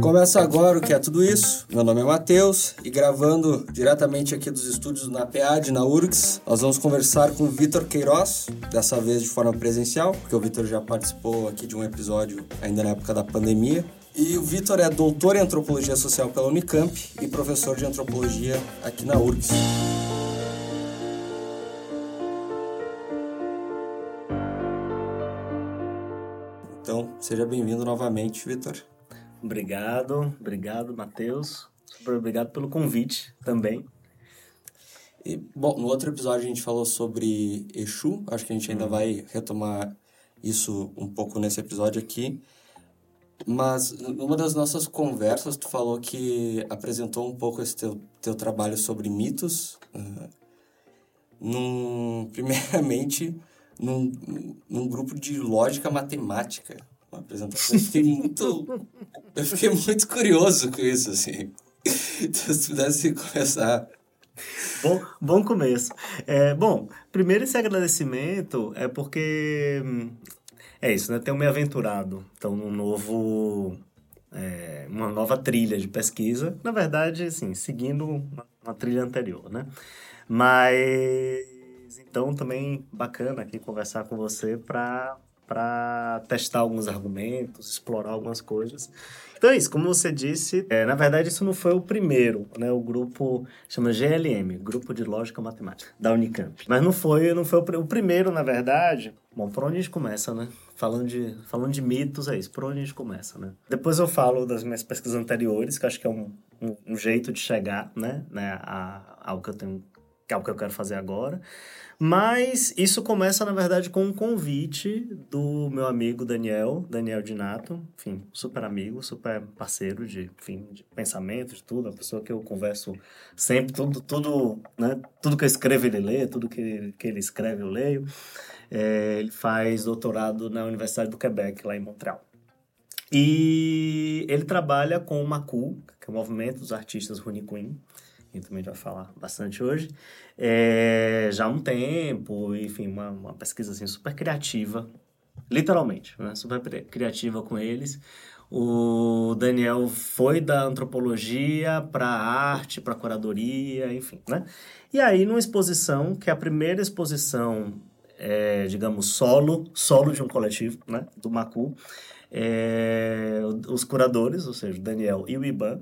Começa agora o que é tudo isso. Meu nome é Matheus e gravando diretamente aqui dos estúdios na PAD, na URGS, nós vamos conversar com o Vitor Queiroz, dessa vez de forma presencial, porque o Vitor já participou aqui de um episódio ainda na época da pandemia. E o Vitor é doutor em antropologia social pela Unicamp e professor de antropologia aqui na URGS. Seja bem-vindo novamente, Vitor. Obrigado, obrigado, Matheus. Super obrigado pelo convite também. E, bom, no outro episódio a gente falou sobre Exu, acho que a gente ainda uhum. vai retomar isso um pouco nesse episódio aqui. Mas numa das nossas conversas, tu falou que apresentou um pouco esse teu, teu trabalho sobre mitos. Uh, num, primeiramente, num, num grupo de lógica matemática. Uma apresentação. Eu fiquei muito. eu fiquei muito curioso com isso, assim. Então, se pudesse começar. Bom, bom começo. É, bom, primeiro esse agradecimento é porque hum, é isso, né? Tenho me aventurado, então, num novo... É, uma nova trilha de pesquisa. Na verdade, assim, seguindo uma, uma trilha anterior, né? Mas, então, também bacana aqui conversar com você para para testar alguns argumentos, explorar algumas coisas. Então é isso, como você disse, é, na verdade isso não foi o primeiro, né? O grupo chama GLM, Grupo de Lógica Matemática, da Unicamp. Mas não foi, não foi o, o primeiro, na verdade. Bom, por onde a gente começa, né? Falando de, falando de mitos, é isso, por onde a gente começa, né? Depois eu falo das minhas pesquisas anteriores, que acho que é um, um, um jeito de chegar, né, né a, ao que eu tenho, ao que eu quero fazer agora. Mas isso começa, na verdade, com um convite do meu amigo Daniel, Daniel Dinato, enfim, super amigo, super parceiro de, enfim, de pensamento, de tudo, a pessoa que eu converso sempre, tudo, tudo, né, tudo que eu escrevo ele lê, tudo que, que ele escreve eu leio. É, ele faz doutorado na Universidade do Quebec, lá em Montreal. E ele trabalha com o MACU, que é o Movimento dos Artistas Runi Queen, que também vai falar bastante hoje, é, já há um tempo, enfim, uma, uma pesquisa assim, super criativa, literalmente, né? super criativa com eles. O Daniel foi da antropologia para arte, para curadoria, enfim, né? E aí, numa exposição, que é a primeira exposição, é, digamos, solo, solo de um coletivo, né? Do Macu, é, os curadores, ou seja, o Daniel e o Iban,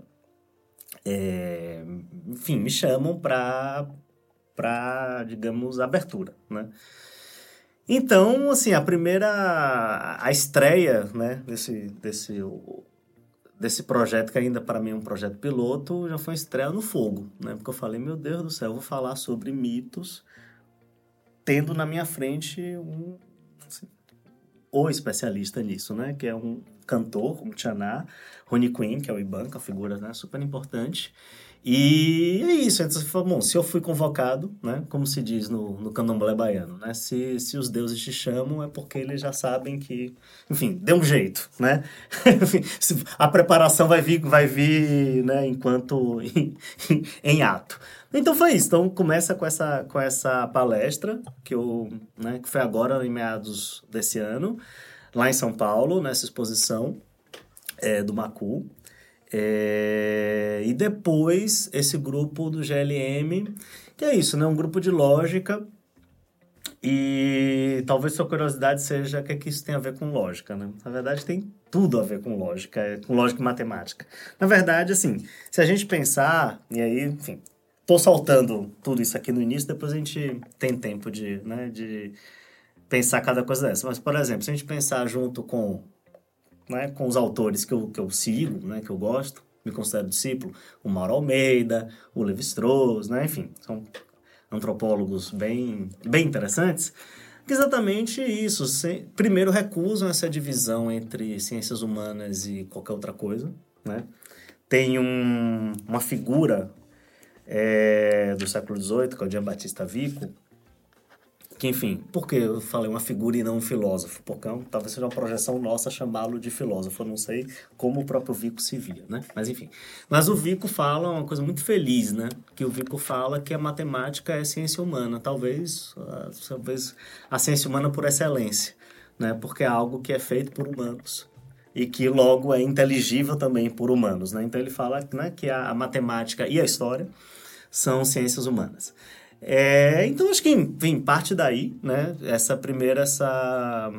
é, enfim, me chamam para, para digamos, abertura, né? Então, assim, a primeira, a estreia, né, desse, desse, desse projeto, que ainda para mim é um projeto piloto, já foi uma estreia no fogo, né? Porque eu falei, meu Deus do céu, vou falar sobre mitos, tendo na minha frente um, assim, o especialista nisso, né? Que é um cantor, como Tchaná, Rony Quinn, que é o Ibanca, figura né, super importante. E é isso, então você falou, bom, se eu fui convocado, né, como se diz no, no candomblé baiano, né, se, se os deuses te chamam é porque eles já sabem que, enfim, deu um jeito, né, a preparação vai vir, vai vir, né, enquanto, em, em ato. Então foi isso, então começa com essa, com essa palestra, que, eu, né, que foi agora em meados desse ano, lá em São Paulo, nessa exposição é, do Macu. É, e depois esse grupo do GLM, que é isso, né? Um grupo de lógica. E talvez sua curiosidade seja o que, é que isso tem a ver com lógica, né? Na verdade, tem tudo a ver com lógica, é, com lógica e matemática. Na verdade, assim, se a gente pensar, e aí, enfim, tô saltando tudo isso aqui no início, depois a gente tem tempo de, né, de pensar cada coisa dessa. Mas, por exemplo, se a gente pensar junto com, né, com os autores que eu, que eu sigo, né, que eu gosto, me considero discípulo, o Mauro Almeida, o Levi Strauss, né, enfim, são antropólogos bem, bem interessantes, que exatamente isso. Se, primeiro, recusam essa divisão entre ciências humanas e qualquer outra coisa, né? Tem um, uma figura é, do século XVIII, que é o Jean Batista Vico, que, enfim, por que eu falei uma figura e não um filósofo? Porque é talvez seja uma projeção nossa chamá-lo de filósofo. Eu não sei como o próprio Vico se via, né? Mas, enfim. Mas o Vico fala uma coisa muito feliz, né? Que o Vico fala que a matemática é ciência humana. Talvez, uh, talvez a ciência humana por excelência, né? Porque é algo que é feito por humanos. e que logo é inteligível também por humanos, né? Então ele fala né, que a matemática e a história são ciências humanas. É, então acho que enfim, parte daí, né? Essa primeira essa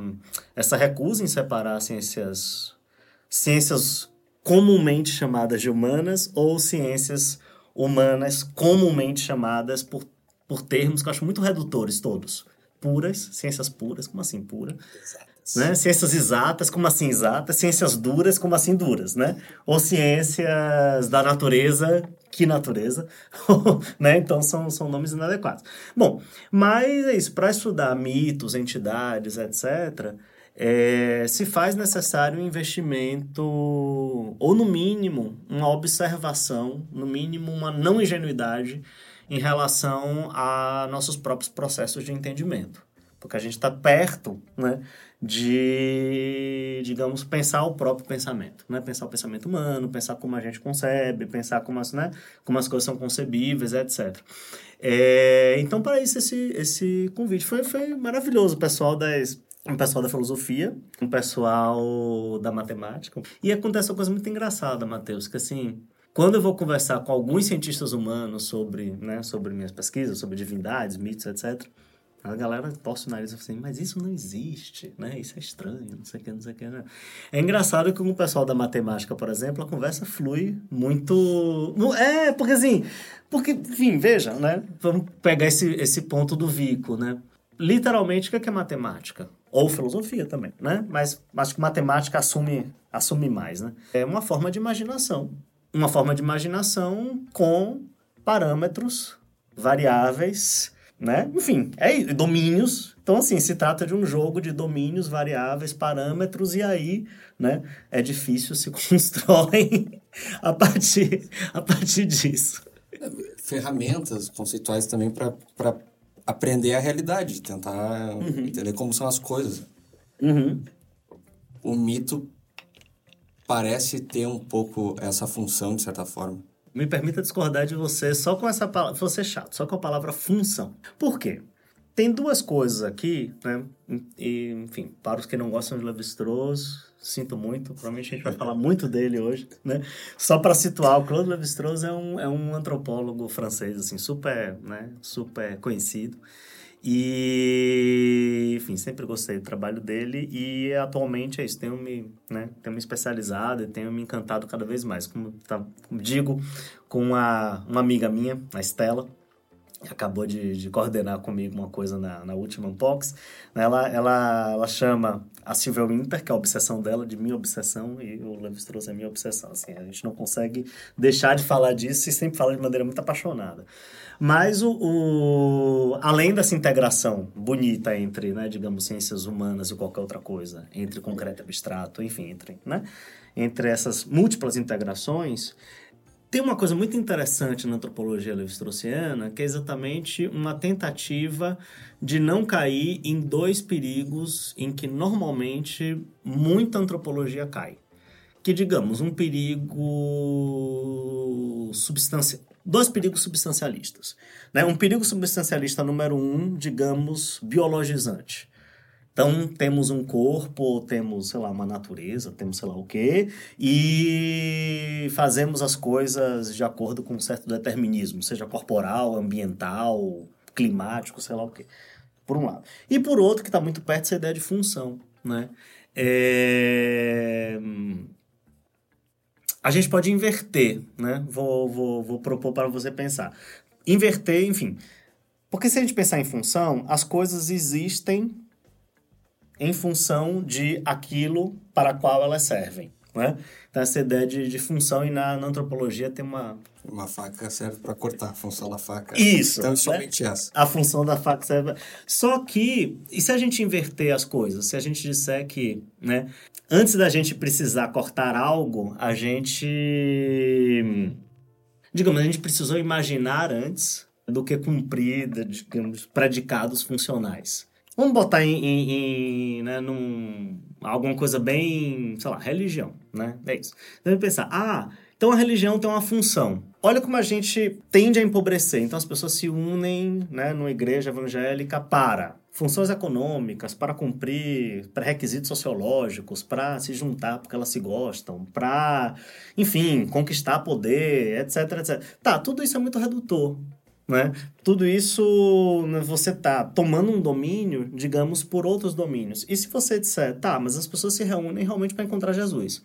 essa recusa em separar ciências ciências comumente chamadas de humanas ou ciências humanas comumente chamadas por, por termos que eu acho muito redutores todos. Puras, ciências puras, como assim pura? Né? Ciências exatas, como assim exatas? Ciências duras, como assim duras, né? Ou ciências da natureza, que natureza, né? Então são, são nomes inadequados. Bom, mas é isso, para estudar mitos, entidades, etc., é, se faz necessário um investimento, ou no mínimo, uma observação, no mínimo, uma não ingenuidade em relação a nossos próprios processos de entendimento. Porque a gente está perto né, de, digamos, pensar o próprio pensamento. Né? Pensar o pensamento humano, pensar como a gente concebe, pensar como as, né, como as coisas são concebíveis, etc. É, então, para isso, esse, esse convite foi, foi maravilhoso. O pessoal das um pessoal da filosofia, um pessoal da matemática. E acontece uma coisa muito engraçada, Matheus, que assim, quando eu vou conversar com alguns cientistas humanos sobre, né, sobre minhas pesquisas, sobre divindades, mitos, etc., a galera torce o nariz assim, mas isso não existe, né? Isso é estranho, não sei o que, não sei o que. Né? É engraçado que com o pessoal da matemática, por exemplo, a conversa flui muito... É, porque assim... Porque, enfim, veja, né? Vamos pegar esse, esse ponto do Vico, né? Literalmente, o que é matemática? Ou filosofia também, né? Mas acho que matemática assume, assume mais, né? É uma forma de imaginação. Uma forma de imaginação com parâmetros variáveis, né? Enfim, é domínios. Então, assim, se trata de um jogo de domínios, variáveis, parâmetros, e aí, né, é difícil se constrói a partir, a partir disso. Ferramentas conceituais também para aprender a realidade, tentar uhum. entender como são as coisas. Uhum. O mito parece ter um pouco essa função, de certa forma. Me permita discordar de você só com essa palavra. Você chato, só com a palavra função. Por quê? Tem duas coisas aqui, né? E, enfim, para os que não gostam de Levi-Strauss, sinto muito, provavelmente a gente vai falar muito dele hoje, né? Só para situar, o Claude Lévi-Strauss é um, é um antropólogo francês, assim, super, né? Super conhecido. E, enfim, sempre gostei do trabalho dele e atualmente é isso, tenho me, né, tenho me especializado e tenho me encantado cada vez mais. Como, tá, como digo com uma, uma amiga minha, a Estela, acabou de, de, coordenar comigo uma coisa na, na última Unbox. Ela, ela, ela chama a Silvia Winter, que é a obsessão dela, de minha obsessão, e o Levi Strauss é minha obsessão. Assim, a gente não consegue deixar de falar disso e sempre fala de maneira muito apaixonada. Mas, o, o, além dessa integração bonita entre, né, digamos, ciências humanas e qualquer outra coisa, entre concreto e abstrato, enfim, entre, né, entre essas múltiplas integrações, tem uma coisa muito interessante na antropologia levi-straussiana, que é exatamente uma tentativa de não cair em dois perigos em que normalmente muita antropologia cai. Que, digamos, um perigo substancial. Dois perigos substancialistas. Né? Um perigo substancialista número um, digamos, biologizante. Então, temos um corpo, temos, sei lá, uma natureza, temos sei lá o quê, e fazemos as coisas de acordo com um certo determinismo, seja corporal, ambiental, climático, sei lá o quê. Por um lado. E por outro, que está muito perto essa ideia de função, né? É... A gente pode inverter, né? Vou, vou, vou propor para você pensar. Inverter, enfim. Porque se a gente pensar em função, as coisas existem em função de aquilo para qual elas servem. Né? Então, essa ideia de, de função, e na, na, antropologia tem uma. Uma faca serve para cortar, a função da faca. Isso. Então, somente né? essa. A função da faca serve. Só que, e se a gente inverter as coisas? Se a gente disser que, né, antes da gente precisar cortar algo, a gente. Digamos, a gente precisou imaginar antes do que cumprir, digamos, predicados funcionais. Vamos botar em, em, em né, num, alguma coisa bem, sei lá, religião, né? É isso. Deve pensar, ah, então a religião tem uma função. Olha como a gente tende a empobrecer. Então as pessoas se unem, né, numa igreja evangélica para funções econômicas, para cumprir pré-requisitos sociológicos, para se juntar porque elas se gostam, para, enfim, conquistar poder, etc, etc. Tá, tudo isso é muito redutor. Né? Tudo isso né, você tá tomando um domínio, digamos, por outros domínios. E se você disser, tá, mas as pessoas se reúnem realmente para encontrar Jesus.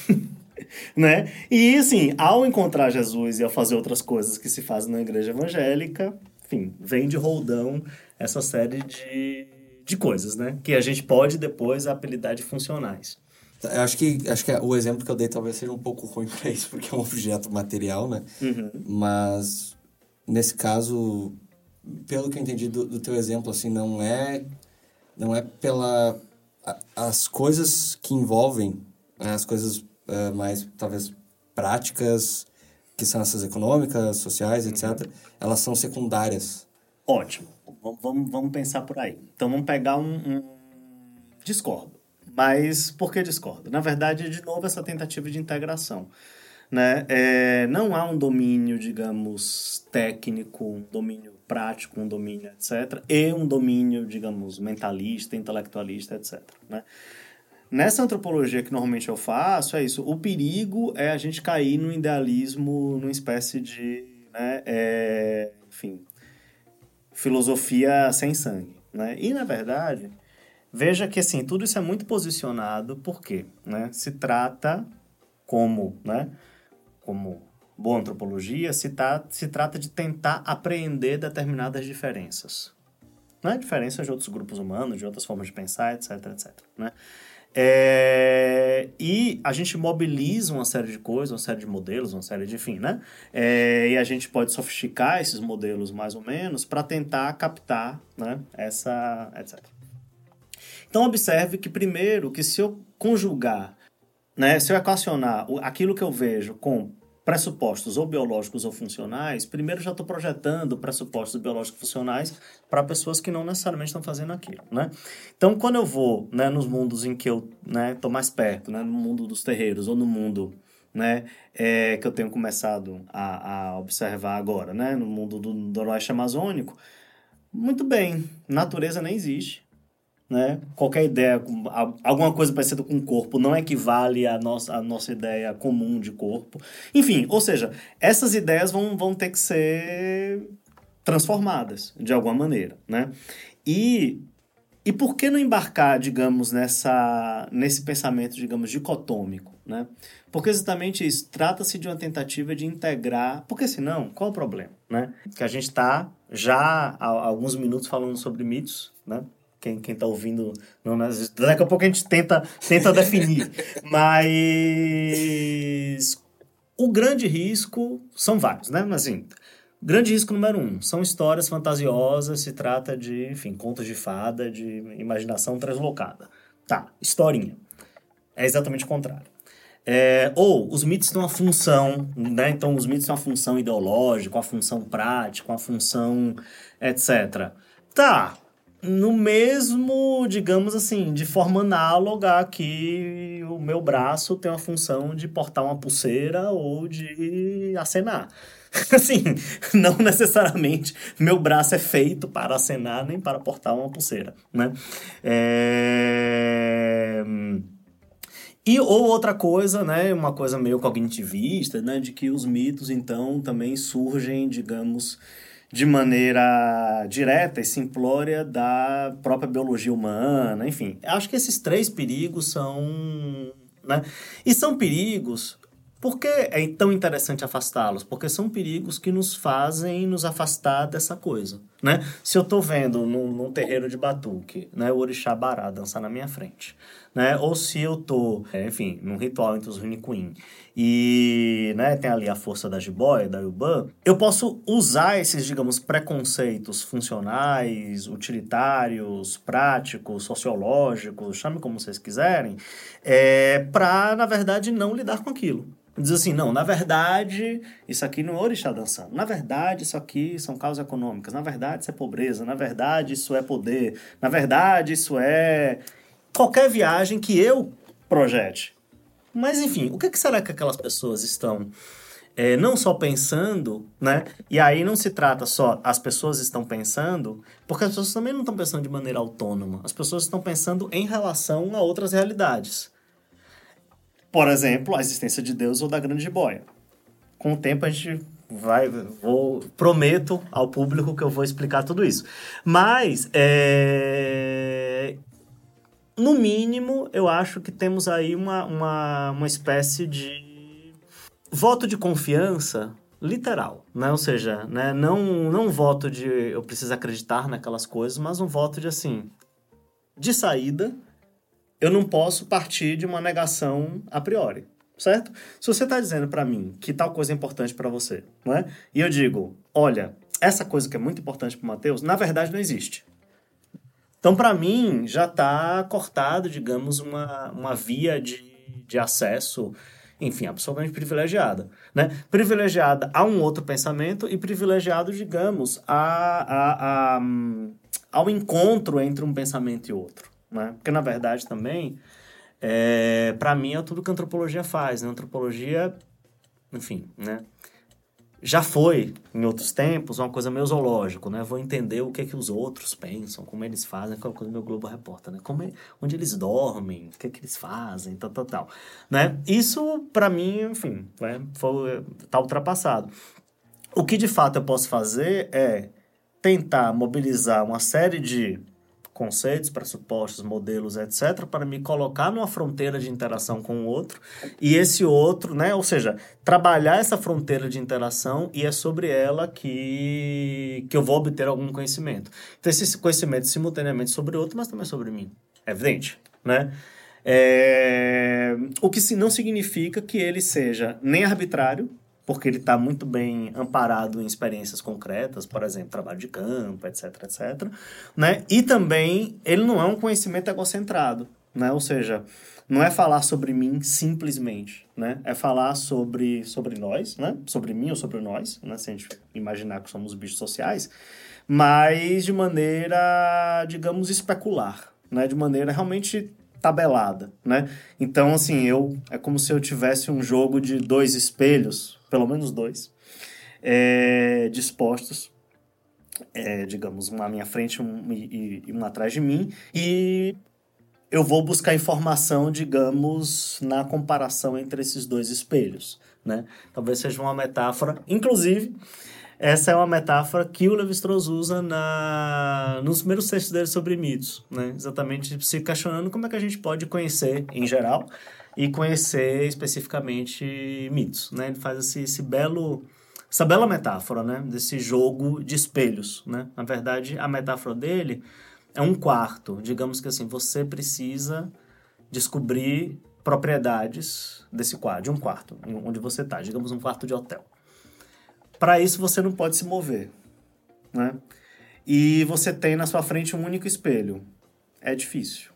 né? E assim, ao encontrar Jesus e ao fazer outras coisas que se fazem na igreja evangélica, enfim, vem de roldão essa série de, de coisas, né? Que a gente pode depois apelidar de funcionais. Eu acho que, acho que o exemplo que eu dei talvez seja um pouco ruim para isso, porque é um objeto material, né? Uhum. Mas, nesse caso, pelo que eu entendi do, do teu exemplo, assim, não é, não é pela... A, as coisas que envolvem, né, as coisas uh, mais, talvez, práticas, que são essas econômicas, sociais, etc., uhum. elas são secundárias. Ótimo. Vamos, vamos pensar por aí. Então, vamos pegar um, um... Discordo. Mas por que discordo? Na verdade, de novo, essa tentativa de integração. Né? É, não há um domínio, digamos, técnico, um domínio prático, um domínio, etc., e um domínio, digamos, mentalista, intelectualista, etc. Né? Nessa antropologia que normalmente eu faço, é isso. O perigo é a gente cair no idealismo, numa espécie de, né, é, enfim, filosofia sem sangue. Né? E, na verdade, veja que, assim, tudo isso é muito posicionado porque né, se trata como, né, como boa antropologia, se, tá, se trata de tentar apreender determinadas diferenças. Né? Diferenças de outros grupos humanos, de outras formas de pensar, etc, etc. Né? É, e a gente mobiliza uma série de coisas, uma série de modelos, uma série de, enfim, né? É, e a gente pode sofisticar esses modelos mais ou menos para tentar captar, né? Essa, etc. Então, observe que, primeiro, que se eu conjugar, né? Se eu equacionar aquilo que eu vejo com pressupostos ou biológicos ou funcionais, primeiro já estou projetando pressupostos biológicos funcionais para pessoas que não necessariamente estão fazendo aquilo, né? Então, quando eu vou né, nos mundos em que eu estou né, mais perto, né, no mundo dos terreiros ou no mundo né, é, que eu tenho começado a, a observar agora, né, no mundo do, do oeste amazônico, muito bem, natureza nem existe, né? Qualquer ideia, alguma coisa parecida com corpo não equivale à nossa, à nossa ideia comum de corpo. Enfim, ou seja, essas ideias vão, vão ter que ser transformadas de alguma maneira, né? E, e por que não embarcar, digamos, nessa, nesse pensamento, digamos, dicotômico, né? Porque exatamente isso, trata-se de uma tentativa de integrar, porque senão, qual o problema, né? Que a gente está já há alguns minutos falando sobre mitos, né? Quem, quem tá ouvindo. Não, daqui a pouco a gente tenta, tenta definir. Mas o grande risco são vários, né? Mas assim, grande risco número um são histórias fantasiosas, se trata de, enfim, contos de fada, de imaginação translocada. Tá, historinha. É exatamente o contrário. É, ou os mitos têm uma função, né? Então, os mitos têm uma função ideológica, uma função prática, uma função etc. Tá, no mesmo, digamos assim, de forma análoga que o meu braço tem a função de portar uma pulseira ou de acenar. Assim, não necessariamente meu braço é feito para acenar nem para portar uma pulseira, né? É... E ou outra coisa, né, uma coisa meio cognitivista, né, de que os mitos então também surgem, digamos, de maneira direta e simplória da própria biologia humana, enfim. Acho que esses três perigos são. Né? E são perigos. Por que é tão interessante afastá-los? Porque são perigos que nos fazem nos afastar dessa coisa, né? Se eu estou vendo num, num, terreiro de batuque, né, o orixá bará dançar na minha frente, né? Ou se eu estou, é, enfim, num ritual entre os Runicuim e né, tem ali a força da jiboia, da Yuban, eu posso usar esses, digamos, preconceitos funcionais, utilitários, práticos, sociológicos, chame como vocês quiserem, é, para, na verdade, não lidar com aquilo. Diz assim, não, na verdade, isso aqui não é orixá dançando. Na verdade, isso aqui são causas econômicas. Na verdade, isso é pobreza. Na verdade, isso é poder. Na verdade, isso é qualquer viagem que eu projete. Mas, enfim, o que, será que aquelas pessoas estão é, não só pensando, né? E aí não se trata só as pessoas estão pensando, porque as pessoas também não estão pensando de maneira autônoma. As pessoas estão pensando em relação a outras realidades. Por exemplo, a existência de Deus ou da grande jiboia. Com o tempo a gente vai, vou, prometo ao público que eu vou explicar tudo isso. Mas, é, no mínimo, eu acho que temos aí uma, uma, uma espécie de voto de confiança literal, né? Ou seja, né? não, não um voto de eu preciso acreditar naquelas coisas, mas um voto de assim, de saída, eu não posso partir de uma negação a priori, certo? Se você está dizendo para mim que tal coisa é importante para você, não é? E eu digo, olha, essa coisa que é muito importante para Mateus, na verdade não existe. Então, para mim, já está cortado, digamos, uma, uma via de, de acesso enfim, absolutamente privilegiada. Né? Privilegiada a um outro pensamento e privilegiado, digamos, a, a, a, ao encontro entre um pensamento e outro. Né? Porque, na verdade, também, é, para mim, é tudo que a antropologia faz. Né? A antropologia, enfim, né? já foi, em outros tempos, uma coisa meio zoológico, né? Vou entender o que é que os outros pensam, como eles fazem, aquela coisa do meu Globo Repórter, né? Como é, onde eles dormem, o que é que eles fazem, tal, tal, tal. Né? Isso, para mim, enfim, né? foi, tá ultrapassado. O que, de fato, eu posso fazer é tentar mobilizar uma série de conceitos, pressupostos, modelos, etc., para me colocar numa fronteira de interação com o outro, e esse outro, né, ou seja, trabalhar essa fronteira de interação e é sobre ela que, que eu vou obter algum conhecimento. Então, esse conhecimento simultaneamente sobre o outro, mas também sobre mim. É evidente, né? É... O que não significa que ele seja nem arbitrário, porque ele está muito bem amparado em experiências concretas, por exemplo, trabalho de campo, etc, etc, né? E também ele não é um conhecimento egocentrado, né? Ou seja, não é falar sobre mim simplesmente, né? É falar sobre, sobre nós, né? Sobre mim ou sobre nós, né? Se a gente imaginar que somos bichos sociais, mas de maneira, digamos, especular, né? De maneira realmente tabelada, né? Então, assim, eu é como se eu tivesse um jogo de dois espelhos, pelo menos dois, é, dispostos, é, digamos, um à minha frente um, e, e um atrás de mim, e eu vou buscar informação, digamos, na comparação entre esses dois espelhos, né? Talvez seja uma metáfora, inclusive, essa é uma metáfora que o Levi-Strauss usa na, nos primeiros textos dele sobre mitos, né? Exatamente se questionando como é que a gente pode conhecer, em geral, e conhecer especificamente mitos, né? Ele faz esse, esse belo essa bela metáfora, né, desse jogo de espelhos, né? Na verdade, a metáfora dele é um quarto, digamos que assim, você precisa descobrir propriedades desse quarto, de um quarto, onde você está, digamos um quarto de hotel. Para isso você não pode se mover, né? E você tem na sua frente um único espelho. É difícil.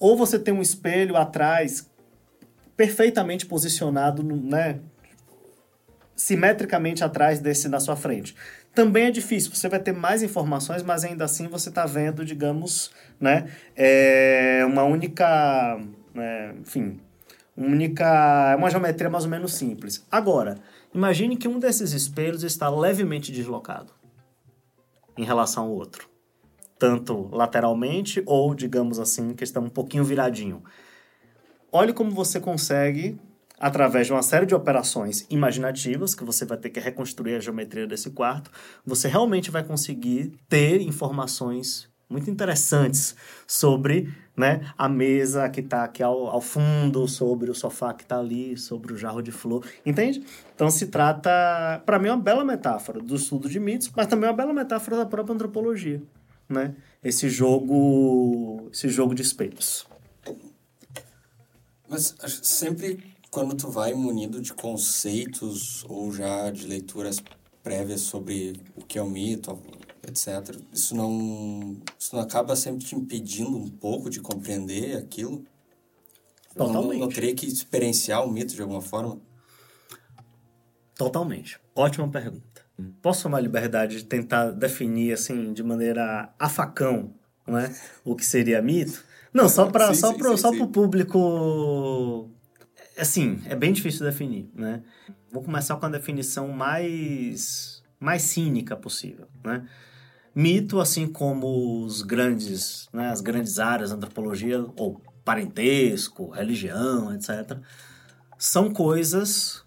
Ou você tem um espelho atrás perfeitamente posicionado, né, simetricamente atrás desse na sua frente. Também é difícil, você vai ter mais informações, mas ainda assim você está vendo, digamos, né, é uma única, né, enfim, única, é uma geometria mais ou menos simples. Agora, imagine que um desses espelhos está levemente deslocado em relação ao outro, tanto lateralmente ou, digamos assim, que está um pouquinho viradinho olhe como você consegue, através de uma série de operações imaginativas, que você vai ter que reconstruir a geometria desse quarto, você realmente vai conseguir ter informações muito interessantes sobre né, a mesa que está aqui ao, ao, fundo, sobre o sofá que está ali, sobre o jarro de flor, entende? Então se trata, para mim, é uma bela metáfora do estudo de mitos, mas também é uma bela metáfora da própria antropologia, né? Esse jogo, esse jogo de espelhos. Mas sempre quando tu vai munido de conceitos ou já de leituras prévias sobre o que é o mito, etc., isso não, isso não acaba sempre te impedindo um pouco de compreender aquilo? Totalmente. Não, não teria que experienciar o mito de alguma forma? Totalmente. Ótima pergunta. Posso tomar a liberdade de tentar definir, assim, de maneira a facão, né, o que seria mito? Não, só para só, sim, pro, sim, só sim. pro público assim, é bem difícil definir, né? Vou começar com a definição mais, mais cínica possível, né? Mito, assim como os grandes, né, as grandes áreas, antropologia ou parentesco, religião, etc., são coisas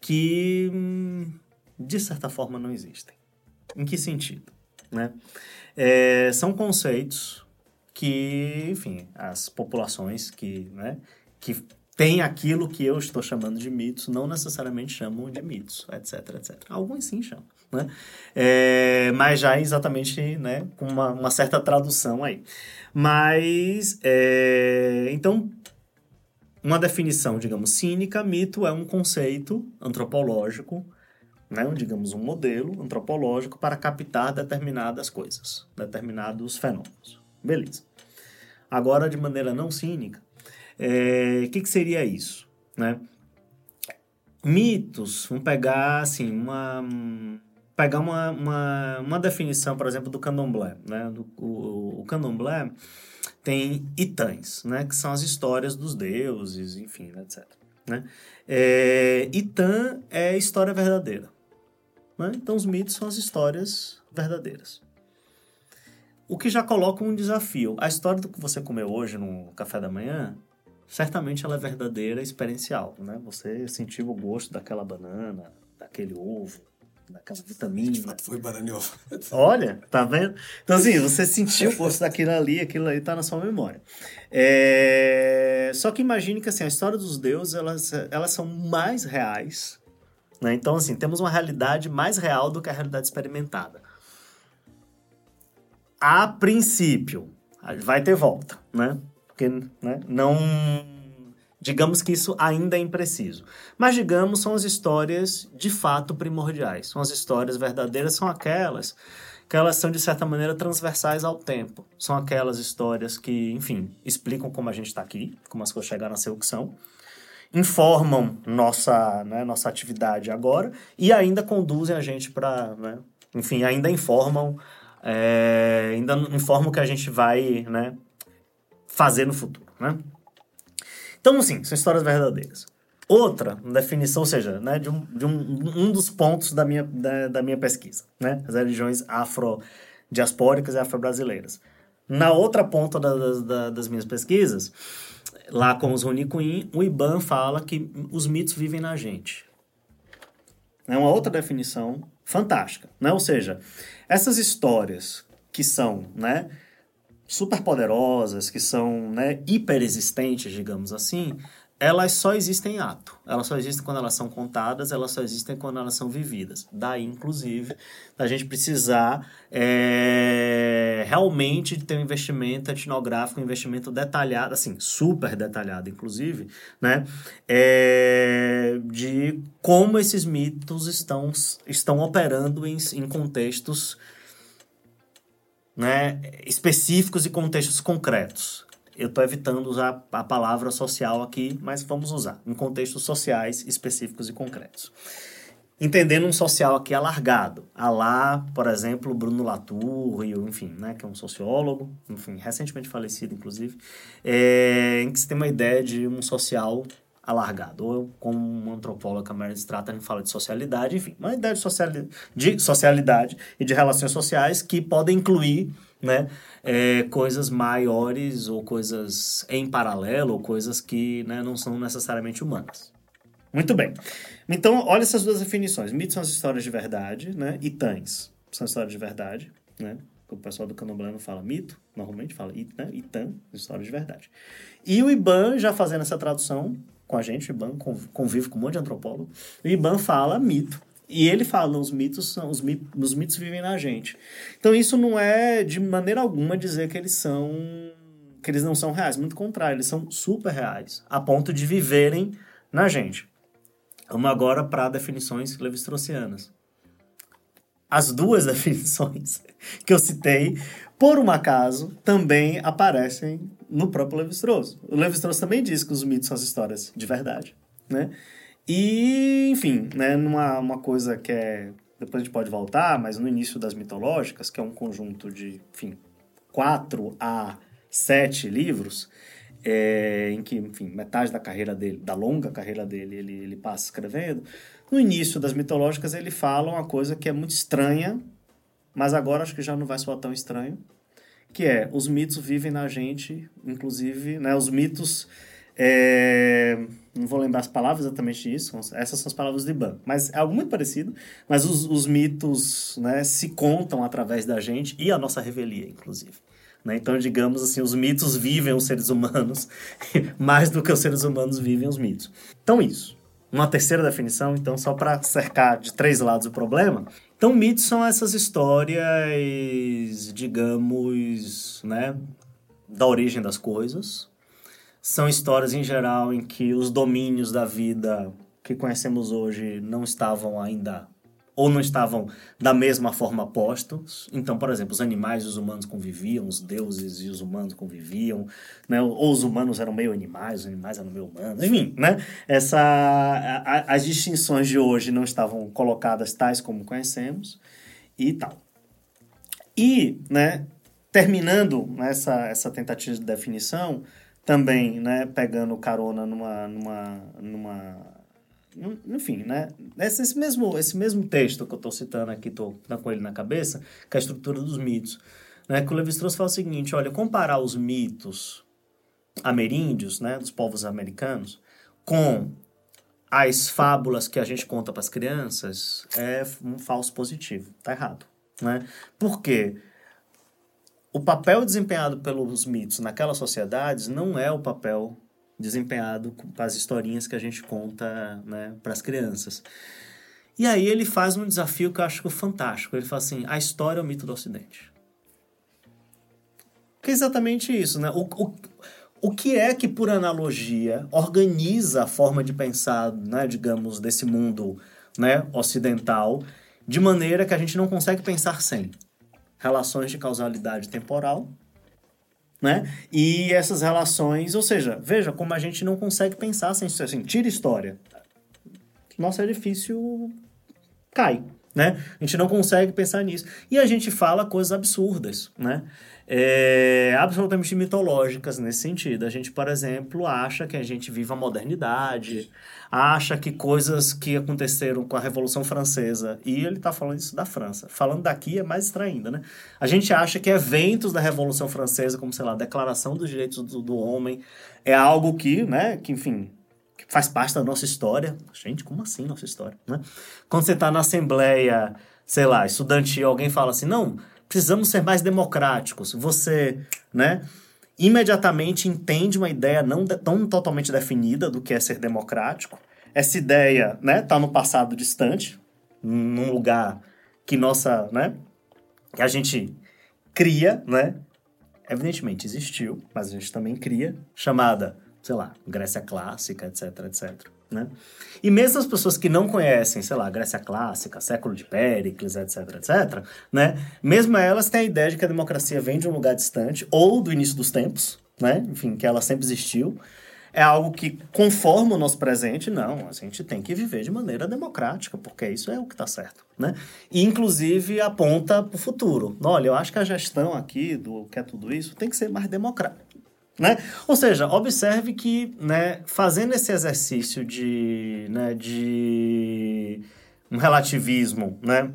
que, de certa forma, não existem. Em que sentido? Né? É, são conceitos que, enfim, as populações que, né, que têm aquilo que eu estou chamando de mitos, não necessariamente chamam de mitos, etc, etc. Alguns sim chamam, né? É, mas já exatamente, né, com uma, uma certa tradução aí. Mas, é, então, uma definição, digamos, cínica, mito é um conceito antropológico, né, digamos, um modelo antropológico para captar determinadas coisas, determinados fenômenos. Beleza. Agora, de maneira não cínica, o é, que, que seria isso? Né? Mitos, vamos pegar assim, uma, pegar uma, uma, uma definição, por exemplo, do candomblé. Né? Do, o, o candomblé tem itãs, né? que são as histórias dos deuses, enfim, etc. Né? É, Itã é história verdadeira. Né? Então, os mitos são as histórias verdadeiras. O que já coloca um desafio. A história do que você comeu hoje no café da manhã, certamente ela é verdadeira, experiencial. Né? Você sentiu o gosto daquela banana, daquele ovo, daquela vitamina. De fato, foi banana e ovo. Olha, tá vendo? Então, assim, você sentiu o gosto daquilo ali, aquilo ali tá na sua memória. É... Só que imagine que, assim, a história dos deuses, elas, elas são mais reais. Né? Então, assim, temos uma realidade mais real do que a realidade experimentada. A princípio, vai ter volta, né? Porque né, não Digamos que isso ainda é impreciso. Mas, digamos, são as histórias de fato primordiais. São as histórias verdadeiras, são aquelas que elas são, de certa maneira, transversais ao tempo. São aquelas histórias que, enfim, explicam como a gente está aqui, como as coisas chegaram a ser o que são, informam nossa, né, nossa atividade agora e ainda conduzem a gente para, né, enfim, ainda informam, é, ainda informam o que a gente vai né, fazer no futuro, né? Então, assim, são histórias verdadeiras. Outra definição, ou seja, né, de, um, de um, um dos pontos da minha, da, da minha pesquisa, né, as religiões afro-diaspóricas e afro-brasileiras. Na outra ponta da, da, das minhas pesquisas, lá com os Runicuim, o Iban fala que os mitos vivem na gente. É uma outra definição fantástica, né? Ou seja, essas histórias que são, né, super poderosas, que são né, hiperexistentes, digamos assim, elas só existem em ato. Elas só existem quando elas são contadas, elas só existem quando elas são vividas. Daí, inclusive, a gente precisar é, realmente ter um investimento etnográfico, um investimento detalhado, assim, super detalhado, inclusive, né? É, de como esses mitos estão, estão operando em, em contextos né, específicos e contextos concretos. Eu estou evitando usar a palavra social aqui, mas vamos usar em contextos sociais específicos e concretos. Entendendo um social aqui alargado, a lá, por exemplo, Bruno Latour, enfim, né, que é um sociólogo, enfim, recentemente falecido, inclusive, é, em que se tem uma ideia de um social alargado. Ou como um antropólogo, a Meredith Stratton fala de socialidade, enfim, uma ideia de, sociali de socialidade e de relações sociais que podem incluir né, é, coisas maiores ou coisas em paralelo ou coisas que né, não são necessariamente humanas. Muito bem. Então, olha essas duas definições. Mitos são as histórias de verdade, né? E tãs são histórias de verdade, né? O pessoal do candomblé não fala mito, normalmente fala né? Itan, histórias de verdade. E o Iban, já fazendo essa tradução, com a gente, o IBAN convive com um monte de antropólogo. O IBAN fala mito. E ele fala, os mitos são os, mitos, os mitos vivem na gente. Então isso não é de maneira alguma dizer que eles são que eles não são reais, muito contrário, eles são super reais, a ponto de viverem na gente. Vamos agora para definições levi-straussianas. As duas definições que eu citei, por um acaso, também aparecem no próprio Levi-Strauss. O Levi-Strauss também diz que os mitos são as histórias de verdade, né? E, enfim, né, numa uma coisa que é... Depois a gente pode voltar, mas no início das mitológicas, que é um conjunto de, enfim, quatro a sete livros, é, em que, enfim, metade da carreira dele, da longa carreira dele, ele, ele passa escrevendo. No início das mitológicas, ele fala uma coisa que é muito estranha, mas agora acho que já não vai soar tão estranho, que é os mitos vivem na gente, inclusive, né, os mitos é, não vou lembrar as palavras exatamente disso, essas são as palavras de Ban, mas é algo muito parecido, mas os, os mitos né, se contam através da gente e a nossa revelia, inclusive. Né? Então, digamos assim, os mitos vivem os seres humanos mais do que os seres humanos vivem os mitos. Então, isso. Uma terceira definição, então, só para cercar de três lados o problema. Então, mitos são essas histórias, digamos, né, da origem das coisas. São histórias, em geral, em que os domínios da vida que conhecemos hoje não estavam ainda ou não estavam da mesma forma postos. Então, por exemplo, os animais e os humanos conviviam, os deuses e os humanos conviviam, né? ou os humanos eram meio animais, os animais eram meio humanos, enfim, né? Essa, a, as distinções de hoje não estavam colocadas tais como conhecemos e tal. E, né, terminando essa, essa tentativa de definição, também, né, pegando carona numa, numa, numa enfim, né? Esse, esse, mesmo, esse mesmo texto que eu estou citando aqui, estou com ele na cabeça, que é a estrutura dos mitos, né? Que o Levi-Strauss fala o seguinte, olha, comparar os mitos ameríndios, né, dos povos americanos, com as fábulas que a gente conta para as crianças é um falso positivo, tá errado, né? Por quê? O papel desempenhado pelos mitos naquelas sociedades não é o papel desempenhado com as historinhas que a gente conta né, para as crianças. E aí ele faz um desafio que eu acho fantástico. Ele fala assim: a história é o mito do Ocidente. Que é exatamente isso, né? O, o, o que é que, por analogia, organiza a forma de pensar, né, digamos, desse mundo né, ocidental, de maneira que a gente não consegue pensar sem? Relações de causalidade temporal, né? E essas relações, ou seja, veja como a gente não consegue pensar sem assim, tira história. Nosso edifício cai, né? A gente não consegue pensar nisso. E a gente fala coisas absurdas, né? É, absolutamente mitológicas nesse sentido. A gente, por exemplo, acha que a gente vive a modernidade, acha que coisas que aconteceram com a Revolução Francesa, e ele está falando isso da França. Falando daqui é mais estranho ainda, né? A gente acha que eventos da Revolução Francesa, como, sei lá, a Declaração dos Direitos do, do Homem, é algo que, né, que, enfim, faz parte da nossa história. Gente, como assim nossa história, né? Quando você está na Assembleia, sei lá, estudantil, alguém fala assim, não, precisamos ser mais democráticos. Você, né imediatamente entende uma ideia não de, tão totalmente definida do que é ser democrático. Essa ideia, né, tá no passado distante, num lugar que nossa, né, que a gente cria, né, evidentemente existiu, mas a gente também cria, chamada, sei lá, Grécia clássica, etc, etc. Né? E mesmo as pessoas que não conhecem, sei lá, Grécia Clássica, século de Péricles, etc, etc, né? Mesmo elas têm a ideia de que a democracia vem de um lugar distante ou do início dos tempos, né? Enfim, que ela sempre existiu. É algo que conforma o nosso presente, não. A gente tem que viver de maneira democrática, porque isso é o que está certo, né? E, inclusive, aponta para o futuro. Olha, eu acho que a gestão aqui do que é tudo isso tem que ser mais democrática né? Ou seja, observe que né, fazendo esse exercício de, né, de um relativismo né,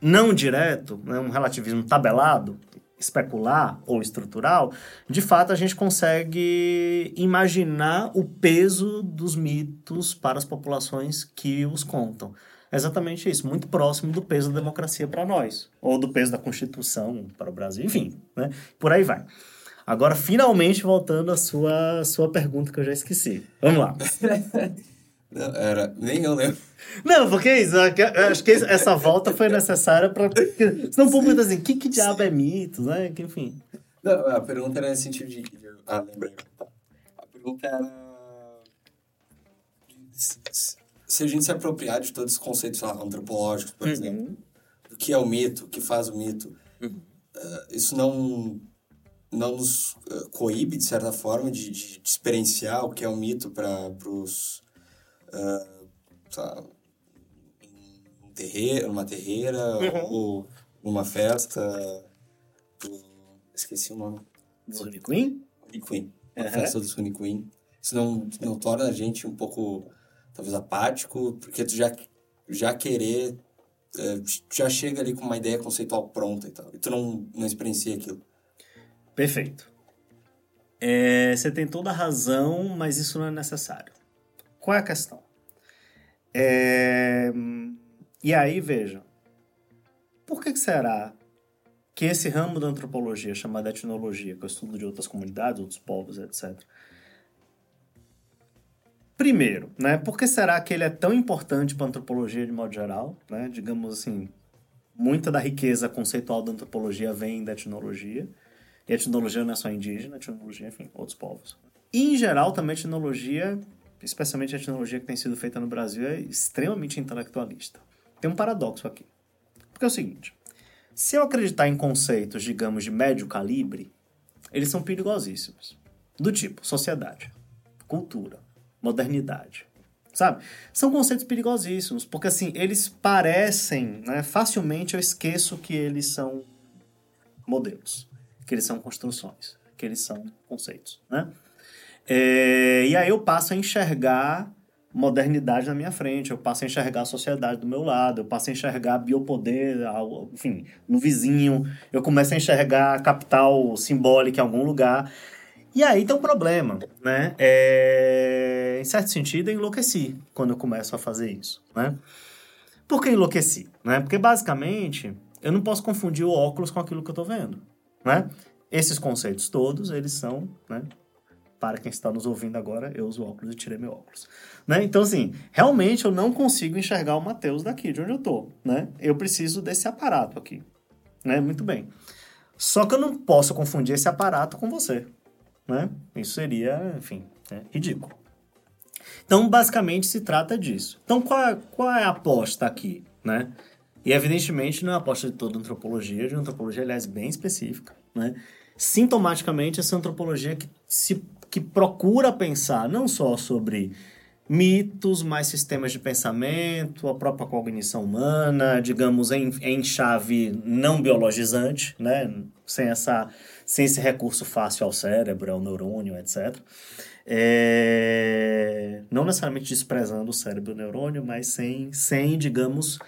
não direto, né, um relativismo tabelado, especular ou estrutural, de fato a gente consegue imaginar o peso dos mitos para as populações que os contam. É exatamente isso, muito próximo do peso da democracia para nós, ou do peso da Constituição para o Brasil, enfim, né? por aí vai. Agora, finalmente, voltando à sua, sua pergunta que eu já esqueci. Vamos lá. Não, era, nem eu lembro. Não, porque é isso, eu acho que essa volta foi necessária para. Senão o público assim, o que, que diabo é mito, né? Que, enfim. Não, a pergunta era nesse sentido de. Ah, lembrei. A pergunta era. Se a gente se apropriar de todos os conceitos antropológicos, por uhum. exemplo, o que é o mito, o que faz o mito, uhum. uh, isso não não nos uh, coíbe, de certa forma, de, de, de, experienciar o que é um mito para os. Uh, um terreiro, numa terreira uhum. ou numa festa. Do, esqueci o nome. Do Queen? Queen. a festa do Sonic Queen. Isso não, não torna a gente um pouco, talvez, apático, porque tu já, já querer, é, já chega ali com uma ideia conceitual pronta e tal, e tu não, não experiencia aquilo. Perfeito. É, você tem toda a razão, mas isso não é necessário. Qual é a questão? É, e aí, veja, por que, que será que esse ramo da antropologia, chamado etnologia, que é o estudo de outras comunidades, outros povos, etc., Primeiro, né, por que será que ele é tão importante para a antropologia de modo geral? Né? Digamos assim, muita da riqueza conceitual da antropologia vem da etnologia. E a etnologia não é só indígena, a etnologia, enfim, outros povos. E, em geral, também a etnologia, especialmente a etnologia que tem sido feita no Brasil, é extremamente intelectualista. Tem um paradoxo aqui. Porque é o seguinte, se eu acreditar em conceitos, digamos, de médio calibre, eles são perigosíssimos. Do tipo sociedade, cultura, modernidade. Sabe? São conceitos perigosíssimos, porque assim, eles parecem, né, facilmente eu esqueço que eles são modelos, que eles são construções, que eles são conceitos, né? É, e aí eu passo a enxergar modernidade na minha frente, eu passo a enxergar a sociedade do meu lado, eu passo a enxergar biopoder, enfim, no vizinho, eu começo a enxergar capital simbólica em algum lugar. E aí tem um problema, né? É... Em certo sentido, eu enlouqueci quando eu começo a fazer isso, né? Por que enlouqueci? Né? Porque, basicamente, eu não posso confundir o óculos com aquilo que eu estou vendo, né? Esses conceitos todos, eles são, né? Para quem está nos ouvindo agora, eu uso óculos e tirei meu óculos. Né? Então, assim, realmente eu não consigo enxergar o Mateus daqui de onde eu estou, né? Eu preciso desse aparato aqui, né? Muito bem. Só que eu não posso confundir esse aparato com você, né? Isso seria, enfim, né? ridículo. Então, basicamente, se trata disso. Então, qual é, qual é a aposta aqui, né? E, evidentemente, não é a aposta de toda antropologia, de uma antropologia, aliás, bem específica, né? Sintomaticamente, essa antropologia que, se, que procura pensar não só sobre mitos, mais sistemas de pensamento, a própria cognição humana, digamos, em, em chave não biologizante, né? Sem, essa, sem esse recurso fácil ao cérebro, ao neurônio, etc. É... Não necessariamente desprezando o cérebro e o neurônio, mas sem, sem digamos,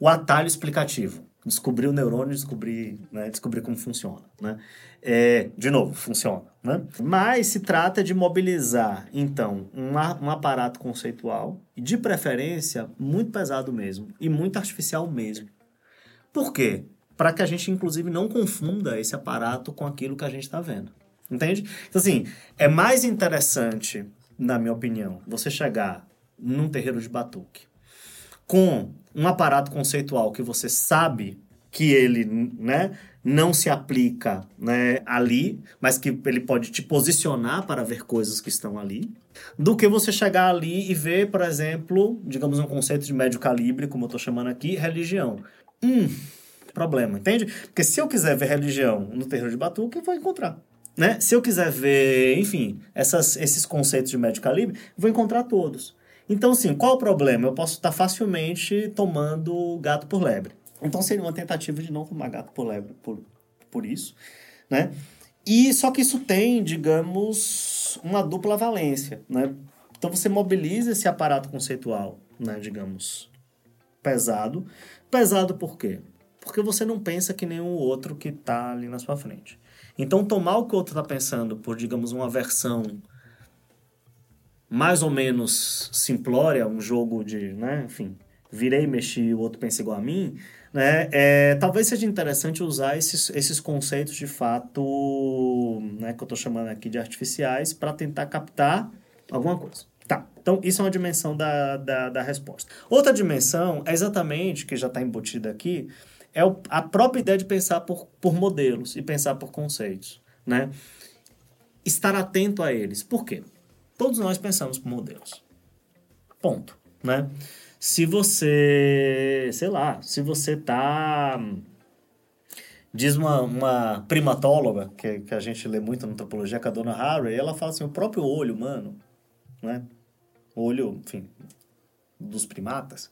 o atalho explicativo. Descobrir o neurônio, descobrir, né, descobrir como funciona, né? É, de novo, funciona, né? Mas se trata de mobilizar, então, um, um aparato conceitual, de preferência, muito pesado mesmo, e muito artificial mesmo. Por quê? Para que a gente, inclusive, não confunda esse aparato com aquilo que a gente está vendo. Entende? Então, assim, é mais interessante, na minha opinião, você chegar num terreiro de batuque com um aparato conceitual que você sabe que ele, né, não se aplica, né, ali, mas que ele pode te posicionar para ver coisas que estão ali, do que você chegar ali e ver, por exemplo, digamos um conceito de médio calibre, como eu estou chamando aqui, religião. Hum, problema, entende? Porque se eu quiser ver religião no terreiro de Batuque, eu vou encontrar. Né? Se eu quiser ver, enfim, essas, esses conceitos de médio calibre, vou encontrar todos. Então, assim, qual o problema? Eu posso estar facilmente tomando gato por lebre. Então, seria uma tentativa de não tomar gato por lebre por, por isso, né? E só que isso tem, digamos, uma dupla valência, né? Então, você mobiliza esse aparato conceitual, né, digamos, pesado. Pesado por quê? Porque você não pensa que nenhum outro que está ali na sua frente. Então, tomar o que o outro está pensando por, digamos, uma versão mais ou menos simplória, um jogo de, né, enfim, virei, mexi, o outro pensa igual a mim, né, é, talvez seja interessante usar esses, esses conceitos de fato, né, que eu estou chamando aqui de artificiais, para tentar captar alguma coisa. Tá, então isso é uma dimensão da, da, da resposta. Outra dimensão é exatamente, que já está embutida aqui, é o, a própria ideia de pensar por, por modelos e pensar por conceitos, né? Estar atento a eles. Por quê? Todos nós pensamos por modelos. Ponto, né? Se você, sei lá, se você tá diz uma, uma primatóloga que, que a gente lê muito na antropologia, que é a dona Harry, ela fala assim, o próprio olho humano, né? Olho, enfim, dos primatas,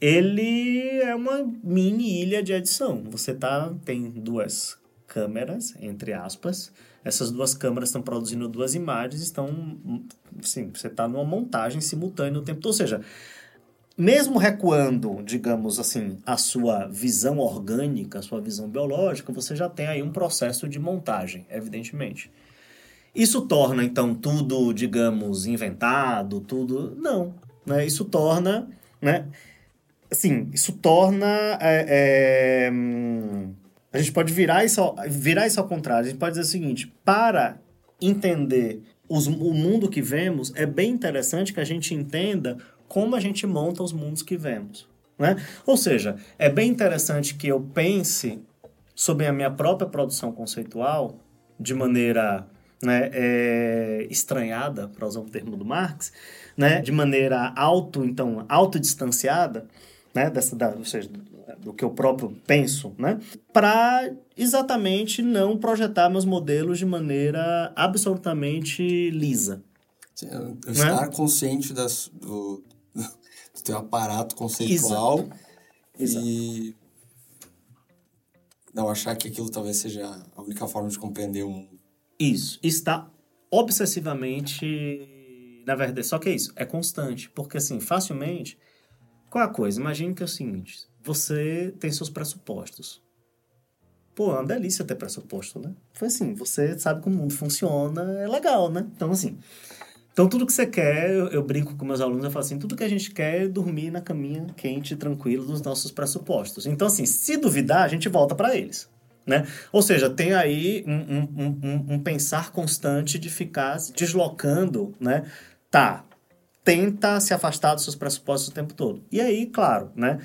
ele é uma mini ilha de edição. Você tá tem duas câmeras, entre aspas, essas duas câmeras estão produzindo duas imagens, estão, sim, você está numa montagem simultânea o tempo todo. Ou seja, mesmo recuando, digamos assim, a sua visão orgânica, a sua visão biológica, você já tem aí um processo de montagem, evidentemente. Isso torna, então, tudo, digamos, inventado, tudo... Não. Né? Isso torna, né? Assim, isso torna... É, é, a gente pode virar isso, ao, virar isso ao contrário. A gente pode dizer o seguinte, para entender os, o mundo que vemos, é bem interessante que a gente entenda como a gente monta os mundos que vemos. Né? Ou seja, é bem interessante que eu pense sobre a minha própria produção conceitual de maneira né, é, estranhada, para usar um termo do Marx, né, de maneira auto, então, autodistanciada, né, dessa, da, ou seja, do que eu próprio penso, né, para exatamente não projetar meus modelos de maneira absolutamente lisa. Sim, estar né? consciente das, do, do teu aparato conceitual Exato. e Exato. não achar que aquilo talvez seja a única forma de compreender o mundo. Isso. Está obsessivamente. Na verdade, só que é isso, é constante. Porque, assim, facilmente. Qual é a coisa? Imagine que é o seguinte: você tem seus pressupostos. Pô, é uma delícia ter pressuposto, né? Foi assim, você sabe como o mundo funciona, é legal, né? Então, assim. Então, tudo que você quer, eu, eu, brinco com meus alunos, eu falo assim, tudo que a gente quer é dormir na caminha quente tranquilo dos nossos pressupostos. Então, assim, se duvidar, a gente volta para eles. Né? Ou seja, tem aí um, um, um, um, pensar constante de ficar deslocando, né? Tá, tenta se afastar dos seus pressupostos o tempo todo. E aí, claro, né?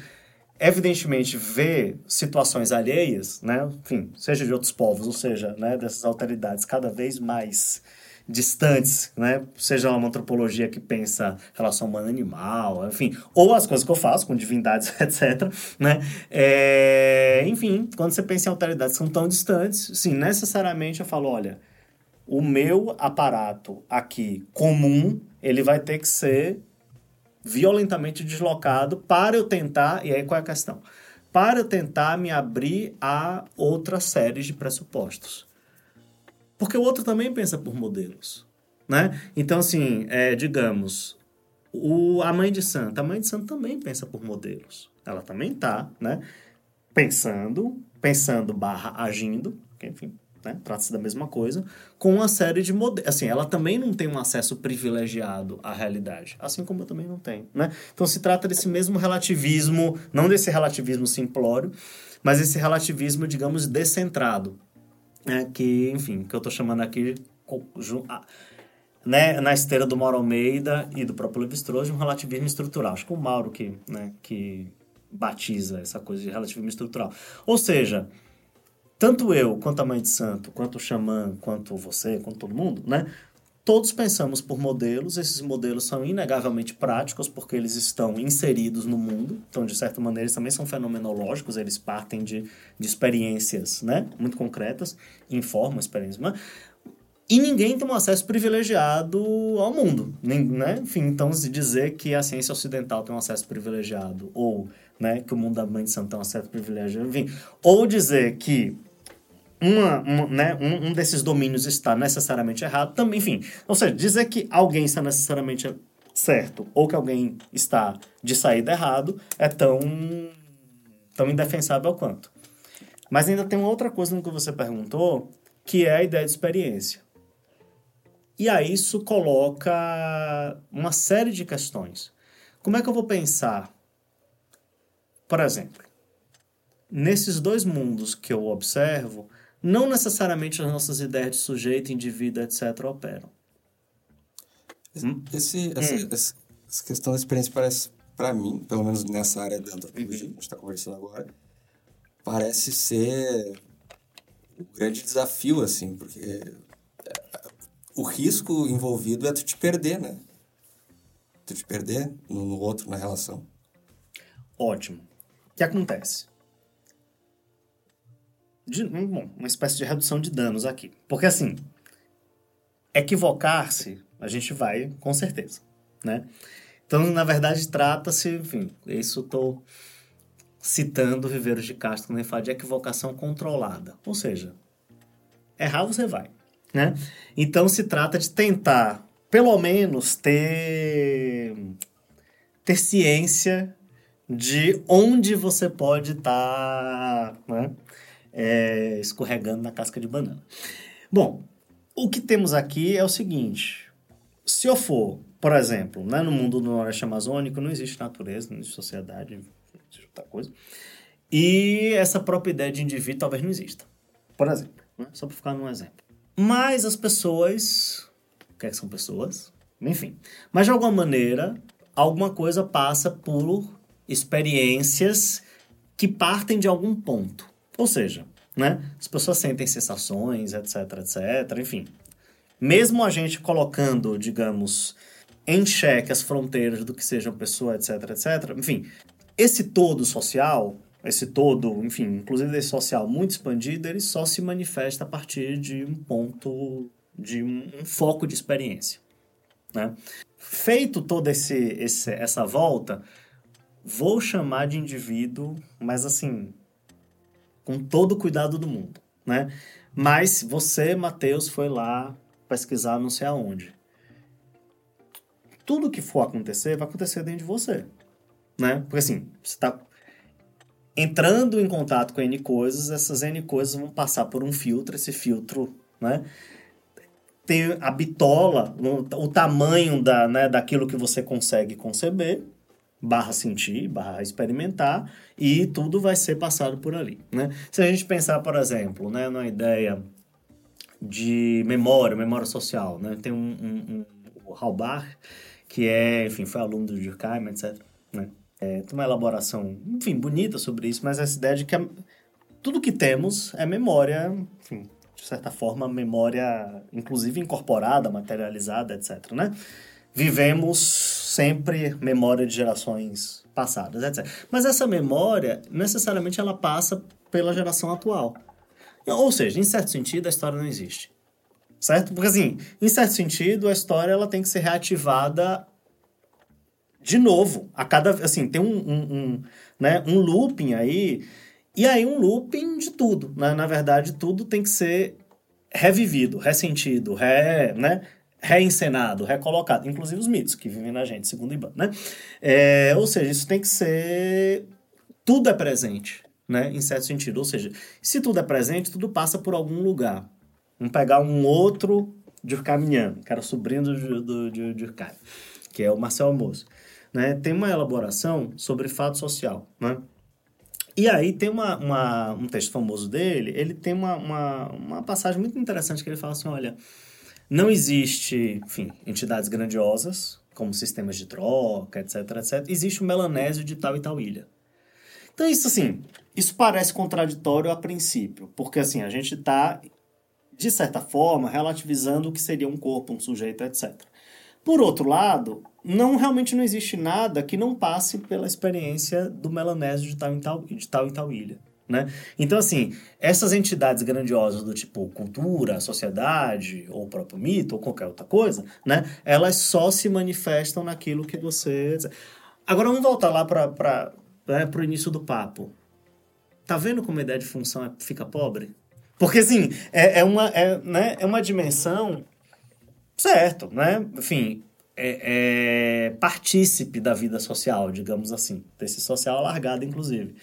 Evidentemente, ver situações alheias, né? Enfim, seja de outros povos, ou seja, né, dessas alteridades cada vez mais distantes, né? Seja uma antropologia que pensa relação humano-animal, enfim, ou as coisas que eu faço com divindades, etc, né? É, enfim, quando você pensa em alteridades que são tão distantes, sim, necessariamente eu falo, olha, o meu aparato aqui comum, ele vai ter que ser violentamente deslocado para eu tentar, e aí qual é a questão? Para eu tentar me abrir a outras séries de pressupostos. Porque o outro também pensa por modelos, né? Então, assim, é, digamos, o, a mãe de santo, a mãe de santo também pensa por modelos. Ela também tá, né? Pensando, pensando barra agindo, enfim, né? Trata-se da mesma coisa, com uma série de modelos. Assim, ela também não tem um acesso privilegiado à realidade, assim como eu também não tenho, né? Então se trata desse mesmo relativismo, não desse relativismo simplório, mas esse relativismo, digamos, descentrado, né, que, enfim, que eu estou chamando aqui, né, na esteira do Mauro Almeida e do próprio Levi-Strauss, de um relativismo estrutural. Acho que o Mauro que, né, que batiza essa coisa de relativismo estrutural. Ou seja, tanto eu, quanto a Mãe de Santo, quanto o Xamã, quanto você, quanto todo mundo, né, Todos pensamos por modelos, esses modelos são inegavelmente práticos porque eles estão inseridos no mundo, então, de certa maneira, eles também são fenomenológicos, eles partem de, de experiências né, muito concretas, informam experiências. Mas, e ninguém tem um acesso privilegiado ao mundo. Né? Enfim, então, se dizer que a ciência ocidental tem um acesso privilegiado, ou né, que o mundo da mãe de santo tem um acesso privilegiado, enfim, ou dizer que uma, né, um, um, desses domínios está necessariamente errado, também, enfim. Ou seja, dizer que alguém está necessariamente certo ou que alguém está de saída errado é tão, tão indefensável quanto. Mas ainda tem uma outra coisa no que você perguntou, que é a ideia de experiência. E aí isso coloca uma série de questões. Como é que eu vou pensar, por exemplo, nesses dois mundos que eu observo, não necessariamente as nossas ideias de sujeito, indivíduo, etc., operam. Esse, essa, hum. essa, questão da experiência parece, para mim, pelo menos nessa área da antropologia uhum. que a gente está conversando agora, parece ser um grande desafio, assim, porque é, o risco envolvido é tu te perder, né? Tu te perder no, no outro, na relação. Ótimo. O que acontece? De, bom, uma espécie de redução de danos aqui. Porque, assim, equivocar-se, a gente vai com certeza, né? Então, na verdade, trata-se, enfim, isso estou citando Viveiros de Castro quando ele fala de equivocação controlada. Ou seja, errar você vai. né? Então se trata de tentar, pelo menos, ter, ter ciência de onde você pode estar tá, né? É, escorregando na casca de banana. Bom, o que temos aqui é o seguinte: se eu for, por exemplo, né, no mundo do Noroeste Amazônico, não existe natureza, não existe sociedade, não existe outra coisa. E essa própria ideia de indivíduo talvez não exista. Por exemplo, né? só para ficar num exemplo. Mas as pessoas. O que, é que são pessoas? Enfim. Mas de alguma maneira, alguma coisa passa por experiências que partem de algum ponto. Ou seja, né? As pessoas sentem sensações, etc, etc, enfim. Mesmo a gente colocando, digamos, em xeque as fronteiras do que seja uma pessoa, etc, etc, enfim, esse todo social, esse todo, enfim, inclusive esse social muito expandido, ele só se manifesta a partir de um ponto, de um, foco de experiência, né? Feito toda esse, esse, essa volta, vou chamar de indivíduo, mas assim, com todo o cuidado do mundo, né? Mas você, Matheus, foi lá pesquisar não sei aonde. Tudo que for acontecer, vai acontecer dentro de você, né? Porque assim, você está entrando em contato com N coisas, essas N coisas vão passar por um filtro, esse filtro, né? Tem a bitola, o tamanho da, né, daquilo que você consegue conceber, barra sentir, barra experimentar, e tudo vai ser passado por ali, né? Se a gente pensar, por exemplo, né, na ideia de memória, memória social, né? Tem um, um, um Halbach, que é, enfim, foi aluno do Durkheim, etc, né? É, tem uma elaboração, enfim, bonita sobre isso, mas essa ideia de que a, tudo que temos é memória, enfim, de certa forma, memória, inclusive incorporada, materializada, etc, né? Vivemos sempre memória de gerações passadas, etc. Mas essa memória, necessariamente, ela passa pela geração atual. Ou seja, em certo sentido, a história não existe. Certo? Porque, assim, em certo sentido, a história ela tem que ser reativada de novo. A cada... Assim, tem um, um, um, né, um looping aí. E aí, um looping de tudo. Né? Na verdade, tudo tem que ser revivido, ressentido, re, né? Reencenado, recolocado, inclusive os mitos que vivem na gente, segundo Iban, né? É, ou seja, isso tem que ser... Tudo é presente, né? Em certo sentido. Ou seja, se tudo é presente, tudo passa por algum lugar. Vamos pegar um outro Durkheimiano, que era sobrinho do, do, do Durkheim, que é o Marcel Almoço. Né? Tem uma elaboração sobre fato social, né? E aí tem uma, uma, um texto famoso dele, ele tem uma, uma, uma passagem muito interessante que ele fala assim, olha... Não existe, enfim, entidades grandiosas, como sistemas de troca, etc, etc. Existe o melanésio de tal e tal ilha. Então, isso assim, isso parece contraditório a princípio, porque assim, a gente está, de certa forma, relativizando o que seria um corpo, um sujeito, etc. Por outro lado, não realmente não existe nada que não passe pela experiência do melanésio de tal e tal, de tal, e tal ilha. Né? Então, assim, essas entidades grandiosas do tipo cultura, sociedade, ou próprio mito, ou qualquer outra coisa, né? elas só se manifestam naquilo que você. Agora vamos voltar lá para né, o início do papo. Tá vendo como a ideia de função é, fica pobre? Porque, assim, é, é, uma, é, né, é uma dimensão. Certo, né? Enfim, é, é partícipe da vida social, digamos assim. Desse social alargado, inclusive.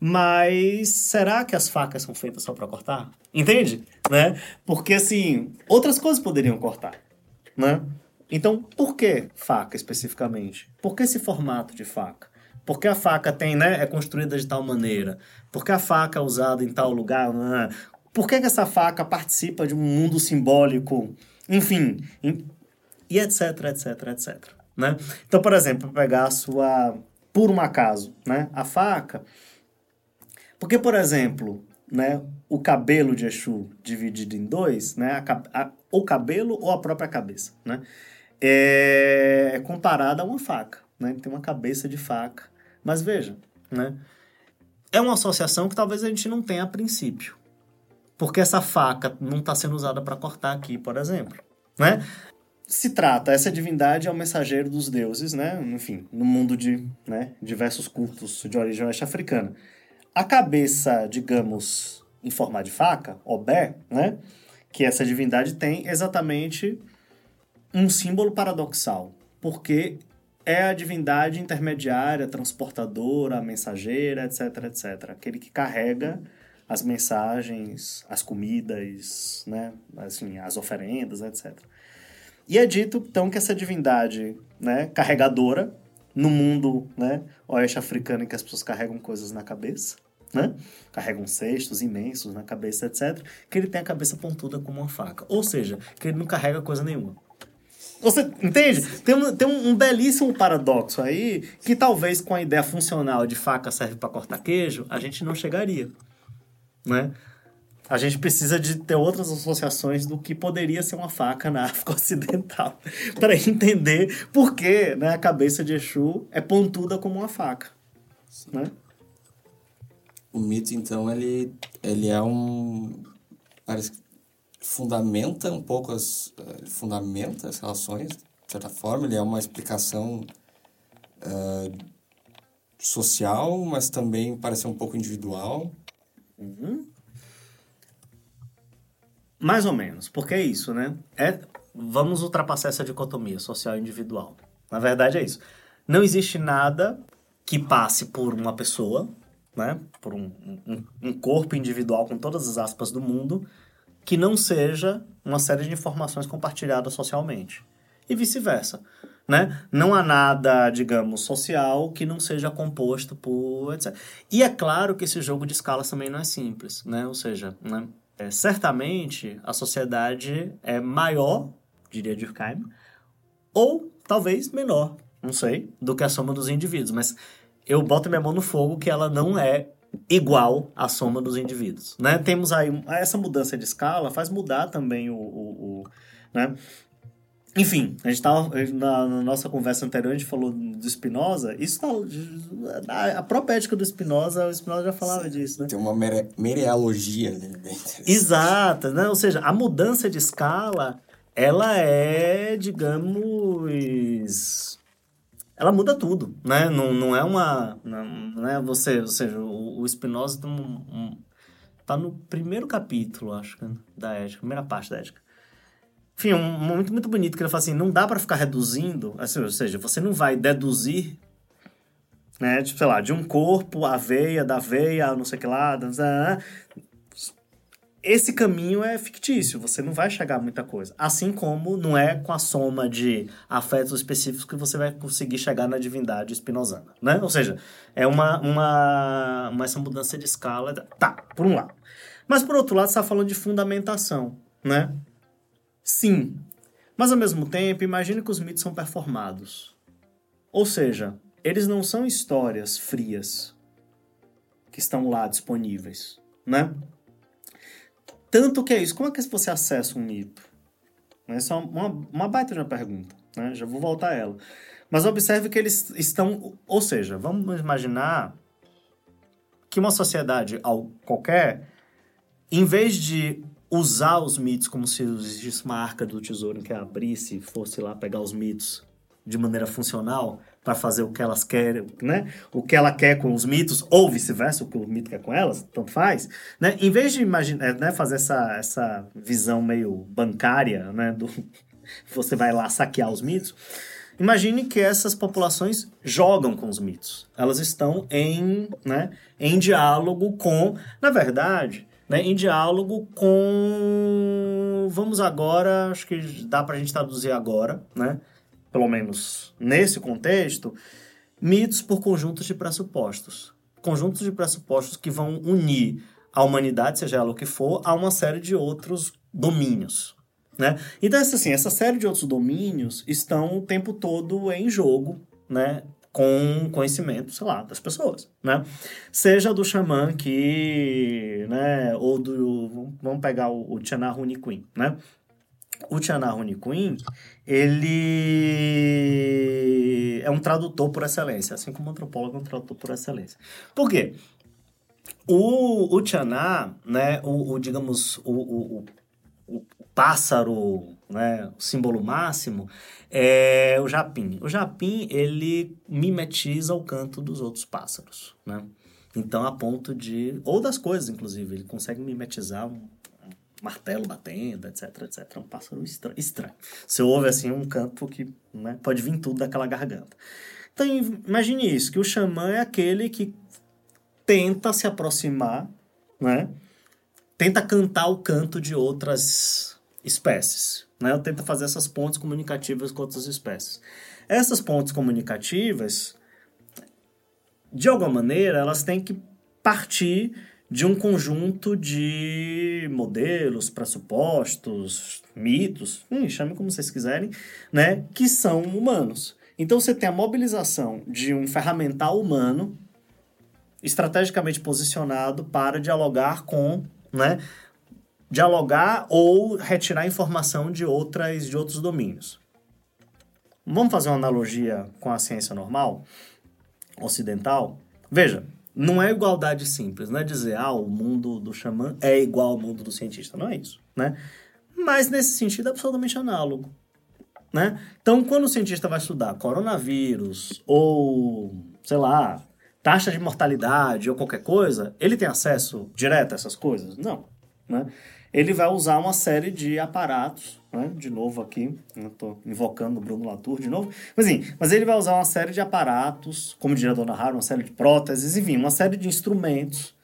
Mas será que as facas são feitas só para cortar? Entende? Né? Porque assim, outras coisas poderiam cortar, né? Então, por que faca especificamente? Por que esse formato de faca? Por que a faca tem, né, é construída de tal maneira? Por que a faca é usada em tal lugar? Né? Por que, que essa faca participa de um mundo simbólico? Enfim, e etc, etc, etc. Né? Então, por exemplo, pegar a sua... Por um acaso, né? A faca porque, por exemplo, né, o cabelo de Exu dividido em dois, né, a, a, o cabelo ou a própria cabeça, né, é comparada a uma faca. Né, tem uma cabeça de faca. Mas veja, né, é uma associação que talvez a gente não tenha a princípio. Porque essa faca não está sendo usada para cortar aqui, por exemplo. Né? Se trata, essa divindade é o mensageiro dos deuses, né? enfim, no mundo de né, diversos cultos de origem oeste africana. A cabeça, digamos, em forma de faca, obé, né? que essa divindade tem exatamente um símbolo paradoxal, porque é a divindade intermediária, transportadora, mensageira, etc, etc. Aquele que carrega as mensagens, as comidas, né, assim, as oferendas, etc. E é dito, então, que essa divindade né, carregadora, no mundo né, oeste africano em que as pessoas carregam coisas na cabeça, né? Carregam cestos imensos na cabeça, etc. Que ele tem a cabeça pontuda como uma faca. Ou seja, que ele não carrega coisa nenhuma. Você entende? Tem, um, tem um, belíssimo paradoxo aí que talvez com a ideia funcional de faca serve para cortar queijo, a gente não chegaria. Né? A gente precisa de ter outras associações do que poderia ser uma faca na África Ocidental para entender por que né, a cabeça de Exu é pontuda como uma faca. Né? O mito, então, ele, ele é um. Parece que fundamenta um pouco as. Ele fundamenta as relações, de certa forma, ele é uma explicação uh, social, mas também parece um pouco individual. Uhum. Mais ou menos, porque é isso, né? É, vamos ultrapassar essa dicotomia social e individual. Na verdade é isso. Não existe nada que passe por uma pessoa, né? Por um, um, um corpo individual com todas as aspas do mundo, que não seja uma série de informações compartilhadas socialmente. E vice-versa. Né? Não há nada, digamos, social que não seja composto por etc. E é claro que esse jogo de escalas também não é simples, né? Ou seja, né? É, certamente a sociedade é maior, diria Durkheim, ou talvez menor, não sei, do que a soma dos indivíduos. Mas eu boto minha mão no fogo que ela não é igual à soma dos indivíduos. Né? Temos aí essa mudança de escala faz mudar também o, o, o né? Enfim, a gente tava, na, na, nossa conversa anterior, a gente falou do Spinoza. Isso tá, a própria ética do Spinoza, o Spinoza já falava Sim, disso, né? Tem uma mere, merealogia ali. Exato, né? Ou seja, a mudança de escala, ela é, digamos... Ela muda tudo, né? Não, não é uma... Não, é você, ou seja, o, o Spinoza tá, um, um, tá no primeiro capítulo, acho, da ética, primeira parte da ética enfim, um momento muito bonito que ele fala assim, não dá para ficar reduzindo, assim, ou seja, você não vai deduzir, né, tipo, sei lá, de um corpo, a veia, da veia, não sei o que lá, esse caminho é fictício, você não vai chegar a muita coisa. Assim como não é com a soma de afetos específicos que você vai conseguir chegar na divindade espinosana, né? Ou seja, é uma, uma, uma essa mudança de escala, tá, por um lado. Mas por outro lado, você está falando de fundamentação, né? Sim, mas ao mesmo tempo, imagine que os mitos são performados. Ou seja, eles não são histórias frias que estão lá disponíveis, né? Tanto que é isso. Como é que você acessa um mito? Essa é uma, uma baita de uma pergunta, né? Já vou voltar a ela. Mas observe que eles estão... Ou seja, vamos imaginar que uma sociedade qualquer, em vez de usar os mitos como se existisse uma arca do tesouro que abrisse e fosse lá pegar os mitos de maneira funcional para fazer o que elas querem, né? O que ela quer com os mitos ou vice-versa, o que o mito quer com elas, tanto faz, né? Em vez de imaginar, né, fazer essa, essa visão meio bancária, né, do você vai lá saquear os mitos, Imagine que essas populações jogam com os mitos. Elas estão em, né, em diálogo com, na verdade, né, em diálogo com. Vamos agora, acho que dá para a gente traduzir agora, né? Pelo menos nesse contexto, mitos por conjuntos de pressupostos. Conjuntos de pressupostos que vão unir a humanidade, seja ela o que for, a uma série de outros domínios. Né? Então, assim, essa série de outros domínios estão o tempo todo em jogo, né? com conhecimento, sei lá, das pessoas, né? Seja do xamã que, né, ou do, vamos pegar o, o Tiana Queen, né? O Tiana Queen, ele é um tradutor por excelência, assim como o antropólogo é um tradutor por excelência. Por quê? O, o né, o, o digamos, o, o, o pássaro, né, o símbolo máximo, é o japim. O japim, ele mimetiza o canto dos outros pássaros, né? Então, a ponto de... Ou das coisas, inclusive. Ele consegue mimetizar um, martelo batendo, etc, etc. É um pássaro estranho. estranho. Você ouve assim um canto que né, pode vir tudo daquela garganta. Então imagine isso, que o xamã é aquele que tenta se aproximar, né? Tenta cantar o canto de outras espécies, né? Tenta fazer essas pontes comunicativas com outras espécies. Essas pontes comunicativas, de alguma maneira, elas têm que partir de um conjunto de modelos, pressupostos, mitos, hum, chame como vocês quiserem, né, que são humanos. Então você tem a mobilização de um ferramental humano estrategicamente posicionado para dialogar com, né, dialogar ou retirar informação de outras de outros domínios. Vamos fazer uma analogia com a ciência normal ocidental? Veja, não é igualdade simples, não é dizer, ah, o mundo do xamã é igual ao mundo do cientista, não é isso, né? Mas nesse sentido é absolutamente análogo, né? Então, quando o cientista vai estudar coronavírus ou, sei lá, taxa de mortalidade ou qualquer coisa, ele tem acesso direto a essas coisas? Não, né? Ele vai usar uma série de aparatos né? de novo aqui, estou invocando o Bruno Latour de novo, mas, assim, mas ele vai usar uma série de aparatos, como diria a Dona Hara, uma série de próteses, enfim, uma série de instrumentos.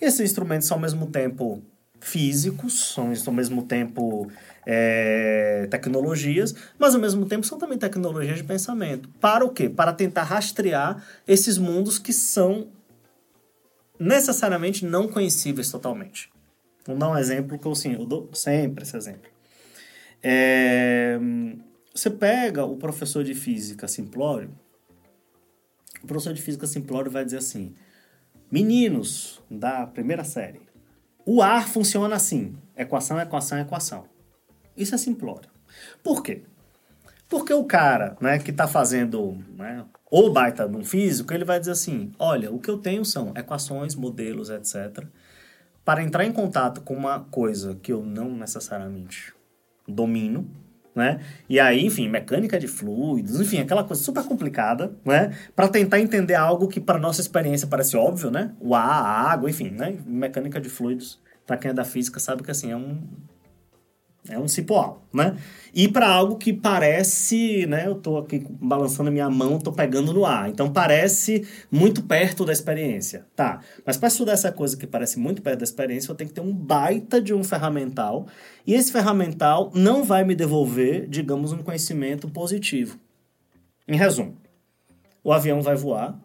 E esses instrumentos são ao mesmo tempo físicos, são ao mesmo tempo é, tecnologias, mas ao mesmo tempo são também tecnologias de pensamento. Para o quê? Para tentar rastrear esses mundos que são necessariamente não conhecíveis totalmente. Vou dar um exemplo que eu, assim, eu dou sempre esse exemplo. É, você pega o professor de física simplório, o professor de física simplório vai dizer assim: meninos da primeira série, o ar funciona assim: equação, equação, equação. Isso é simplório. Por quê? Porque o cara né, que está fazendo né, ou baita num físico, ele vai dizer assim: olha, o que eu tenho são equações, modelos, etc. Para entrar em contato com uma coisa que eu não necessariamente domino, né? E aí, enfim, mecânica de fluidos, enfim, aquela coisa super complicada, né? Para tentar entender algo que para nossa experiência parece óbvio, né? O ar, a água, enfim, né? Mecânica de fluidos, para quem é da física sabe que assim é um é um cipoal, né? E para algo que parece, né? Eu estou aqui balançando a minha mão, estou pegando no ar. Então parece muito perto da experiência. Tá. Mas para estudar essa coisa que parece muito perto da experiência, eu tenho que ter um baita de um ferramental. E esse ferramental não vai me devolver, digamos, um conhecimento positivo. Em resumo, o avião vai voar,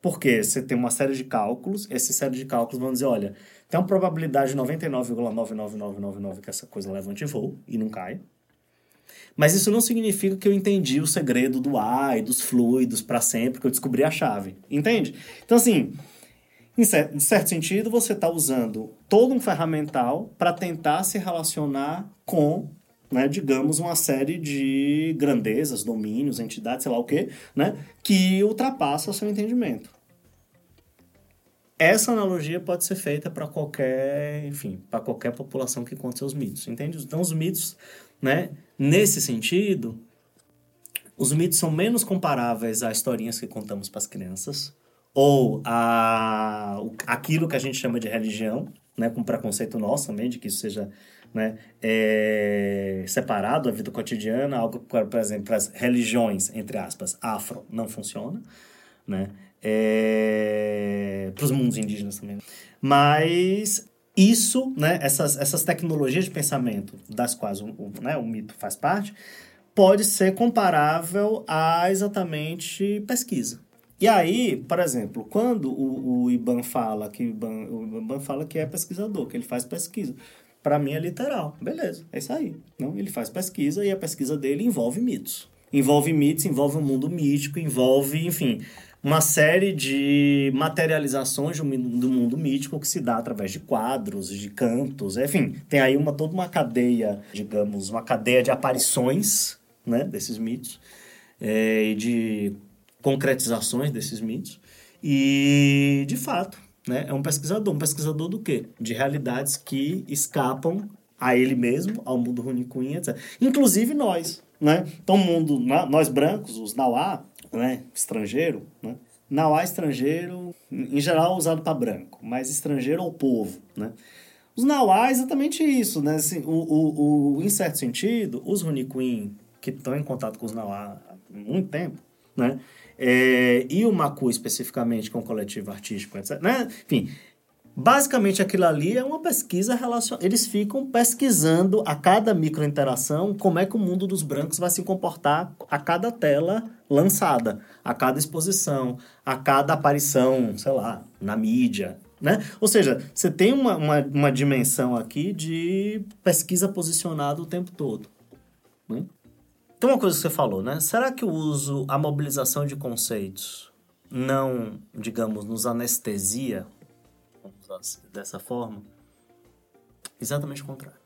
porque você tem uma série de cálculos, essa série de cálculos vão dizer, olha, tem uma probabilidade de 99,99999 que essa coisa levante voo e não cai. Mas isso não significa que eu entendi o segredo do ar e dos fluidos para sempre, que eu descobri a chave. Entende? Então, assim, em certo, certo sentido, você está usando todo um ferramental para tentar se relacionar com, né, digamos, uma série de grandezas, domínios, entidades, sei lá o quê, né, que ultrapassa o seu entendimento. Essa analogia pode ser feita para qualquer, enfim, para qualquer população que conte seus mitos, entende? Então, os mitos, né, nesse sentido, os mitos são menos comparáveis a historinhas que contamos para as crianças ou a aquilo que a gente chama de religião, né, com preconceito nosso também de que isso seja né, é, separado da vida cotidiana, algo por exemplo, as religiões, entre aspas, afro, não funciona, né? É, para os mundos indígenas também. Mas isso, né, essas, essas tecnologias de pensamento das quais o, o, né, o mito faz parte, pode ser comparável a exatamente pesquisa. E aí, por exemplo, quando o, o IBAN fala que IBAN, o IBAN fala que é pesquisador, que ele faz pesquisa, para mim é literal. Beleza, é isso aí. Não, ele faz pesquisa e a pesquisa dele envolve mitos. Envolve mitos, envolve o um mundo mítico, envolve, enfim, uma série de materializações do mundo mítico que se dá através de quadros, de cantos, enfim, tem aí uma toda uma cadeia, digamos, uma cadeia de aparições, né, desses mitos é, e de concretizações desses mitos. E, de fato, né, é um pesquisador. Um pesquisador do quê? De realidades que escapam a ele mesmo, ao mundo runicuim, etc. Inclusive nós, né? Então, mundo, nós brancos, os Nauá, né, estrangeiro, né? Nauá estrangeiro, em geral usado para branco, mas estrangeiro ao povo, né? Os Nauá é exatamente isso, né? Assim, o, o, o, em certo sentido, os Queen, que estão em contato com os Nauá há muito tempo, né? É, e o Macu especificamente, que é um coletivo artístico, etc. Né? Enfim, basicamente aquilo ali é uma pesquisa relacionada. Eles ficam pesquisando a cada microinteração como é que o mundo dos brancos vai se comportar a cada tela lançada, a cada exposição, a cada aparição, sei lá, na mídia, né? Ou seja, você tem uma, uma, uma dimensão aqui de pesquisa posicionada o tempo todo. Né? Tem uma coisa que você falou, né? Será que o uso, a mobilização de conceitos não, digamos, nos anestesia, dessa forma? Exatamente o contrário,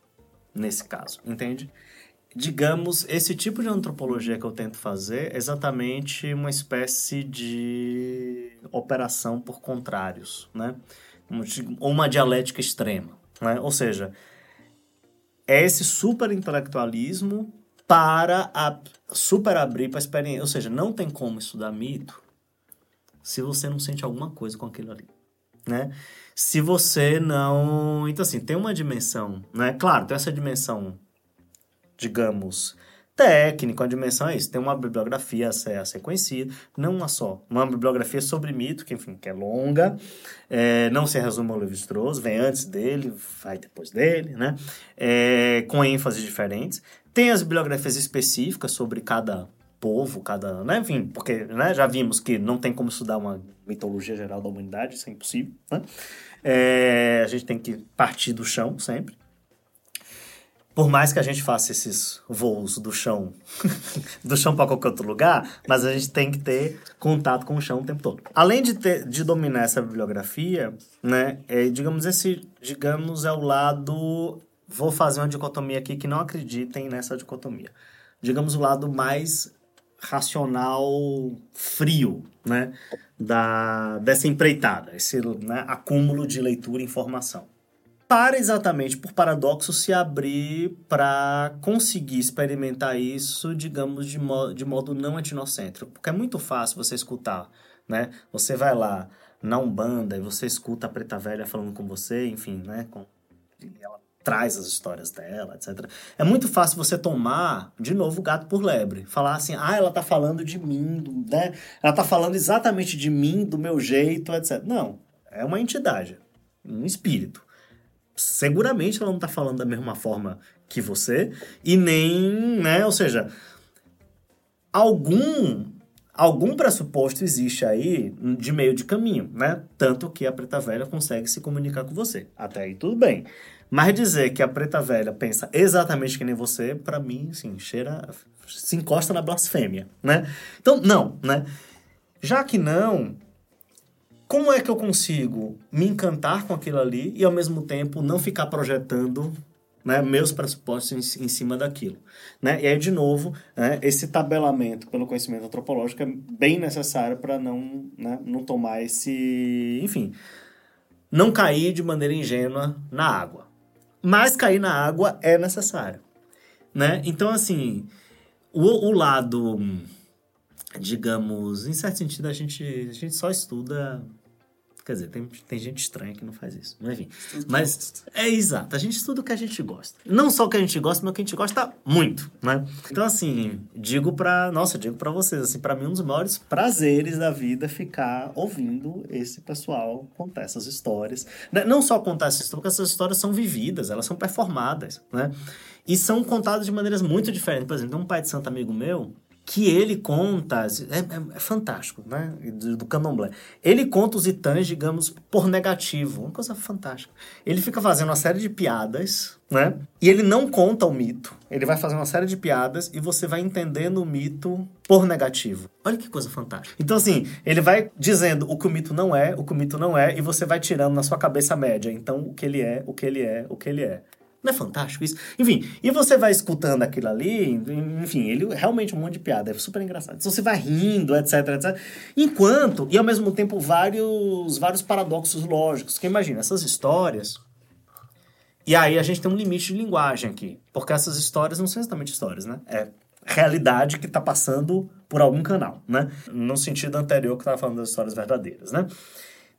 nesse caso, entende? Digamos, esse tipo de antropologia que eu tento fazer é exatamente uma espécie de operação por contrários, né? Ou uma dialética extrema, né? Ou seja, é esse super intelectualismo para a, super abrir para a experiência. Ou seja, não tem como estudar mito se você não sente alguma coisa com aquilo ali, né? Se você não... Então, assim, tem uma dimensão, né? Claro, tem essa dimensão, digamos, técnica, a dimensão é isso. Tem uma bibliografia a ser, a ser conhecida, não uma só. Uma bibliografia sobre mito, que, enfim, que é longa, é, não se resume ao Levi-Strauss, vem antes dele, vai depois dele, né? É, com ênfases diferentes. Tem as bibliografias específicas sobre cada povo, cada. Né? Enfim, porque né, já vimos que não tem como estudar uma mitologia geral da humanidade, isso é impossível. Né? É, a gente tem que partir do chão sempre. Por mais que a gente faça esses voos do chão, do chão para qualquer outro lugar, mas a gente tem que ter contato com o chão o tempo todo. Além de, ter, de dominar essa bibliografia, né, é, digamos esse, digamos é o lado vou fazer uma dicotomia aqui que não acreditem nessa dicotomia. Digamos o lado mais racional frio, né, da dessa empreitada, esse né, acúmulo de leitura e informação. Para exatamente por paradoxo se abrir para conseguir experimentar isso, digamos, de, mo de modo não etnocêntrico. Porque é muito fácil você escutar, né? Você vai lá na Umbanda e você escuta a Preta Velha falando com você, enfim, né? Com, ela traz as histórias dela, etc. É muito fácil você tomar, de novo, gato por lebre. Falar assim, ah, ela tá falando de mim, né? Ela tá falando exatamente de mim, do meu jeito, etc. Não, é uma entidade, um espírito. Seguramente ela não tá falando da mesma forma que você, e nem, né? Ou seja, algum algum pressuposto existe aí de meio de caminho, né? Tanto que a preta velha consegue se comunicar com você. Até aí tudo bem. Mas dizer que a preta velha pensa exatamente que nem você, para mim, assim, cheira. se encosta na blasfêmia, né? Então, não, né? Já que não, como é que eu consigo me encantar com aquilo ali e ao mesmo tempo não ficar projetando né, meus pressupostos em, em, cima daquilo. Né? E aí, de novo, né, esse tabelamento pelo conhecimento antropológico é bem necessário para não, né, não tomar esse. Enfim, não cair de maneira ingênua na água mas cair na água é necessário, né? Então, assim, o, o lado, digamos, em certo sentido, a gente, a gente só estuda Quer dizer, tem, tem gente estranha que não faz isso. Mas enfim. Mas é exato. A gente estuda o que a gente gosta. Não só o que a gente gosta, mas o que a gente gosta muito, né? Então, assim, digo pra. Nossa, digo pra vocês, assim, pra mim, um dos maiores prazeres da vida é ficar ouvindo esse pessoal contar essas histórias. Né? Não só contar essas histórias, porque essas histórias são vividas, elas são performadas, né? E são contadas de maneiras muito diferentes. Por exemplo, um pai de santo amigo meu, que ele conta, é, é, é fantástico, né? Do, do, candomblé. Ele conta os itãs, digamos, por negativo, uma coisa fantástica. Ele fica fazendo uma série de piadas, né? E ele não conta o mito. Ele vai fazendo uma série de piadas e você vai entendendo o mito por negativo. Olha que coisa fantástica. Então, assim, ele vai dizendo o que o mito não é, o que o mito não é, e você vai tirando na sua cabeça média. Então, o que ele é, o que ele é, o que ele é. Não é fantástico isso? Enfim, e você vai escutando aquilo ali, enfim, ele realmente um monte de piada, é super engraçado. Então você vai rindo, etc, etc. Enquanto, e ao mesmo tempo, vários, vários paradoxos lógicos. Que imagina, essas histórias. E aí a gente tem um limite de linguagem aqui. Porque essas histórias não são exatamente histórias, né? É realidade que está passando por algum canal, né? No sentido anterior que estava falando das histórias verdadeiras, né?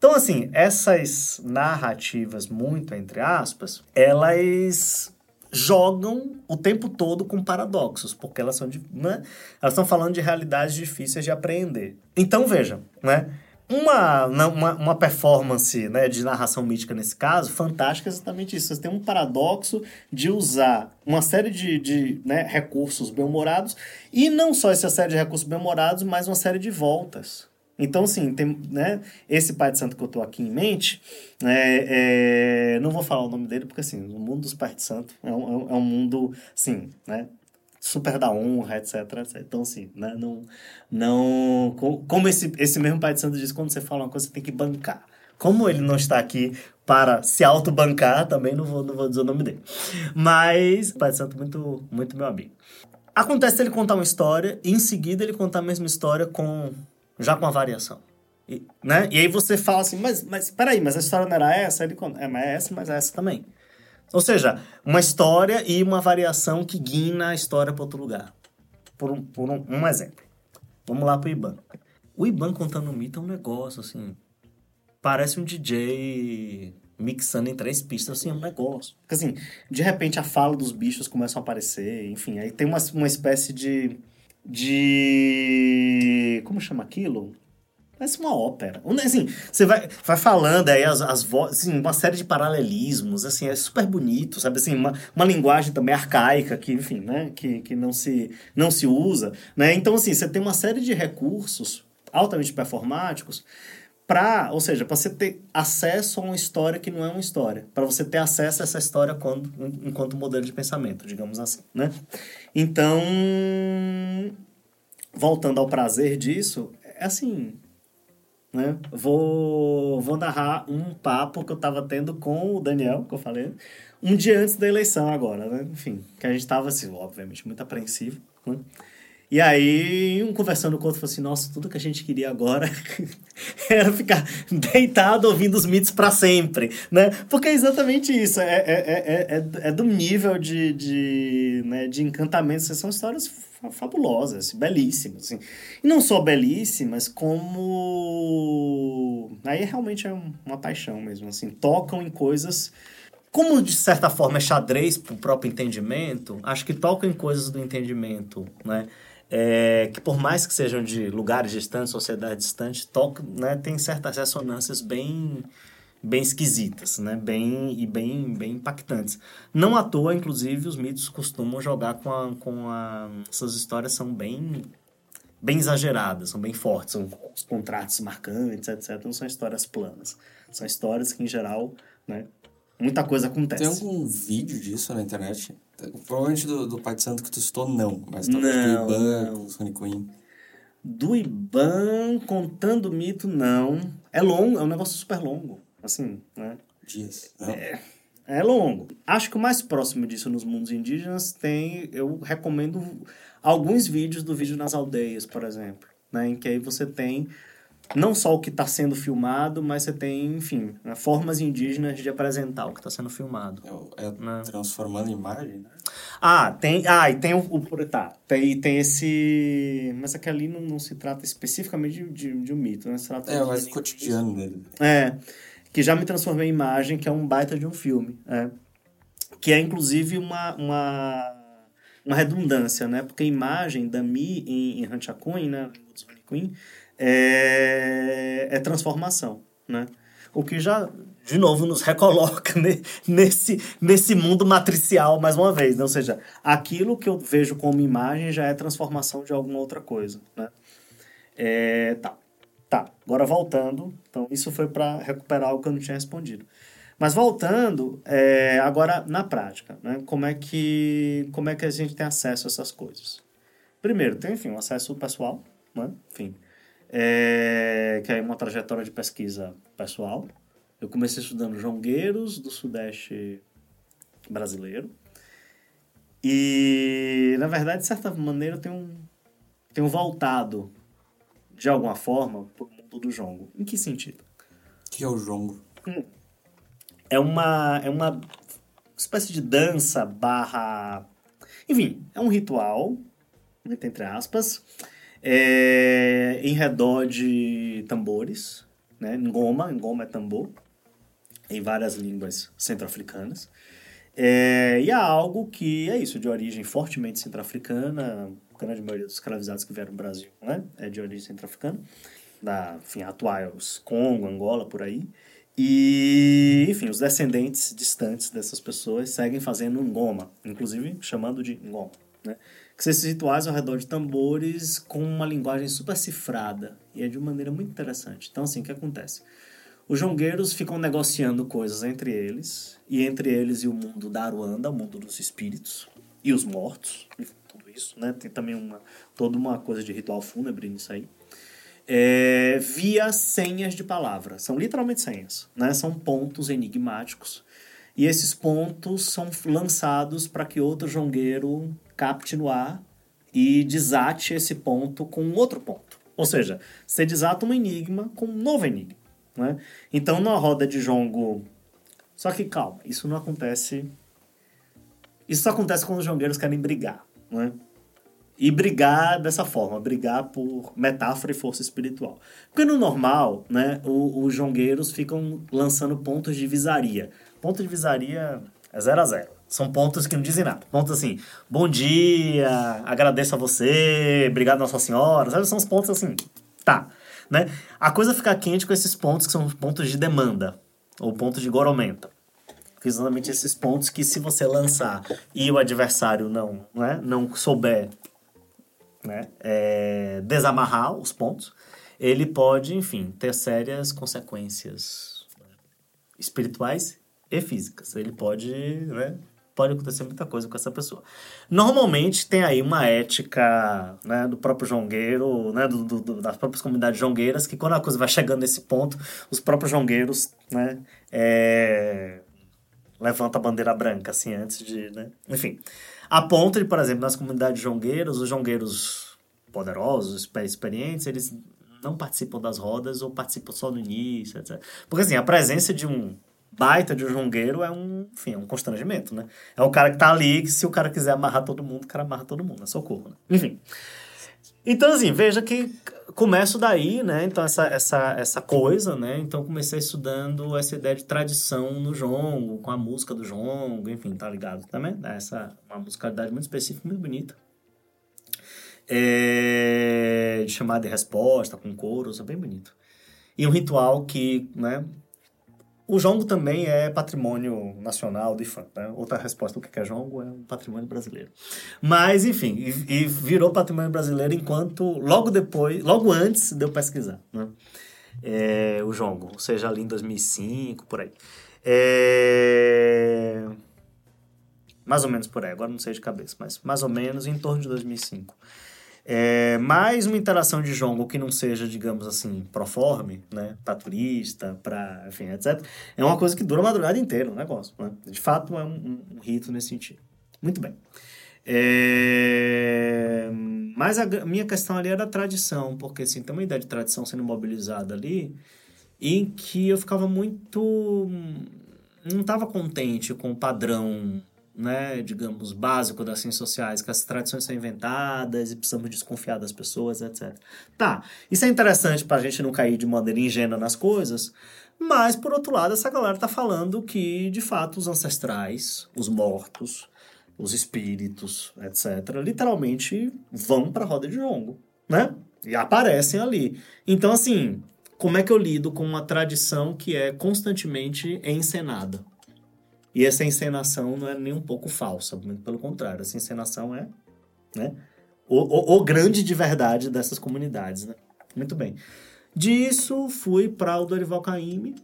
Então, assim, essas narrativas, muito entre aspas, elas jogam o tempo todo com paradoxos, porque elas são de, né? elas estão falando de realidades difíceis de apreender. Então, veja, né? Uma, uma, uma performance né, de narração mítica nesse caso, fantástica é exatamente isso. Você tem um paradoxo de usar uma série de, de né, recursos bem-humorados, e não só essa série de recursos bem-humorados, mas uma série de voltas. Então, assim, tem, né, esse pai de santo que eu tô aqui em mente, é, é, não vou falar o nome dele, porque, assim, o mundo dos pais de santo é um, é um mundo, assim, né, super da honra, etc, etc. Então, assim, né, não, não... Como esse, esse mesmo pai de santo diz, quando você fala uma coisa, você tem que bancar. Como ele não está aqui para se autobancar, também não vou, não vou dizer o nome dele. Mas, pai de santo muito, muito meu amigo. Acontece ele contar uma história e em seguida ele contar a mesma história com já com a variação. E, né? e aí você fala assim, mas, mas peraí, mas a história não era essa? Ele, é, mas é essa, mas é essa também. Ou seja, uma história e uma variação que guina a história para outro lugar. Por, um, por um, um, exemplo. Vamos lá pro Iban. O Iban contando um mito é um negócio, assim. Parece um DJ mixando em três pistas, assim, é um negócio. Porque, assim, de repente a fala dos bichos começa a aparecer, enfim, aí tem uma, uma espécie de. De. Como chama aquilo? Parece uma ópera. Assim, você vai, vai falando aí as, as vozes, assim, uma série de paralelismos, assim, é super bonito, sabe? Assim, uma, uma linguagem também arcaica que, enfim, né? Que, que não, se, não se usa, né? Então, assim, você tem uma série de recursos altamente performáticos para, ou seja, para você ter acesso a uma história que não é uma história, para você ter acesso a essa história quando, enquanto modelo de pensamento, digamos assim, né? Então, voltando ao prazer disso, é assim, né? Vou, vou narrar um papo que eu estava tendo com o Daniel, que eu falei, um dia antes da eleição agora, né? Enfim, que a gente estava, assim, obviamente, muito apreensivo, né? E aí, um conversando com o outro, falou assim, nossa, tudo que a gente queria agora era ficar deitado ouvindo os mitos para sempre, né? Porque é exatamente isso, é, é, é, é, é do nível de, de, né, de encantamento, são histórias fabulosas, belíssimas. Assim. E não só belíssimas, como. Aí realmente é uma paixão mesmo. Assim. Tocam em coisas. Como de certa forma é xadrez para o próprio entendimento, acho que tocam em coisas do entendimento, né? É, que por mais que sejam de lugares distantes, sociedades distantes, tocam, né, tem certas ressonâncias bem bem esquisitas, né? Bem e bem bem impactantes. Não à toa, inclusive, os mitos costumam jogar com a, com a essas histórias são bem bem exageradas, são bem fortes, são os contratos marcantes, etc. Não são histórias planas. São histórias que em geral, né, muita coisa acontece. Tem algum vídeo disso na internet? Provavelmente do, do Pai de Santo que tu citou, não. Mas talvez não, do Iban, não. Sonic Queen. Do Iban contando mito, não. É longo, é um negócio super longo. Assim, né? Dias. É, é longo. Acho que o mais próximo disso nos mundos indígenas tem. Eu recomendo alguns vídeos do vídeo nas aldeias, por exemplo. Né, em que aí você tem não só o que está sendo filmado, mas você tem, enfim, né, formas indígenas de apresentar o que está sendo filmado. É, é né? transformando imagem, né? Ah, tem. Ah, e tem o. o tá, tem, tem esse. Mas aqui ali não, não se trata especificamente de, de, de um mito, né? Se trata é, mas cotidiano dele. É que já me transformei em imagem, que é um baita de um filme. É. Que é, inclusive, uma, uma, uma redundância, né? Porque a imagem da Mi em, em Hanchakun, né? Queen, é, é transformação, né? O que já, de novo, nos recoloca nesse, nesse mundo matricial, mais uma vez. Né? Ou seja, aquilo que eu vejo como imagem já é transformação de alguma outra coisa, né? É, tá. Tá, agora voltando. Então, isso foi para recuperar o que eu não tinha respondido. Mas voltando, é, agora na prática, né? Como é, que, como é que a gente tem acesso a essas coisas? Primeiro, tem, enfim, um acesso pessoal, né? Enfim, é, que é uma trajetória de pesquisa pessoal. Eu comecei estudando jongueiros do Sudeste brasileiro. E, na verdade, de certa maneira, eu tenho, tenho voltado de alguma forma, para o mundo do jongo. Em que sentido? O que é o jongo? Hum. É uma, é uma espécie de dança barra... Enfim, é um ritual, entre aspas, é, em redor de tambores, né? Ngoma, Ngoma é tambor, em várias línguas centro-africanas. É, e é algo que é isso, de origem fortemente centro-africana, a grande maioria dos escravizados que vieram do Brasil né? é de origem centro-africana, da, enfim, atuais Congo, Angola, por aí. E, enfim, os descendentes distantes dessas pessoas seguem fazendo ngoma, inclusive chamando de ngoma, né? Que são esses rituais ao redor de tambores com uma linguagem super cifrada e é de uma maneira muito interessante. Então, assim, o que acontece? Os jongueiros ficam negociando coisas entre eles, e entre eles e o mundo da Aruanda, o mundo dos espíritos e os mortos, tudo isso, né? Tem também uma, toda uma coisa de ritual fúnebre nisso aí é, via senhas de palavra. São literalmente senhas, né? São pontos enigmáticos. E esses pontos são lançados para que outro jongueiro capte no ar e desate esse ponto com outro ponto. Ou seja, você desata um enigma com um novo enigma. Né? Então, numa roda de jongo. Só que calma, isso não acontece. Isso só acontece quando os jongueiros querem brigar. Né? e brigar dessa forma, brigar por metáfora e força espiritual. Porque no normal, né, os jongueiros ficam lançando pontos de visaria. Ponto de visaria é zero a zero. São pontos que não dizem nada. Pontos assim, bom dia, agradeço a você, obrigado Nossa Senhora. Sabe? São os pontos assim, tá. Né? A coisa fica quente com esses pontos que são pontos de demanda, ou pontos de goromenta. Exatamente esses pontos que se você lançar e o adversário não, né, não souber né, é, desamarrar os pontos, ele pode, enfim, ter sérias consequências espirituais e físicas. Ele pode, né, pode acontecer muita coisa com essa pessoa. Normalmente tem aí uma ética né, do próprio jongueiro, né, do, do, das próprias comunidades jongueiras, que quando a coisa vai chegando nesse ponto, os próprios jongueiros né, é, levantam a bandeira branca, assim, antes de... Né, enfim... A ponto de, por exemplo, nas comunidades jongueiros, os jongueiros poderosos, experientes, eles não participam das rodas ou participam só no início, etc. Porque, assim, a presença de um baita de um jongueiro é um, enfim, é um constrangimento, né? É um cara que tá ali, que se o cara quiser amarrar todo mundo, o cara amarra todo mundo, é socorro, né? Enfim. Então, assim, veja que começo daí, né? Então, essa, essa, essa coisa, né? Então, comecei estudando essa ideia de tradição no jongo, com a música do jongo, enfim, tá ligado também? Essa uma musicalidade muito específica, muito bonita. É, de chamada e resposta, com coros, é bem bonito. E um ritual que, né? O jongo também é patrimônio nacional do IFAM. Né? Outra resposta do que é jongo é um patrimônio brasileiro. Mas, enfim, e, e, virou patrimônio brasileiro enquanto, logo depois, logo antes de eu pesquisar, né? É, o jongo, ou seja, ali em 2005, por aí. É... Mais ou menos por aí, agora não sei de cabeça, mas mais ou menos em torno de 2005. É, mais uma interação de jongo que não seja, digamos assim, proforme, né? Pra turista, pra, enfim, etc. É uma coisa que dura a madrugada inteira, o negócio, né? De fato, é um, um, um, rito nesse sentido. Muito bem. É... Mas a minha questão ali era a tradição, porque, assim, tem uma ideia de tradição sendo mobilizada ali, em que eu ficava muito... Não estava contente com o padrão né, digamos, básico das ciências sociais, que as tradições são inventadas e precisamos desconfiar das pessoas, etc. Tá, isso é interessante para a gente não cair de maneira ingênua nas coisas, mas, por outro lado, essa galera tá falando que, de fato, os ancestrais, os mortos, os espíritos, etc., literalmente vão para a roda de jongo, né? E aparecem ali. Então, assim, como é que eu lido com uma tradição que é constantemente encenada? E essa encenação não é nem um pouco falsa, muito pelo contrário. Essa encenação é né, o, o, o grande de verdade dessas comunidades. Né? Muito bem. Disso, fui para o Dorival Caymmi.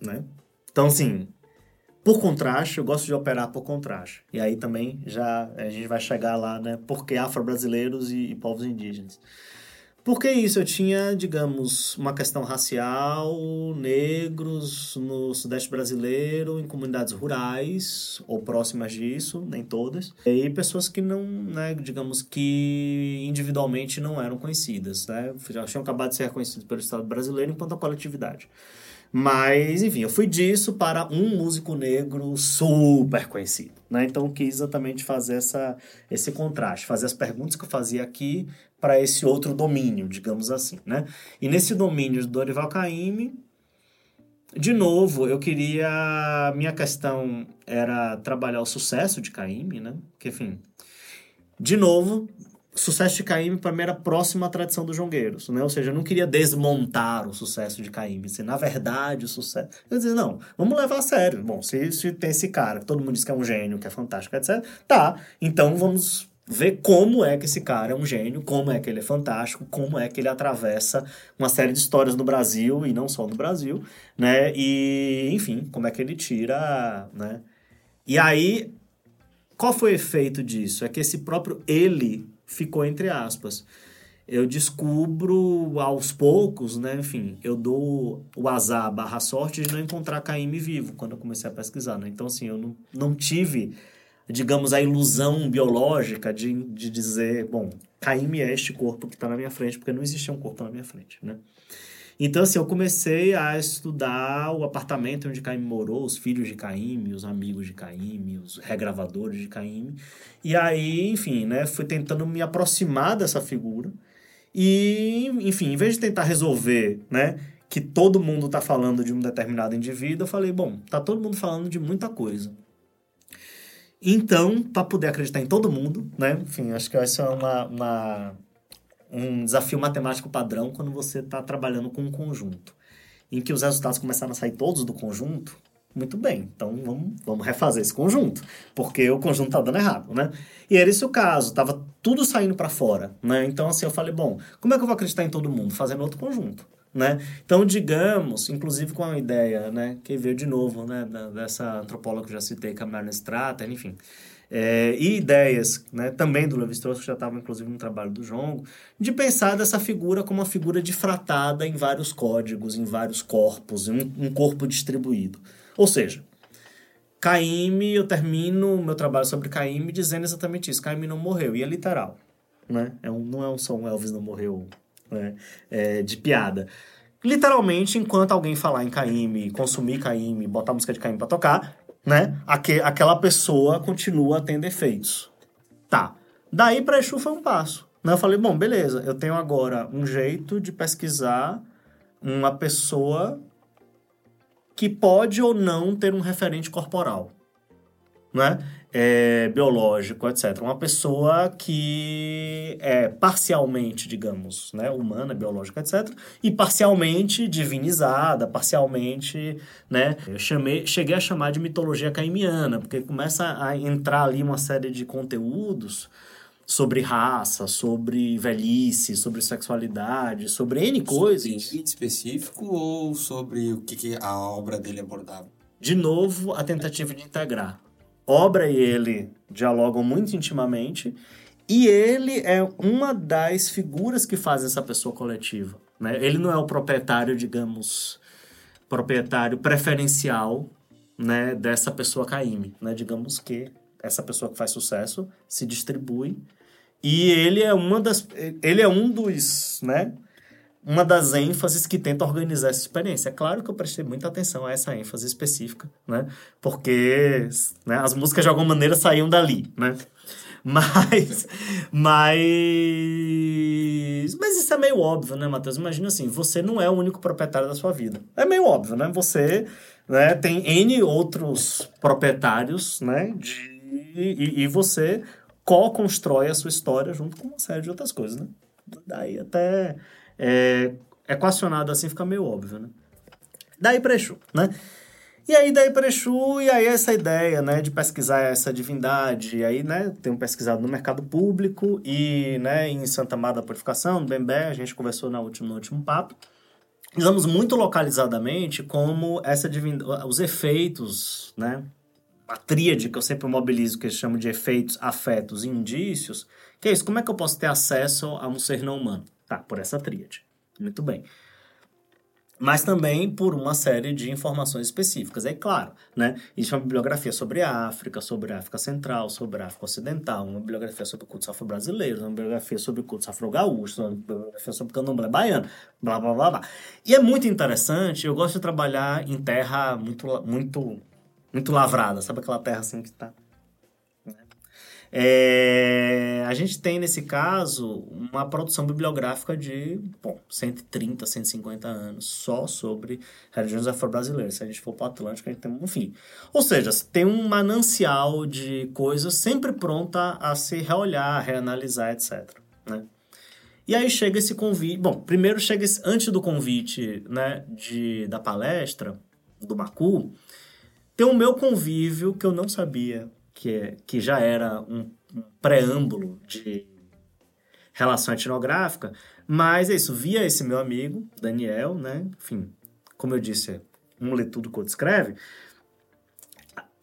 Né? Então, assim, por contraste, eu gosto de operar por contraste. E aí também já a gente vai chegar lá, né? Porque afro-brasileiros e, e povos indígenas. Por que isso? Eu tinha, digamos, uma questão racial, negros no Sudeste brasileiro, em comunidades rurais ou próximas disso, nem todas, e pessoas que não, né, digamos que individualmente não eram conhecidas, né? Já tinham acabado de ser reconhecidos pelo Estado brasileiro enquanto a coletividade. Mas, enfim, eu fui disso para um músico negro super conhecido. Né? Então, quis exatamente fazer essa, esse contraste, fazer as perguntas que eu fazia aqui para esse outro domínio, digamos assim. Né? E nesse domínio do Dorival Caymmi, de novo, eu queria. Minha questão era trabalhar o sucesso de Caymmi, né? Que, enfim. De novo, sucesso de Caíme para mim era próximo à tradição dos jongueiros, né? Ou seja, eu não queria desmontar o sucesso de Caíme, se na verdade o sucesso... Eu dizia, não, vamos levar a sério. Bom, se, se tem esse cara, que todo mundo diz que é um gênio, que é fantástico, etc. Tá, então vamos ver como é que esse cara é um gênio, como é que ele é fantástico, como é que ele atravessa uma série de histórias no Brasil, e não só no Brasil, né? E, enfim, como é que ele tira, né? E aí, qual foi o efeito disso? É que esse próprio ele ficou entre aspas. Eu descubro aos poucos, né? Enfim, eu dou o azar barra sorte de não encontrar Caíme vivo quando eu comecei a pesquisar, né? Então, assim, eu não, não tive, digamos, a ilusão biológica de, de dizer, bom, Caíme é este corpo que está na minha frente, porque não existia um corpo na minha frente, né? Então, assim, eu comecei a estudar o apartamento onde Caíme morou, os filhos de Caíme, os amigos de Caíme, os regravadores de Caíme. E aí, enfim, né, fui tentando me aproximar dessa figura. E, enfim, em vez de tentar resolver, né, que todo mundo está falando de um determinado indivíduo, eu falei, bom, tá todo mundo falando de muita coisa. Então, para poder acreditar em todo mundo, né, enfim, acho que essa é uma, uma um desafio matemático padrão quando você está trabalhando com um conjunto. Em que os resultados começaram a sair todos do conjunto, muito bem, então vamos, vamos refazer esse conjunto, porque o conjunto está dando errado, né? E era esse o caso, estava tudo saindo para fora, né? Então, assim, eu falei, bom, como é que eu vou acreditar em todo mundo? Fazendo outro conjunto, né? Então, digamos, inclusive com a ideia, né, que veio de novo, né, dessa antropóloga que eu já citei, que é Strata, enfim, é, e ideias né, também do Levi-Strauss, que já estavam inclusive no trabalho do Jongo, de pensar dessa figura como uma figura difratada em vários códigos, em vários corpos, em um, um corpo distribuído. Ou seja, Caíme, eu termino o meu trabalho sobre Caíme dizendo exatamente isso, Caíme não morreu, e é literal. Né? É um, não é um som Elvis não morreu né? é, de piada. Literalmente, enquanto alguém falar em Caíme, consumir Caíme, botar música de Caíme para tocar, né? Aque, aquela pessoa continua tendo efeitos. Tá. Daí para Exu foi um passo. Né? Eu falei, bom, beleza, eu tenho agora um jeito de pesquisar uma pessoa que pode ou não ter um referente corporal, né? É, biológico, etc. Uma pessoa que é parcialmente, digamos, né, humana, biológica, etc. E parcialmente divinizada, parcialmente, né? Eu chamei, cheguei a chamar de mitologia caimiana, porque começa a entrar ali uma série de conteúdos sobre raça, sobre velhice, sobre sexualidade, sobre N coisas. Sobre específico ou sobre o que, que a obra dele abordava? De novo, a tentativa de integrar obra e ele dialogam muito intimamente e ele é uma das figuras que faz essa pessoa coletiva. Né? Ele não é o proprietário, digamos, proprietário preferencial né, dessa pessoa Caíme. Né? Digamos que essa pessoa que faz sucesso se distribui e ele é uma das ele é um dos né uma das ênfases que tenta organizar essa experiência. É claro que eu prestei muita atenção a essa ênfase específica, né? Porque né, as músicas de alguma maneira saíam dali, né? Mas, mas, mas isso é meio óbvio, né, Matheus? Imagina assim, você não é o único proprietário da sua vida. É meio óbvio, né? Você né, tem N outros proprietários, né? De, e, e você co-constrói a sua história junto com uma série de outras coisas, né? Daí até é, equacionado assim fica meio óbvio, né? Daí para Exu, né? E aí daí para Exu, e aí essa ideia, né, de pesquisar essa divindade, e aí, né, tenho pesquisado no mercado público e, né, em Santa Amada da Purificação, no Bembé, a gente conversou na última, no último papo, usamos muito localizadamente como essa divindade, os efeitos, né, a tríade que eu sempre mobilizo, que eu chamo de efeitos, afetos e indícios, que é isso, como é que eu posso ter acesso a um ser não humano? Tá, por essa tríade. Muito bem. mas também por uma série de informações específicas. É claro, né? Existe uma bibliografia sobre a África, sobre a África Central, sobre a África Ocidental, uma bibliografia sobre cultos afro-brasileiros, uma bibliografia sobre cultos afro-gaúchos, uma bibliografia sobre candomblé baiano, blá, blá, blá, blá. E é muito interessante, eu gosto de trabalhar em terra muito, muito, muito lavrada, sabe aquela terra assim que está é, a gente tem, nesse caso, uma produção bibliográfica de bom, 130, 150 anos só sobre religiões afro-brasileiras. Se a gente for para o Atlântico, a gente tem, enfim. Ou seja, tem um manancial de coisas sempre pronta a se reolhar, reanalisar, etc. Né? E aí chega esse convite. Bom, primeiro chega esse, antes do convite né, de, da palestra do Macu, tem o meu convívio que eu não sabia que, é, que já era um, um preâmbulo de relação etnográfica, mas é isso, via esse meu amigo, Daniel, né? Enfim, como eu disse, um lê tudo que outro escreve,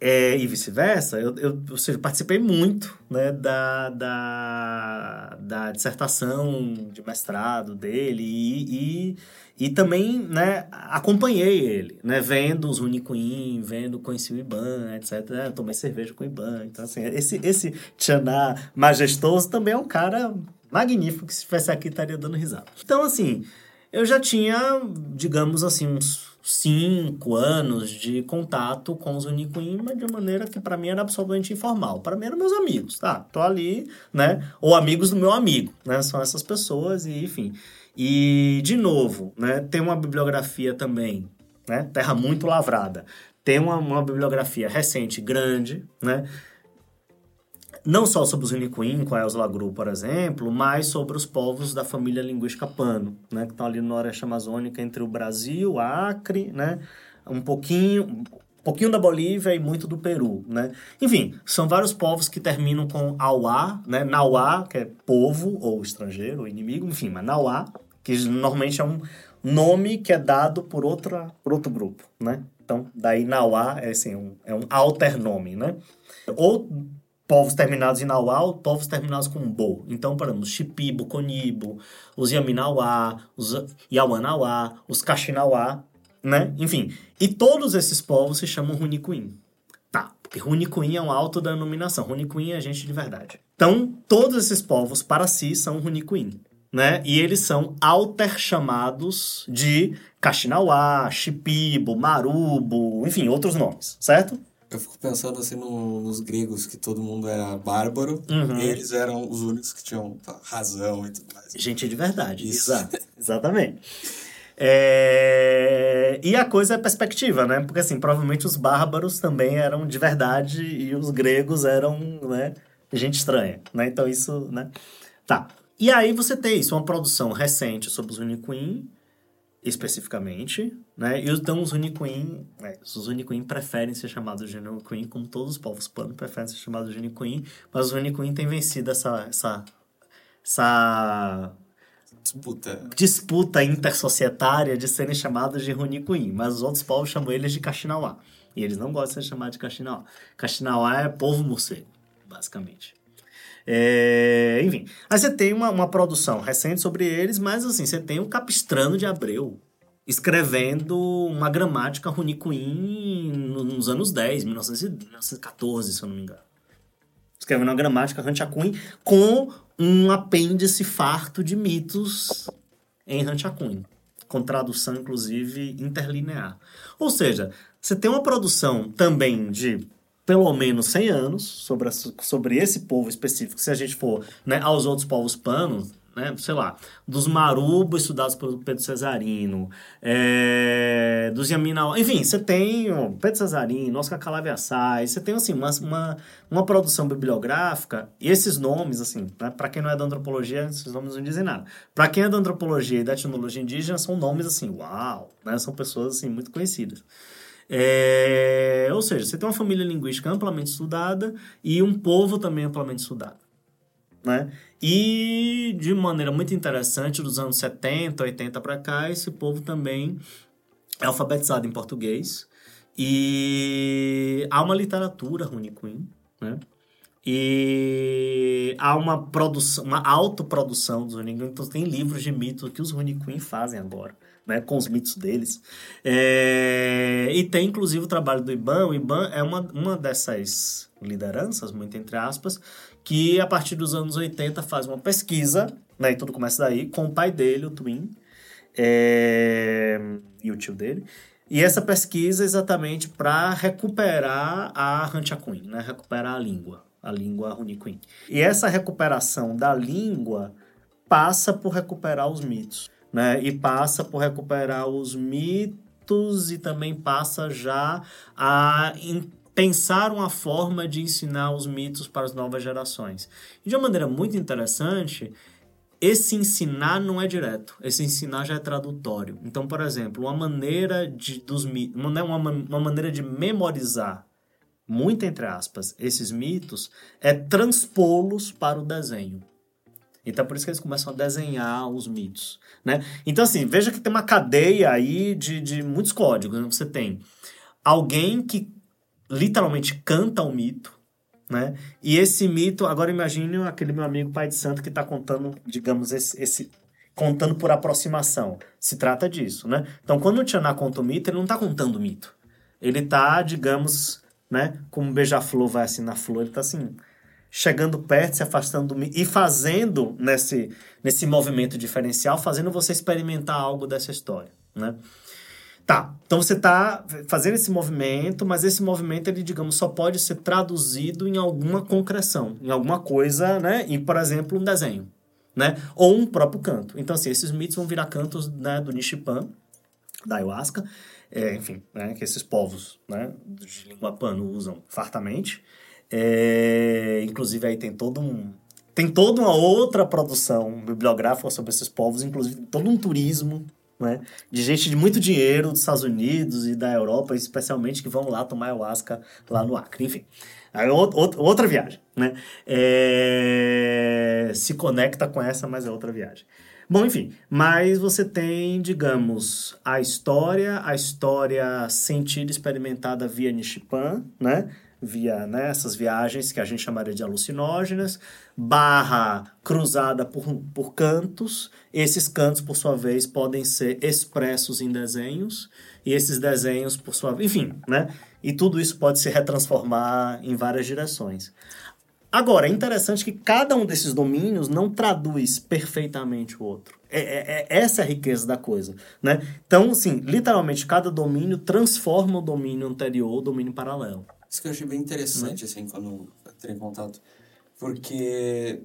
é, e vice-versa, eu, eu ou seja, participei muito né, da, da, da dissertação de mestrado dele e, e, e também né, acompanhei ele, né, vendo os Unicuim, vendo, conheci o Iban, etc. Né, tomei cerveja com o Iban. Então, assim, esse, esse Tchaná majestoso também é um cara magnífico que se estivesse aqui estaria dando risada. Então, assim, eu já tinha, digamos assim, uns cinco anos de contato com os Unicuim, mas de maneira que para mim era absolutamente informal. Para mim eram meus amigos, tá? Tô ali, né? Ou amigos do meu amigo, né? São essas pessoas e, enfim. E, de novo, né? Tem uma bibliografia também, né? Terra muito lavrada. Tem uma, uma bibliografia recente, grande, né? Não só sobre os Unicuim, com a Elza Lagru, por exemplo, mas sobre os povos da família linguística Pano, né, que estão ali no Noroeste Amazônica, entre o Brasil, Acre, né, um pouquinho, um pouquinho da Bolívia e muito do Peru, né? Enfim, são vários povos que terminam com Auá, né? Nauá, que é povo ou estrangeiro, ou inimigo, enfim, mas Nauá, que normalmente é um nome que é dado por, outra, por outro grupo, né? Então, daí Nauá é, assim, um, é um alter nome, né? Ou povos terminados em Nauá povos terminados com Bo. Então, por exemplo, os Conibo, os Yaminauá, os Yawanauá, os Kaxinauá, né? Enfim, e todos esses povos se chamam Runicuim. Tá, porque Runicuim é uma autodenominação. Runicuim é gente de verdade. Então, todos esses povos, para si, são Runicuim. Né? E eles são alter chamados de Kaxinauá, Shipibo, Marubo, enfim, outros nomes, certo? Eu fico pensando assim no, nos gregos, que todo mundo era bárbaro, uhum. eles eram os únicos que tinham tá, razão e tudo mais. Gente de verdade, Isso. Exato, exatamente. É... E a coisa é perspectiva, né? Porque, assim, provavelmente os bárbaros também eram de verdade e os gregos eram, né, gente estranha, né? Então isso, né? Tá. E aí você tem isso, uma produção recente sobre os Uniquim, especificamente, né? E então os Uniquim, é, os Uniquim preferem ser chamados de Uniquim, como todos os povos pano preferem ser chamados de Uniquim, mas os Uniquim têm vencido essa, essa, essa disputa. disputa intersocietária de serem chamados de Runicuim, mas os outros povos chamam eles de Kaxinauá. E eles não gostam de ser chamados de Kaxinauá. Kaxinauá é povo morcego, basicamente. É, enfim, aí você tem uma, uma produção recente sobre eles, mas assim, você tem o Capistrano de Abreu escrevendo uma gramática Runicuim nos anos 10, 1914, se eu não me engano. Escrevendo uma gramática Ranchacuin com um apêndice farto de mitos em Ranchacuin, com tradução, inclusive, interlinear. Ou seja, você tem uma produção também de pelo menos 100 anos sobre, a, sobre esse povo específico. Se a gente for né, aos outros povos panos, né, sei lá, dos Marubo estudados pelo Pedro Cesarino, é, dos Yaminau, enfim, você tem o Pedro Cesarino, Oscar Calaviaçai, você tem assim, uma, uma, uma, produção bibliográfica, e esses nomes, assim, para quem não é da antropologia, esses nomes não dizem nada. Para quem é da antropologia e da etnologia indígena, são nomes assim, uau, né, são pessoas assim, muito conhecidas. É, ou seja, você tem uma família linguística amplamente estudada e um povo também amplamente estudado. Né? E de maneira muito interessante, dos anos 70, 80 para cá, esse povo também é alfabetizado em português e há uma literatura Runicuim, né? E há uma produção, uma autoprodução dos Runicuim. Então tem livros de mito que os Runicuim fazem agora né, com os mitos deles. É, e tem, inclusive, o trabalho do IBAN. O IBAN é uma, uma dessas lideranças, muito entre aspas, que a partir dos anos 80 faz uma pesquisa, né, e tudo começa daí, com o pai dele, o Twin, é, e o tio dele. E essa pesquisa é exatamente para recuperar a Hanchakuin, né, recuperar a língua, a língua Runiquin. E essa recuperação da língua passa por recuperar os mitos né? E passa por recuperar os mitos e também passa já a pensar uma forma de ensinar os mitos para as novas gerações. E de uma maneira muito interessante, esse ensinar não é direto, esse ensinar já é tradutório. Então, por exemplo, uma maneira de dos mitos, né, uma, uma maneira de memorizar, muito entre aspas, esses mitos é transpô-los para o desenho. Então, por isso que eles começam a desenhar os mitos, né? Então, assim, veja que tem uma cadeia aí de, de muitos códigos. Né? Você tem alguém que literalmente canta o mito, né? E esse mito, agora imagine aquele meu amigo pai de santo que está contando, digamos, esse, esse contando por aproximação. Se trata disso, né? Então, quando o Tianá conta o mito, ele não está contando o mito. Ele está, digamos, né? Como um beija-flor vai assim na flor, ele está assim, chegando perto, se afastando do e fazendo nesse, nesse movimento diferencial, fazendo você experimentar algo dessa história, né? Tá, então você está fazendo esse movimento, mas esse movimento, ele, digamos, só pode ser traduzido em alguma concreção, em alguma coisa, né? Em, por exemplo, um desenho, né? Ou um próprio canto. Então, assim, esses mitos vão virar cantos né, do Nishipan, da Ayahuasca, é, enfim, né, que esses povos né, de língua pano usam fartamente. É, inclusive aí tem todo um tem toda uma outra produção bibliográfica sobre esses povos, inclusive todo um turismo, né, de gente de muito dinheiro dos Estados Unidos e da Europa, especialmente que vão lá tomar ayahuasca lá no Acre, enfim. Aí, outra viagem, né? É, se conecta com essa, mas é outra viagem. Bom, enfim, mas você tem, digamos, a história, a história sentida experimentada via Nishipan, né? Via né, essas viagens que a gente chamaria de alucinógenas, barra cruzada por, por cantos. Esses cantos, por sua vez, podem ser expressos em desenhos, e esses desenhos, por sua vez, enfim, né? E tudo isso pode se retransformar em várias direções. Agora, é interessante que cada um desses domínios não traduz perfeitamente o outro. É, é, é, essa é a riqueza da coisa, né? Então, assim, literalmente, cada domínio transforma o domínio anterior, o domínio paralelo. Isso que eu achei bem interessante, uhum. assim, quando entrei em contato. Porque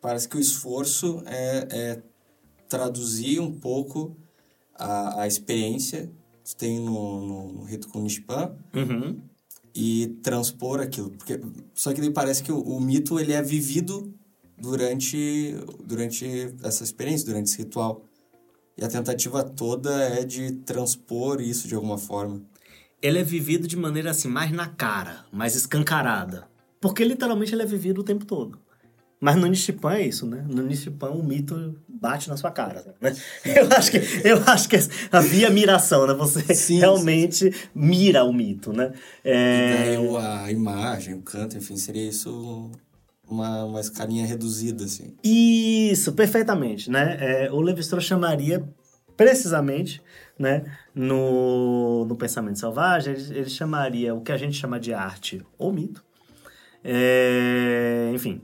parece que o esforço é, é traduzir um pouco a, a experiência que tem no, no, no rito com Nishpan uhum. e transpor aquilo. Porque, só que daí parece que o, o, mito ele é vivido durante, durante essa experiência, durante esse ritual. E a tentativa toda é de transpor isso de alguma forma ele é vivido de maneira assim, mais na cara, mais escancarada. Porque literalmente ele é vivido o tempo todo. Mas no Nishipan é isso, né? No Nishipan o mito bate na sua cara. Né? Eu acho que, eu acho que havia miração, né? Você sim, realmente sim. mira o mito, né? É... E daí a imagem, o canto, enfim, seria isso uma, uma escalinha reduzida, assim. Isso, perfeitamente, né? É, o Levi-Strauss chamaria precisamente né, no, no pensamento selvagem, ele, ele, chamaria o que a gente chama de arte ou mito. É, enfim,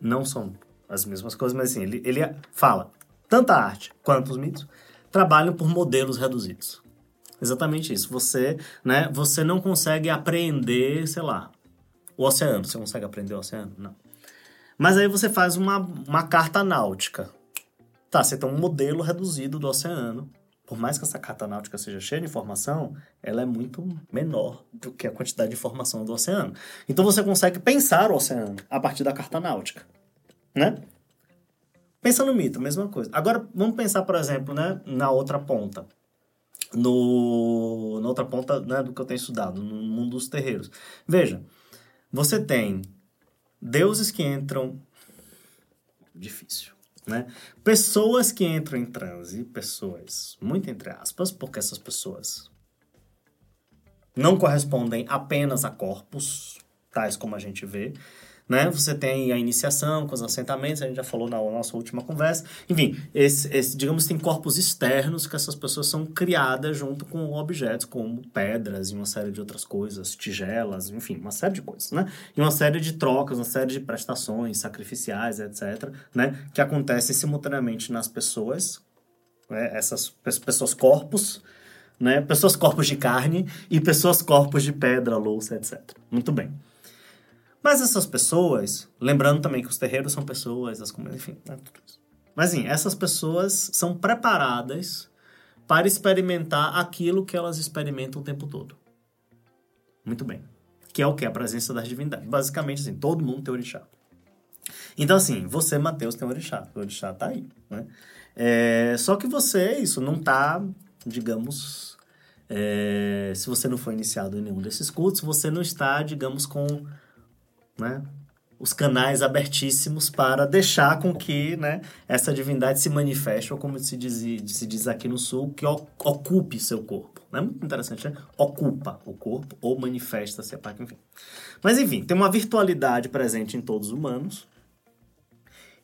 não são as mesmas coisas, mas assim, ele, ele fala, tanto a arte quanto os mitos trabalham por modelos reduzidos. Exatamente isso. Você, né, você não consegue apreender, sei lá, o oceano. Você consegue aprender o oceano? Não. Mas aí você faz uma, uma carta náutica. Tá, você tem um modelo reduzido do oceano por mais que essa carta náutica seja cheia de informação, ela é muito menor do que a quantidade de informação do oceano. Então você consegue pensar o oceano a partir da carta náutica, né? Pensa no mito, mesma coisa. Agora vamos pensar, por exemplo, né, na outra ponta. No, na outra ponta né, do que eu tenho estudado, no mundo dos terreiros. Veja, você tem deuses que entram. Difícil né? Pessoas que entram em transe, pessoas, muito entre aspas, porque essas pessoas não correspondem apenas a corpos, tais como a gente vê, né? Você tem a iniciação com os assentamentos, a gente já falou na nossa última conversa. Enfim, esse, esse, digamos, tem corpos externos que essas pessoas são criadas junto com objetos como pedras e uma série de outras coisas, tigelas, enfim, uma série de coisas, né? E uma série de trocas, uma série de prestações sacrificiais, etc., né? Que acontecem simultaneamente nas pessoas, né? essas pessoas corpos, né? Pessoas corpos de carne e pessoas corpos de pedra, louça, etc. Muito bem. Mas essas pessoas, lembrando também que os terreiros são pessoas, as comunidades, enfim, né, tudo isso. Mas sim, essas pessoas são preparadas para experimentar aquilo que elas experimentam o tempo todo. Muito bem. Que é o que? A presença das divindades. Basicamente, assim, todo mundo tem orixá. Então, assim, você, Mateus, tem orixá. O orixá tá aí, né? É, só que você, isso não tá, digamos... É, se você não foi iniciado em nenhum desses cultos, você não está, digamos, com né? os canais abertíssimos para deixar com que né, essa divindade se manifeste, ou como se diz, se diz aqui no sul, que ocupe seu corpo. Não é muito interessante, né? Ocupa o corpo ou manifesta-se a parte, enfim. Mas, enfim, tem uma virtualidade presente em todos os humanos,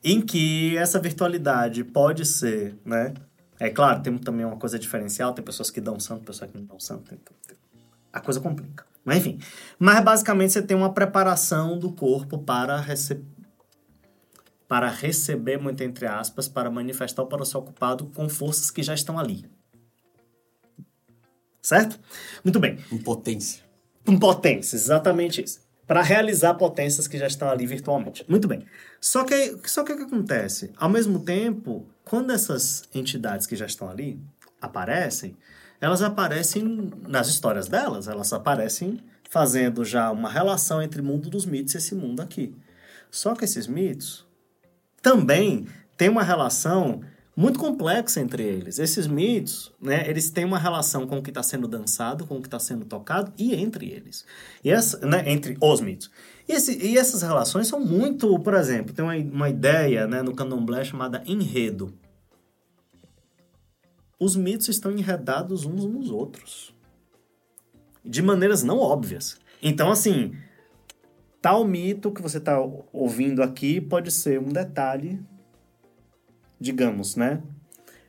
em que essa virtualidade pode ser, né? É claro, tem também uma coisa diferencial, tem pessoas que dão santo, pessoas que não dão santo, a coisa complica. Mas enfim. Mas basicamente você tem uma preparação do corpo para receber para receber, muito entre aspas, para manifestar para ser ocupado com forças que já estão ali. Certo? Muito bem. Em potência. Em potência, exatamente isso. Para realizar potências que já estão ali virtualmente. Muito bem. Só que, só que o que acontece? Ao mesmo tempo, quando essas entidades que já estão ali aparecem, elas aparecem nas histórias delas, elas aparecem fazendo já uma relação entre o mundo dos mitos e esse mundo aqui. Só que esses mitos também têm uma relação muito complexa entre eles. Esses mitos, né, eles têm uma relação com o que está sendo dançado, com o que está sendo tocado e entre eles. E essa, né, entre os mitos. E, esse, e, essas relações são muito, por exemplo, tem uma, uma ideia né, no candomblé chamada enredo os mitos estão enredados uns nos outros. De maneiras não óbvias. Então, assim, tal mito que você está ouvindo aqui pode ser um detalhe, digamos, né?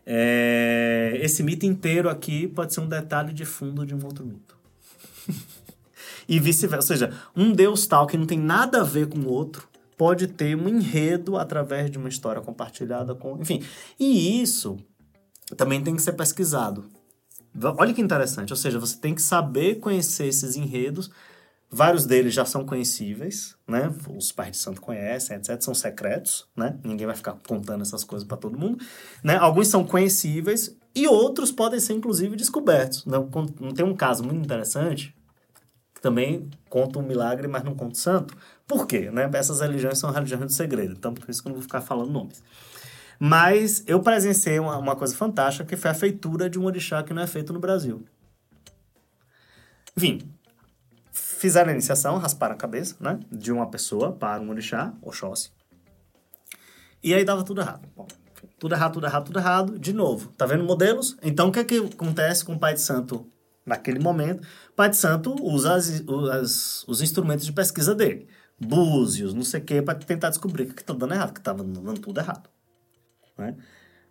É, esse mito inteiro aqui pode ser um detalhe de fundo de um outro mito. e vice-versa. Ou seja, um deus tal que não tem nada a ver com o outro pode ter um enredo através de uma história compartilhada com. Enfim. E isso também tem que ser pesquisado. Olha que interessante, ou seja, você tem que saber conhecer esses enredos. Vários deles já são conhecíveis, né? Os pais de santo conhecem, etc. São secretos, né? Ninguém vai ficar contando essas coisas para todo mundo, né? Alguns são conhecíveis e outros podem ser inclusive descobertos. Não, não tem um caso muito interessante que também conta um milagre, mas não conta o santo. Por quê? Né? Essas religiões são religiões do segredo, então por isso que eu não vou ficar falando nomes. Mas eu presenciei uma, uma coisa fantástica, que foi a feitura de um orixá que não é feito no Brasil. Enfim, fizeram a iniciação, rasparam a cabeça, né? De uma pessoa para um orixá, Oxóssi. E aí dava tudo errado. Bom, tudo errado, tudo errado, tudo errado. De novo, tá vendo modelos? Então, o que, é que acontece com o pai de santo naquele momento? O pai de santo usa as, as, os instrumentos de pesquisa dele. Búzios, não sei o quê, para tentar descobrir o que está dando errado, que estava dando tudo errado. Né?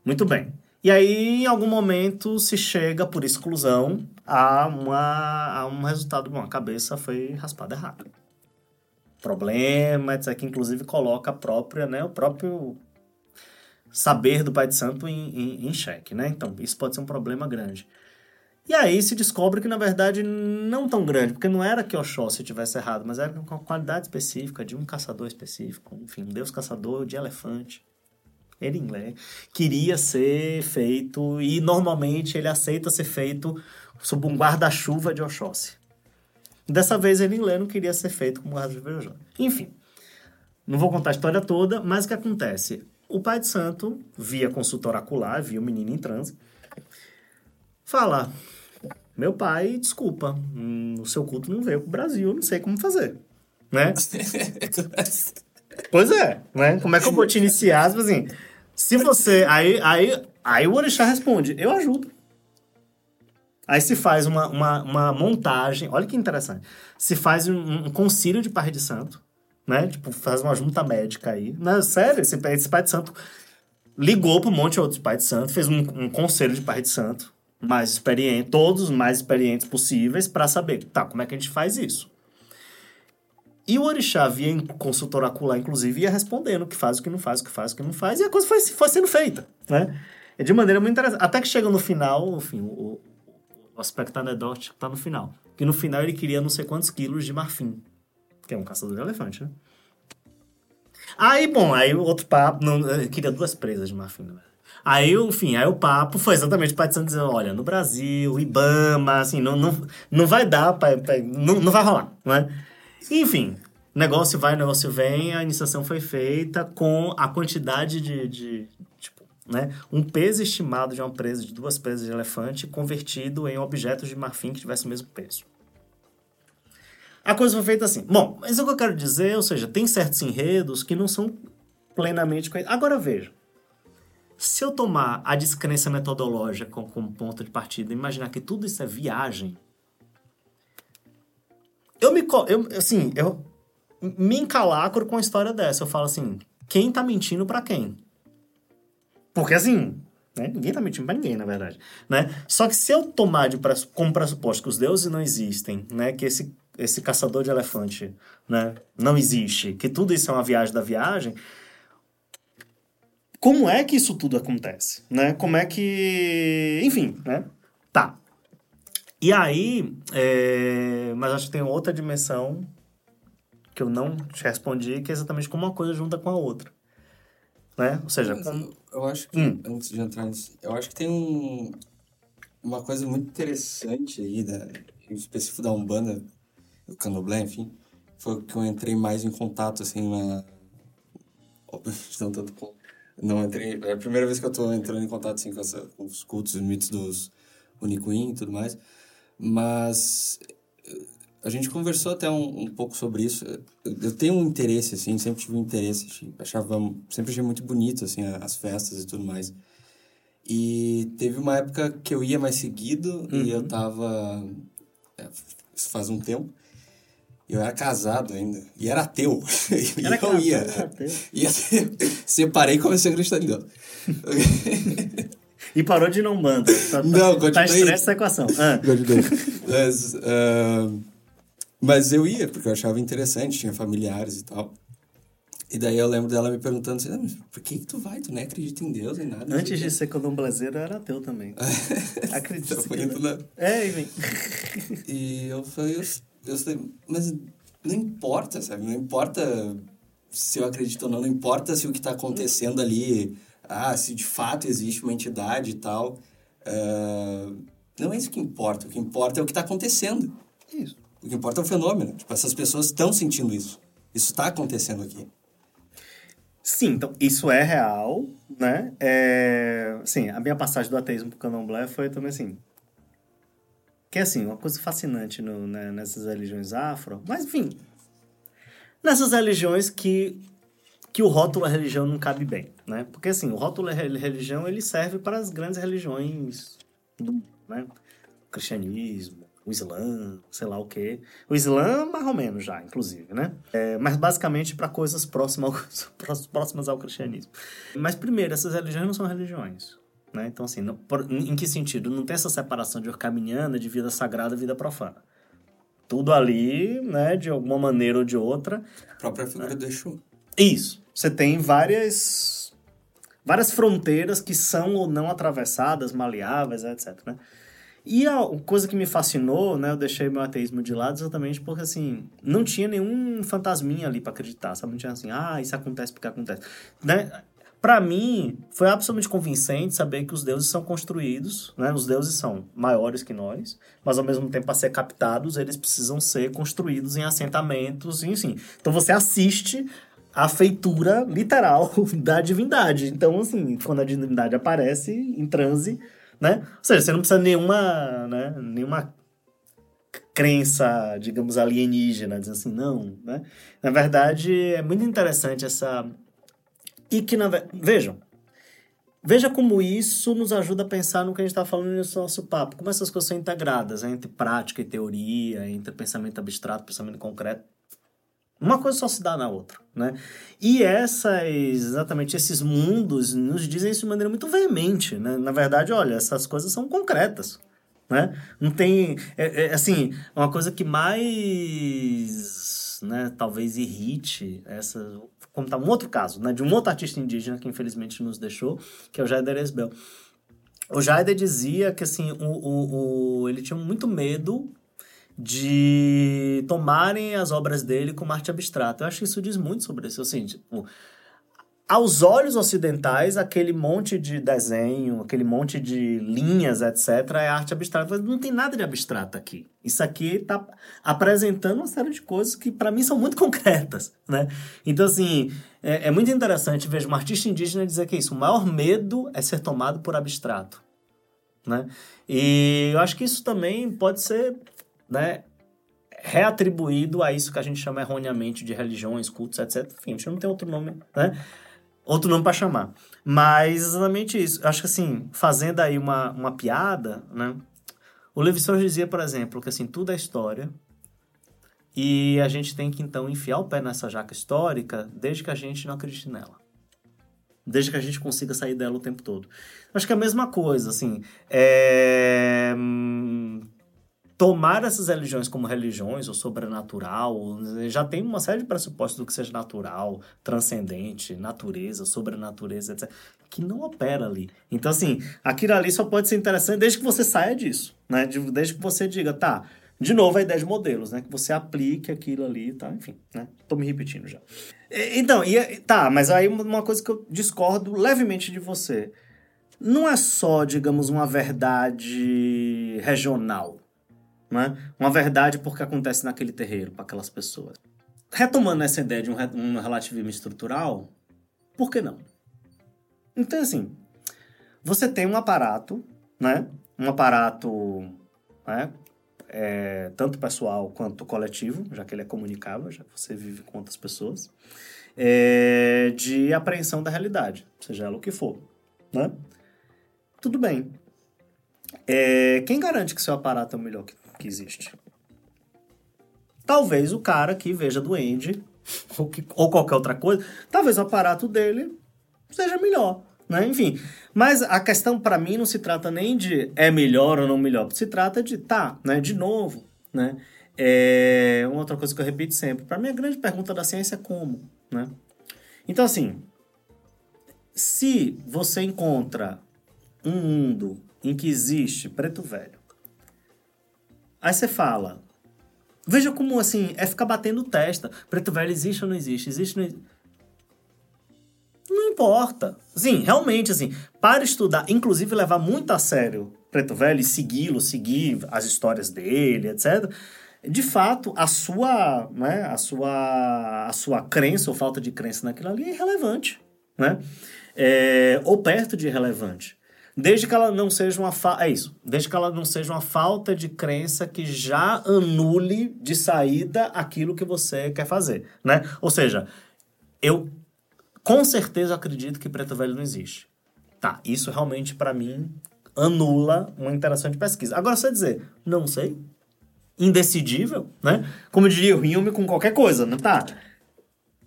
Muito bem. E aí, em algum momento, se chega, por exclusão, a, uma, a um resultado bom. A cabeça foi raspada errado. Problema, etc. Que inclusive coloca a própria, né, o próprio saber do Pai de Santo em, em, em xeque, né? Então, isso pode ser um problema grande. E aí se descobre que, na verdade, não tão grande, porque não era que Oxóssi tivesse errado, mas era com uma qualidade específica, de um caçador específico, enfim, um deus caçador de elefante. Elinglé, queria ser feito e normalmente ele aceita ser feito sob um guarda-chuva de Oxóssi. Dessa vez Elinglé não queria ser feito como guarda-chuva de Oxóssi. Enfim, não vou contar a história toda, mas o que acontece? O pai de santo, via consulta oracular, via o menino em transe, fala, meu pai, desculpa, hum, o seu culto não veio pro Brasil, não sei como fazer, né? pois é, né? Como é que eu vou te iniciar? Tipo assim, se você. Aí, aí, aí o Orixá responde: eu ajudo. Aí se faz uma, uma, uma montagem, olha que interessante. Se faz um, um concílio de Pai de Santo, né? Tipo, faz uma junta médica aí. Não, sério, esse, esse pai de santo ligou para um monte de outros pais de santo, fez um, um conselho de pai de santo mais experiente, todos os mais experientes possíveis para saber, tá, como é que a gente faz isso? E o orixá via consultor ocular, inclusive, ia respondendo o que faz, o que não faz, o que faz, o que não faz, e a coisa foi, foi sendo feita, né? E de maneira muito interessante. Até que chega no final, enfim, o, o aspecto anedótico está no final. Que no final ele queria não sei quantos quilos de marfim, que é um caçador de elefante, né? Aí, bom, aí outro papo, não, queria duas presas de marfim, né? Aí, enfim, aí o papo foi exatamente o Santos dizendo, olha, no Brasil, Ibama, assim, não, não, não vai dar, pra, pra, não, não vai rolar, não é? Enfim, negócio vai, negócio vem, a iniciação foi feita com a quantidade de, de tipo, né, um peso estimado de uma presa, de duas presas de elefante, convertido em objetos de marfim que tivesse o mesmo peso. A coisa foi feita assim. Bom, mas o que eu quero dizer, ou seja, tem certos enredos que não são plenamente... Agora veja, se eu tomar a descrença metodológica como, ponto de partida, imaginar que tudo isso é viagem, eu me... Eu, assim, eu me encalacro com a história dessa. Eu falo assim, quem tá mentindo para quem? Porque assim, né? Ninguém tá mentindo pra ninguém, na verdade. Né? Só que se eu tomar de, como pressuposto que os deuses não existem, né? Que esse esse caçador de elefante, né, não existe, que tudo isso é uma viagem da viagem, como é que isso tudo acontece, né? Como é que, enfim, né? Tá. E aí, é... mas acho que tem outra dimensão que eu não te respondi, que é exatamente como uma coisa junta com a outra, né? Ou seja, como... eu acho que hum. antes de entrar nisso, eu acho que tem um uma coisa muito interessante aí da em específico da Umbanda o Candomblé, enfim, foi que eu entrei mais em contato, assim, na... Não tanto com... Não entrei... É a primeira vez que eu tô entrando em contato, assim, com, essa, com os cultos e mitos dos Unicuim e tudo mais. Mas a gente conversou até um, um pouco sobre isso. Eu tenho um interesse, assim, sempre tive um interesse. Assim, achava... Sempre achei muito bonito, assim, as festas e tudo mais. E teve uma época que eu ia mais seguido uhum. e eu tava... É, isso faz um tempo. Eu era casado ainda. E era ateu. E era eu casado, ia. Era ateu. Ia separei e comecei a acreditar em Deus. e parou de não manda. Tá, não, continuei. Tá estresse essa equação. Ah. Mas, uh, mas eu ia, porque eu achava interessante, tinha familiares e tal. E daí eu lembro dela me perguntando assim, ah, por que, que tu vai? Tu nem acredita em Deus nem nada. Antes de ser candomblezeiro, eu era ateu também. Acredito. então, na... É, vem. e eu falei, eu eu sei, mas não importa, sabe? Não importa se eu acredito ou não, não importa se o que está acontecendo ali, ah, se de fato existe uma entidade e tal. Uh, não é isso que importa. O que importa é o que está acontecendo. Isso. O que importa é o fenômeno. Tipo, essas pessoas estão sentindo isso. Isso está acontecendo aqui. Sim, então isso é real, né? É, sim, a minha passagem do ateísmo para o candomblé foi também assim, que é assim, uma coisa fascinante no, né, nessas religiões afro, mas enfim, nessas religiões que, que o rótulo religião não cabe bem, né? Porque assim, o rótulo religião ele serve para as grandes religiões do né? O cristianismo, o Islã, sei lá o quê. O Islã, mais ou menos já, inclusive, né? É, mas basicamente para coisas próximas ao, próximas ao cristianismo. Mas primeiro, essas religiões não são religiões. Né? Então, assim, não, em que sentido? Não tem essa separação de orcaminiana de vida sagrada e vida profana. Tudo ali, né, de alguma maneira ou de outra. A própria figura né? do Exu. Isso. Você tem várias, várias fronteiras que são ou não atravessadas, maleáveis, etc. Né? E a coisa que me fascinou, né, eu deixei meu ateísmo de lado exatamente porque, assim, não tinha nenhum fantasminha ali para acreditar, sabe? Não tinha assim, ah, isso acontece porque acontece. Né? Para mim, foi absolutamente convincente saber que os deuses são construídos, né? Os deuses são maiores que nós, mas ao mesmo tempo, para ser captados, eles precisam ser construídos em assentamentos, enfim. Então você assiste a feitura literal da divindade. Então, assim, quando a divindade aparece em transe, né? Ou seja, você não precisa nenhuma, né? Nenhuma crença, digamos, alienígena, dizer assim, não, né? Na verdade, é muito interessante essa e que, na vejam, veja como isso nos ajuda a pensar no que a gente está falando nesse nosso papo. Como essas coisas são integradas né? entre prática e teoria, entre pensamento abstrato pensamento concreto. Uma coisa só se dá na outra, né? E essas, exatamente esses mundos nos dizem isso de maneira muito veemente, né? Na verdade, olha, essas coisas são concretas, né? Não tem, é, é, assim, uma coisa que mais, né, talvez irrite essa, como tá um outro caso, né, de um outro artista indígena que infelizmente nos deixou, que é o Jaider Esbel. O Jaider dizia que, assim, o, o, o, ele tinha muito medo de tomarem as obras dele como arte abstrata. Eu acho que isso diz muito sobre isso. Assim, tipo, aos olhos ocidentais, aquele monte de desenho, aquele monte de linhas, etc., é arte abstrata. Mas não tem nada de abstrato aqui. Isso aqui está apresentando uma série de coisas que, para mim, são muito concretas, né? Então, assim, é, é muito interessante ver um artista indígena dizer que é isso. O maior medo é ser tomado por abstrato, né? E eu acho que isso também pode ser né, reatribuído a isso que a gente chama erroneamente de religiões, cultos, etc. Enfim, a gente não tem outro nome, né? Outro nome para chamar. Mas exatamente isso. Acho que assim, fazendo aí uma, uma piada, né? O Levi Strauss dizia, por exemplo, que assim, tudo é história. E a gente tem que então enfiar o pé nessa jaca histórica desde que a gente não acredite nela. Desde que a gente consiga sair dela o tempo todo. Acho que é a mesma coisa, assim. É tomar essas religiões como religiões ou sobrenatural, já tem uma série de pressupostos do que seja natural, transcendente, natureza, sobrenatureza, etc., que não opera ali. Então, assim, aquilo ali só pode ser interessante desde que você saia disso, né? Desde que você diga, tá, de novo a ideia de modelos, né? Que você aplique aquilo ali, tá? Enfim, né? Tô me repetindo já. Então, e, tá, mas aí uma coisa que eu discordo levemente de você. Não é só, digamos, uma verdade regional né? Uma verdade porque acontece naquele terreiro para aquelas pessoas. Retomando essa ideia de um, um relativismo estrutural, por que não? Então, assim, você tem um aparato, né? Um aparato, né? É, tanto pessoal quanto coletivo, já que ele é comunicável, já que você vive com outras pessoas, é, de apreensão da realidade, seja ela o que for, né? Tudo bem. É, quem garante que seu aparato é o melhor que que existe. Talvez o cara que veja duende ou, que, ou qualquer outra coisa, talvez o aparato dele seja melhor, né? Enfim, mas a questão para mim não se trata nem de é melhor ou não melhor, se trata de tá, né? De novo, né? É uma outra coisa que eu repito sempre. Para mim a grande pergunta da ciência é como, né? Então assim, se você encontra um mundo em que existe preto velho Aí você fala. Veja como, assim, é ficar batendo testa. Preto velho existe ou não existe? Existe ou não existe? Não importa. Sim, realmente, assim, para estudar, inclusive levar muito a sério Preto Velho e segui-lo, seguir as histórias dele, etc. De fato, a sua, né, a sua, a sua crença ou falta de crença naquilo ali é irrelevante, né? É, ou perto de irrelevante. Desde que ela não seja uma fa... é isso, desde que ela não seja uma falta de crença que já anule de saída aquilo que você quer fazer, né? Ou seja, eu com certeza acredito que preto velho não existe. Tá, isso realmente para mim anula uma interação de pesquisa. Agora você dizer, não sei, indecidível, né? Como diria o Hume com qualquer coisa, não né? tá?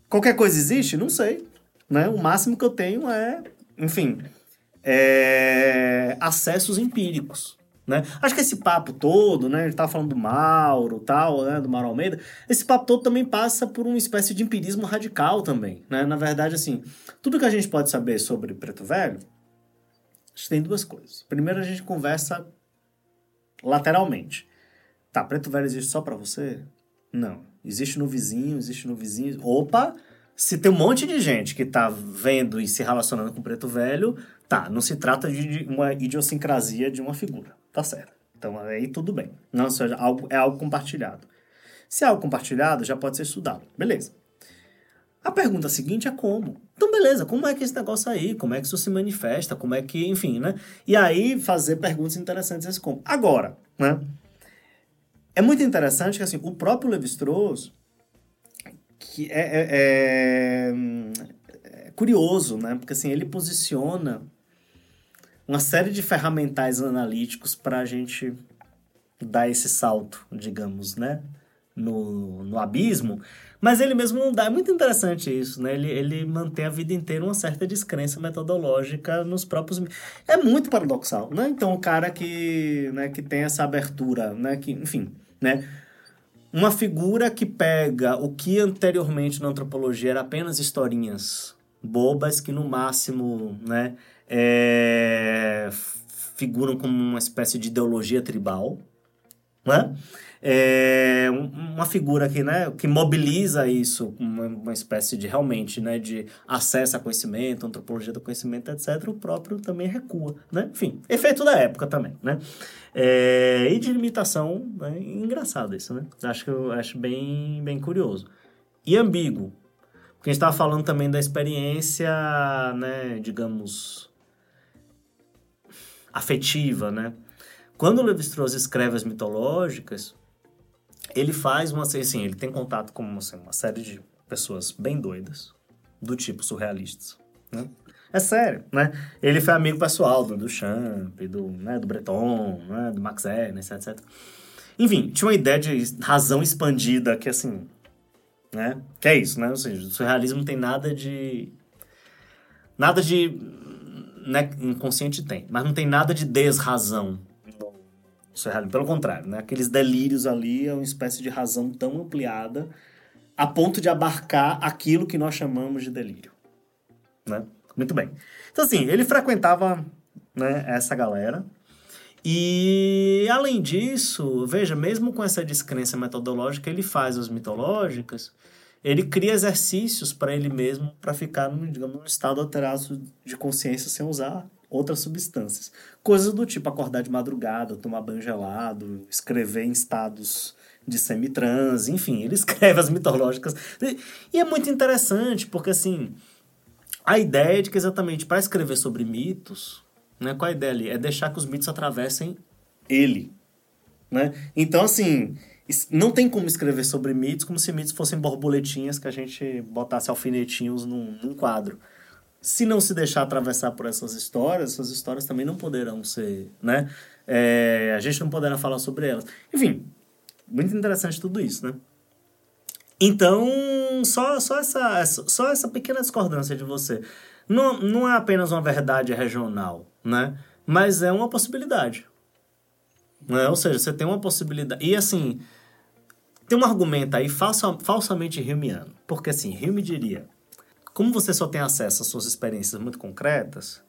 Qualquer coisa existe? Não sei, né? O máximo que eu tenho é, enfim, é, acessos empíricos. Né? Acho que esse papo todo, né? Ele tá falando do Mauro, tal, né? Do Mauro Almeida. Esse papo todo também passa por uma espécie de empirismo radical também, né? Na verdade, assim, tudo que a gente pode saber sobre Preto Velho, a gente tem duas coisas. Primeiro, a gente conversa lateralmente. Tá, Preto Velho existe só para você? Não. Existe no vizinho, existe no vizinho. Opa! Se tem um monte de gente que tá vendo e se relacionando com Preto Velho, Tá, não se trata de uma idiosincrasia de uma figura. Tá certo. Então aí tudo bem. Não seja algo, é algo compartilhado. Se é algo compartilhado, já pode ser estudado. Beleza. A pergunta seguinte é como. Então, beleza, como é que esse negócio aí? Como é que isso se manifesta? Como é que, enfim, né? E aí fazer perguntas interessantes esse como. Agora, né? É muito interessante que, assim, o próprio Levi-Strauss, que é, é, é, é curioso, né? Porque, assim, ele posiciona uma série de ferramentais analíticos para a gente dar esse salto, digamos, né? no, no abismo, mas ele mesmo não dá. É muito interessante isso, né? Ele, ele mantém a vida inteira uma certa descrença metodológica nos próprios. É muito paradoxal, né? Então, o cara que, né, que tem essa abertura, né? Que, enfim, né? Uma figura que pega o que anteriormente na antropologia era apenas historinhas bobas que no máximo, né? É, figuram como uma espécie de ideologia tribal, né? é uma figura que, né, que mobiliza isso, uma, uma espécie de realmente, né, de acesso a conhecimento, antropologia do conhecimento, etc., o próprio também recua, né? Enfim, efeito da época também, né? É, e de limitação, né? engraçado isso, né? Acho que eu acho bem, bem curioso. E ambíguo, porque a gente estava falando também da experiência, né, digamos, afetiva, né? Quando Levi-Strauss escreve as mitológicas, ele faz uma assim, ele tem contato com assim, uma série de pessoas bem doidas, do tipo surrealistas, né? É sério, né? Ele foi amigo pessoal do Duchamp, do, né, do Breton, né, do Max Ernst, etc. Enfim, tinha uma ideia de razão expandida que, assim, né? Que é isso, né? Ou seja, o surrealismo não tem nada de... Nada de... Né, inconsciente tem, mas não tem nada de desrazão, surrealismo. Pelo contrário, né? Aqueles delírios ali é uma espécie de razão tão ampliada a ponto de abarcar aquilo que nós chamamos de delírio, né? Muito bem. Então, assim, ele frequentava né, essa galera. E, além disso, veja, mesmo com essa descrença metodológica, ele faz as mitológicas, ele cria exercícios para ele mesmo para ficar, digamos, num estado alterado de consciência sem usar outras substâncias. Coisas do tipo acordar de madrugada, tomar banho gelado, escrever em estados de semitranse, enfim, ele escreve as mitológicas. E é muito interessante, porque assim, a ideia é de que exatamente para escrever sobre mitos, né, qual a ideia ali? É deixar que os mitos atravessem ele, né? Então, assim, não tem como escrever sobre mitos como se mitos fossem borboletinhas que a gente botasse alfinetinhos num, num quadro se não se deixar atravessar por essas histórias, essas histórias também não poderão ser, né? É, a gente não poderá falar sobre elas. Enfim, muito interessante tudo isso, né? Então, só, só, essa, só essa pequena discordância de você. Não, não é apenas uma verdade regional, né? Mas é uma possibilidade. Né? Ou seja, você tem uma possibilidade. E assim, tem um argumento aí falsa, falsamente riumiano. Porque assim, Hume diria como você só tem acesso às suas experiências muito concretas,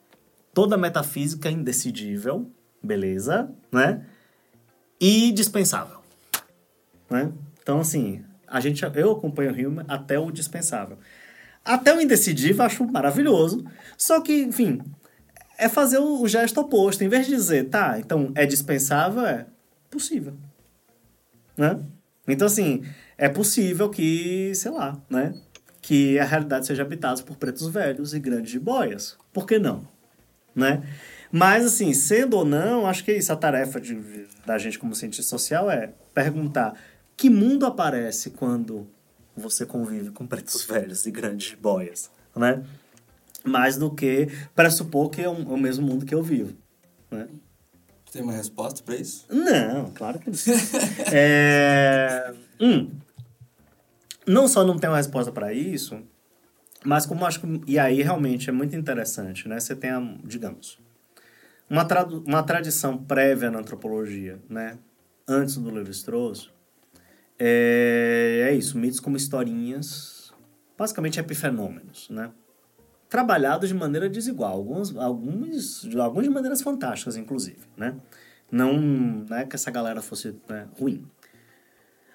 toda metafísica é indecidível, beleza, né? E dispensável, né? Então, assim, a gente, eu acompanho o Hume até o dispensável. Até o indecidível acho maravilhoso, só que, enfim, é fazer o, gesto oposto. Em vez de dizer, tá, então é dispensável, é possível, né? Então, assim, é possível que, sei lá, né? que a realidade seja habitada por pretos velhos e grandes boias. Por que não? Né? Mas, assim, sendo ou não, acho que é isso. A tarefa de, da gente como cientista social é perguntar que mundo aparece quando você convive com pretos velhos e grandes boias, né? Mais do que pressupor que é, um, é o mesmo mundo que eu vivo, né? Tem uma resposta para isso? Não, claro que não. é... Um, não só não tem uma resposta para isso, mas como acho que. E aí realmente é muito interessante, né? Você tem, a, digamos, uma, tradu, uma tradição prévia na antropologia, né? Antes do Levi-Strauss, é, é isso, mitos como historinhas, basicamente epifenômenos, né? Trabalhados de maneira desigual, alguns, alguns, alguns de maneiras fantásticas, inclusive, né? Não né, que essa galera fosse né, ruim.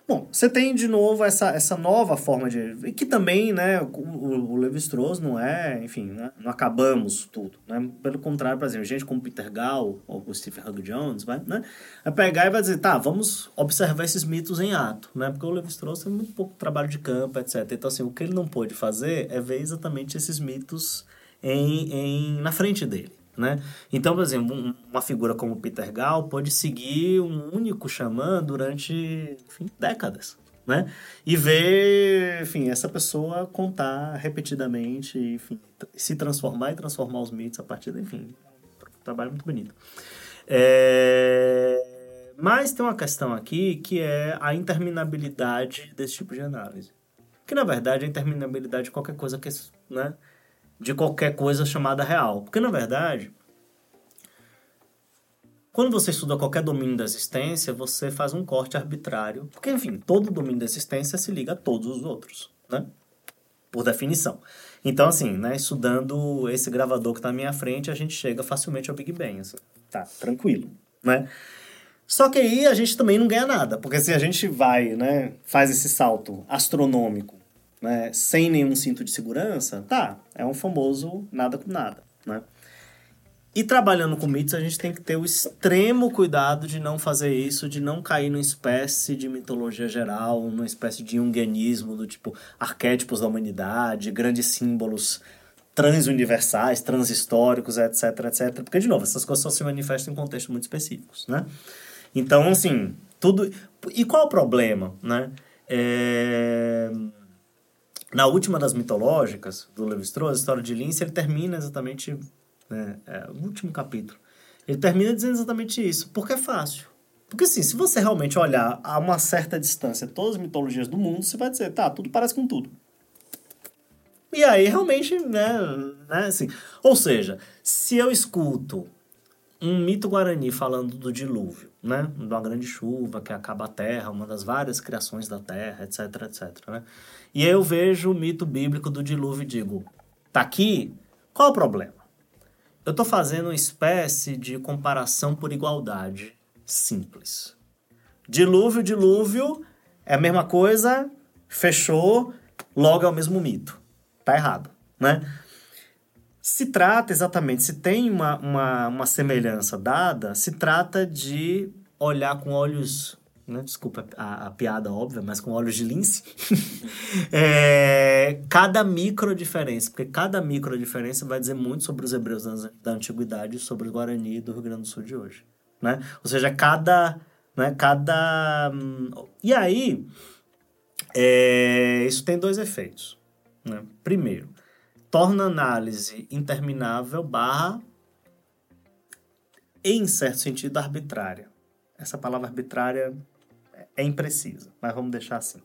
Bom, você tem de novo essa, essa nova forma de. que também, né, o, o Levi-Strauss não é, enfim, né, não acabamos tudo. Né? Pelo contrário, por exemplo, gente como Peter Gall ou o Stephen Hugh Jones vai, né, vai pegar e vai dizer, tá, vamos observar esses mitos em ato, né? Porque o Levi-Strauss tem muito pouco trabalho de campo, etc. Então, assim, o que ele não pôde fazer é ver exatamente esses mitos em, em, na frente dele. Né? Então, por exemplo, um, uma figura como Peter Gal pode seguir um único xamã durante enfim, décadas. Né? E ver, enfim, essa pessoa contar repetidamente, enfim, se transformar e transformar os mitos a partir, enfim, um trabalho muito bonito. É... mas tem uma questão aqui que é a interminabilidade desse tipo de análise. Que na verdade é a interminabilidade de qualquer coisa que, né, de qualquer coisa chamada real. Porque na verdade, quando você estuda qualquer domínio da existência, você faz um corte arbitrário, porque enfim, todo domínio da existência se liga a todos os outros, né? Por definição. Então, assim, né, estudando esse gravador que está à minha frente, a gente chega facilmente ao Big Bang. Assim. Tá, tranquilo, né? Só que aí a gente também não ganha nada, porque se a gente vai, né, faz esse salto astronômico, né, sem nenhum cinto de segurança, tá, é um famoso nada com nada, né? E trabalhando com mitos, a gente tem que ter o extremo cuidado de não fazer isso, de não cair numa espécie de mitologia geral, numa espécie de junguianismo do tipo arquétipos da humanidade, grandes símbolos transuniversais, transhistóricos, etc, etc. Porque, de novo, essas coisas só se manifestam em contextos muito específicos, né? Então, assim, tudo... E qual o problema, né? É... Na última das mitológicas, do Levi-Strauss, a história de Lince, ele termina exatamente né? É, o último capítulo. Ele termina dizendo exatamente isso, porque é fácil. Porque assim, se você realmente olhar a uma certa distância todas as mitologias do mundo, você vai dizer, tá, tudo parece com tudo. E aí, realmente, né, né assim, ou seja, se eu escuto um mito guarani falando do dilúvio, né, de uma grande chuva que acaba a terra, uma das várias criações da terra, etc, etc, né, e eu vejo o mito bíblico do dilúvio e digo, tá aqui, qual o problema? Eu estou fazendo uma espécie de comparação por igualdade simples. Dilúvio, dilúvio é a mesma coisa, fechou, logo é o mesmo mito. Tá errado, né? Se trata exatamente, se tem uma, uma, uma semelhança dada, se trata de olhar com olhos né? desculpa a, a, piada óbvia, mas com olhos de lince, é, cada micro diferença, porque cada micro diferença vai dizer muito sobre os hebreus da, da antiguidade sobre o Guarani do Rio Grande do Sul de hoje, né? Ou seja, cada, né, cada... Hum, e aí, é, isso tem dois efeitos, né? Primeiro, torna a análise interminável barra, em certo sentido, arbitrária. Essa palavra arbitrária é imprecisa, mas vamos deixar assim.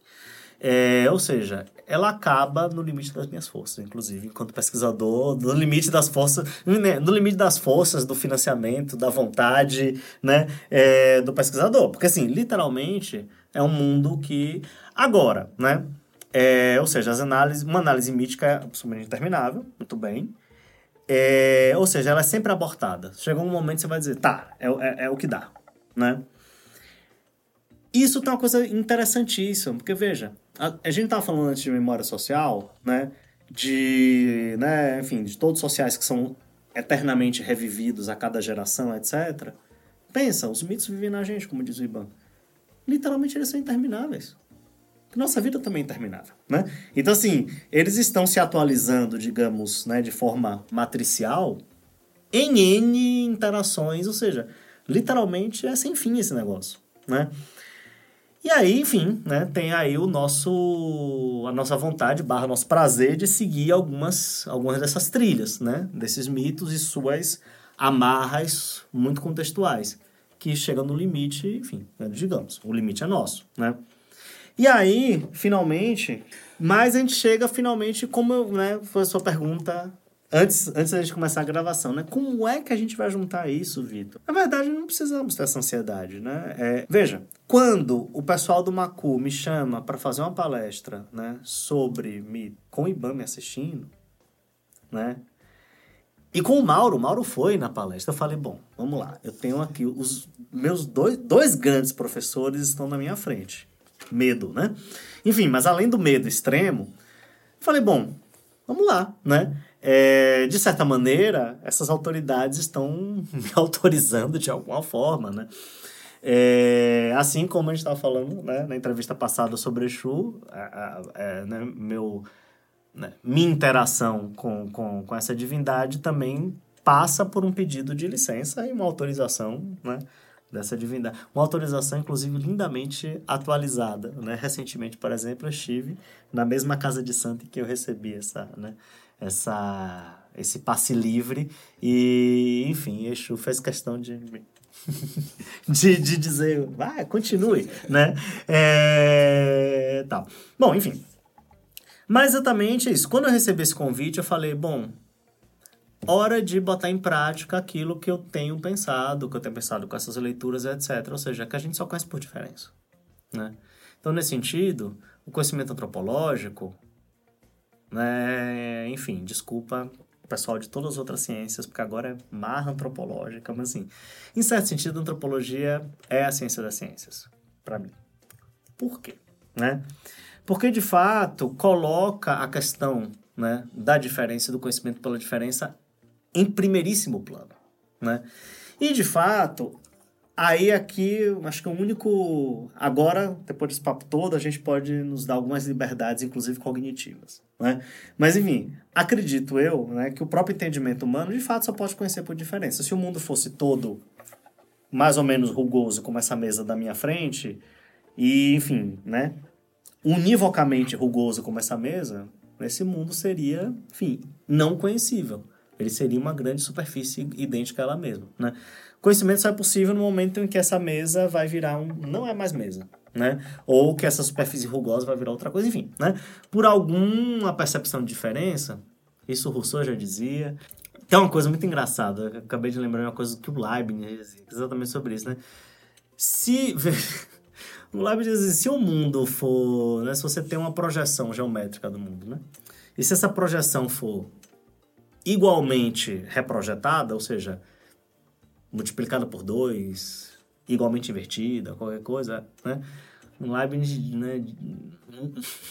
É, ou seja, ela acaba no limite das minhas forças, inclusive, enquanto pesquisador, no limite das forças, né, no limite das forças, do financiamento, da vontade, né, é, do pesquisador. Porque, assim, literalmente, é um mundo que... Agora, né, é, ou seja, as análises, uma análise mítica é absolutamente interminável, muito bem, é, ou seja, ela é sempre abortada. Chegou um momento que você vai dizer, tá, é, é, é o que dá, né? Isso tem uma coisa interessantíssima, porque veja, a, a gente estava falando antes de memória social, né? De, né, enfim, de todos os sociais que são eternamente revividos a cada geração, etc. Pensa, os mitos vivem na gente, como diz o Iban. Literalmente eles são intermináveis. Nossa vida também é interminável, né? Então, assim, eles estão se atualizando, digamos, né, de forma matricial em N interações, ou seja, literalmente é sem fim esse negócio, né? E aí, enfim, né, tem aí o nosso a nossa vontade, barra nosso prazer de seguir algumas algumas dessas trilhas, né, desses mitos e suas amarras muito contextuais, que chegam no limite, enfim, né, digamos, o limite é nosso, né? E aí, finalmente, mas a gente chega finalmente, como né, foi a sua pergunta antes, antes da gente começar a gravação, né? Como é que a gente vai juntar isso, Vitor? Na verdade, não precisamos ter essa ansiedade, né? É, veja, quando o pessoal do Macu me chama para fazer uma palestra, né, sobre me com o Iban me assistindo, né? E com o Mauro, o Mauro foi na palestra. Eu falei, bom, vamos lá. Eu tenho aqui os meus dois, dois grandes professores estão na minha frente. Medo, né? Enfim, mas além do medo extremo, falei, bom, vamos lá, né? É, de certa maneira, essas autoridades estão me autorizando de alguma forma, né? É, assim como a gente estava falando né, na entrevista passada sobre Exu, é, né, meu, né, minha interação com, com, com essa divindade também passa por um pedido de licença e uma autorização né, dessa divindade. Uma autorização, inclusive, lindamente atualizada. Né? Recentemente, por exemplo, eu estive na mesma casa de santo em que eu recebi essa, né, essa, esse passe livre. E, enfim, Exu fez questão de de, de dizer, vai, continue, né? É, tal. Bom, enfim. Mas exatamente isso. Quando eu recebi esse convite, eu falei, bom, hora de botar em prática aquilo que eu tenho pensado, que eu tenho pensado com essas leituras, etc. Ou seja, que a gente só conhece por diferença, né? Então, nesse sentido, o conhecimento antropológico, né, enfim, desculpa pessoal de todas as outras ciências, porque agora é marra antropológica, mas assim, em certo sentido, a antropologia é a ciência das ciências, para mim. Por quê? Né? Porque, de fato, coloca a questão né, da diferença, do conhecimento pela diferença, em primeiríssimo plano. Né? E, de fato, aí aqui, acho que o único... Agora, depois desse papo todo, a gente pode nos dar algumas liberdades, inclusive cognitivas. Né? Mas, enfim, acredito eu né, que o próprio entendimento humano, de fato, só pode conhecer por diferença. Se o mundo fosse todo mais ou menos rugoso, como essa mesa da minha frente, e, enfim, né, univocamente rugoso como essa mesa, esse mundo seria, enfim, não conhecível. Ele seria uma grande superfície idêntica a ela mesma, né? Conhecimento só é possível no momento em que essa mesa vai virar um... não é mais mesa, né? Ou que essa superfície rugosa vai virar outra coisa, enfim, né? Por alguma percepção de diferença, isso Rousseau já dizia. Tem uma coisa muito engraçada, eu acabei de lembrar uma coisa que o Leibniz dizia, exatamente sobre isso, né? Se... O Leibniz diz assim, se o mundo for, né, se você tem uma projeção geométrica do mundo, né? E se essa projeção for igualmente reprojetada, ou seja, multiplicada por dois, igualmente invertida, qualquer coisa, né? O Leibniz, né,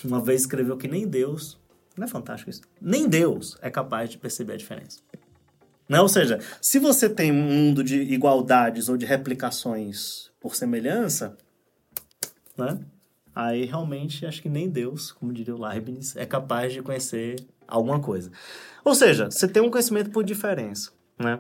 uma vez escreveu que nem Deus, não é fantástico isso? Nem Deus é capaz de perceber a diferença. Né? Ou seja, se você tem um mundo de igualdades ou de replicações por semelhança, né? Aí realmente acho que nem Deus, como diria o Leibniz, é capaz de conhecer alguma coisa. Ou seja, você tem um conhecimento por diferença, né?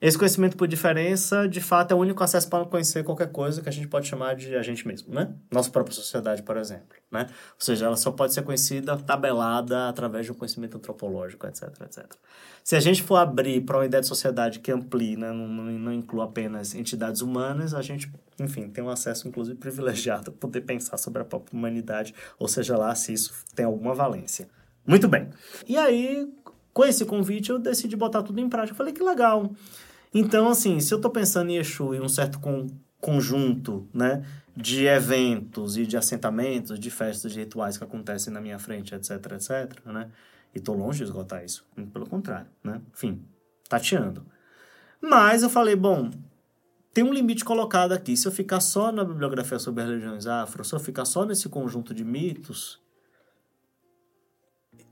Esse conhecimento por diferença, de fato, é o único acesso para conhecer qualquer coisa que a gente pode chamar de a gente mesmo, né? Nossa própria sociedade, por exemplo, né? Ou seja, ela só pode ser conhecida, tabelada através de um conhecimento antropológico, etc, etc. Se a gente for abrir para uma ideia de sociedade que amplie, né? não, não, não inclua apenas entidades humanas, a gente, enfim, tem um acesso, inclusive, privilegiado a poder pensar sobre a própria humanidade, ou seja lá se isso tem alguma valência. Muito bem. E aí, com esse convite, eu decidi botar tudo em prática. Eu falei, que legal. Então, assim, se eu estou pensando em Exu e um certo con conjunto, né, de eventos e de assentamentos, de festas, de rituais que acontecem na minha frente, etc, etc, né, e estou longe de esgotar isso, pelo contrário, né, enfim, tateando. Mas eu falei, bom, tem um limite colocado aqui. Se eu ficar só na bibliografia sobre religiões afro, se eu ficar só nesse conjunto de mitos,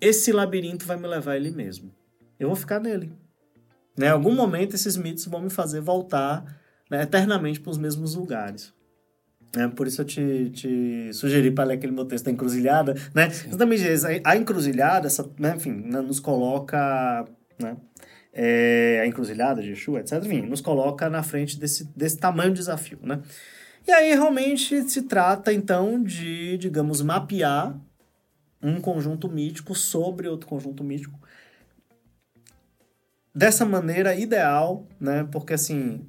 esse labirinto vai me levar a ele mesmo. Eu vou ficar nele. Né? Em algum momento, esses mitos vão me fazer voltar né, eternamente para os mesmos lugares. É, por isso eu te, te sugeri para ler aquele meu texto da encruzilhada, né? Exatamente isso. A encruzilhada, essa, né, enfim, né, nos coloca, né? É, a encruzilhada de Exu, etc. Enfim, nos coloca na frente desse, desse tamanho de desafio, né? E aí, realmente, se trata, então, de, digamos, mapear um conjunto mítico sobre outro conjunto mítico dessa maneira ideal, né? Porque assim,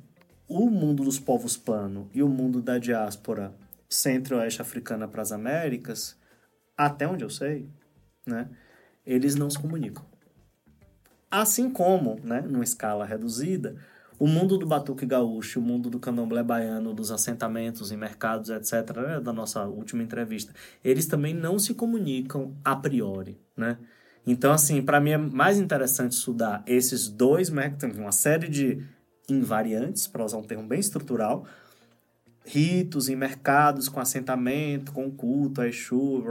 o mundo dos povos pano e o mundo da diáspora centro-oeste africana para as Américas, até onde eu sei, né? Eles não se comunicam. Assim como, né, numa escala reduzida, o mundo do batuque gaúcho, o mundo do candomblé baiano, dos assentamentos em mercados, etc., né, da nossa última entrevista, eles também não se comunicam a priori, né? Então, assim, para mim é mais interessante estudar esses dois métodos, uma série de invariantes, para usar um termo bem estrutural, ritos em mercados com assentamento, com culto, a Exu,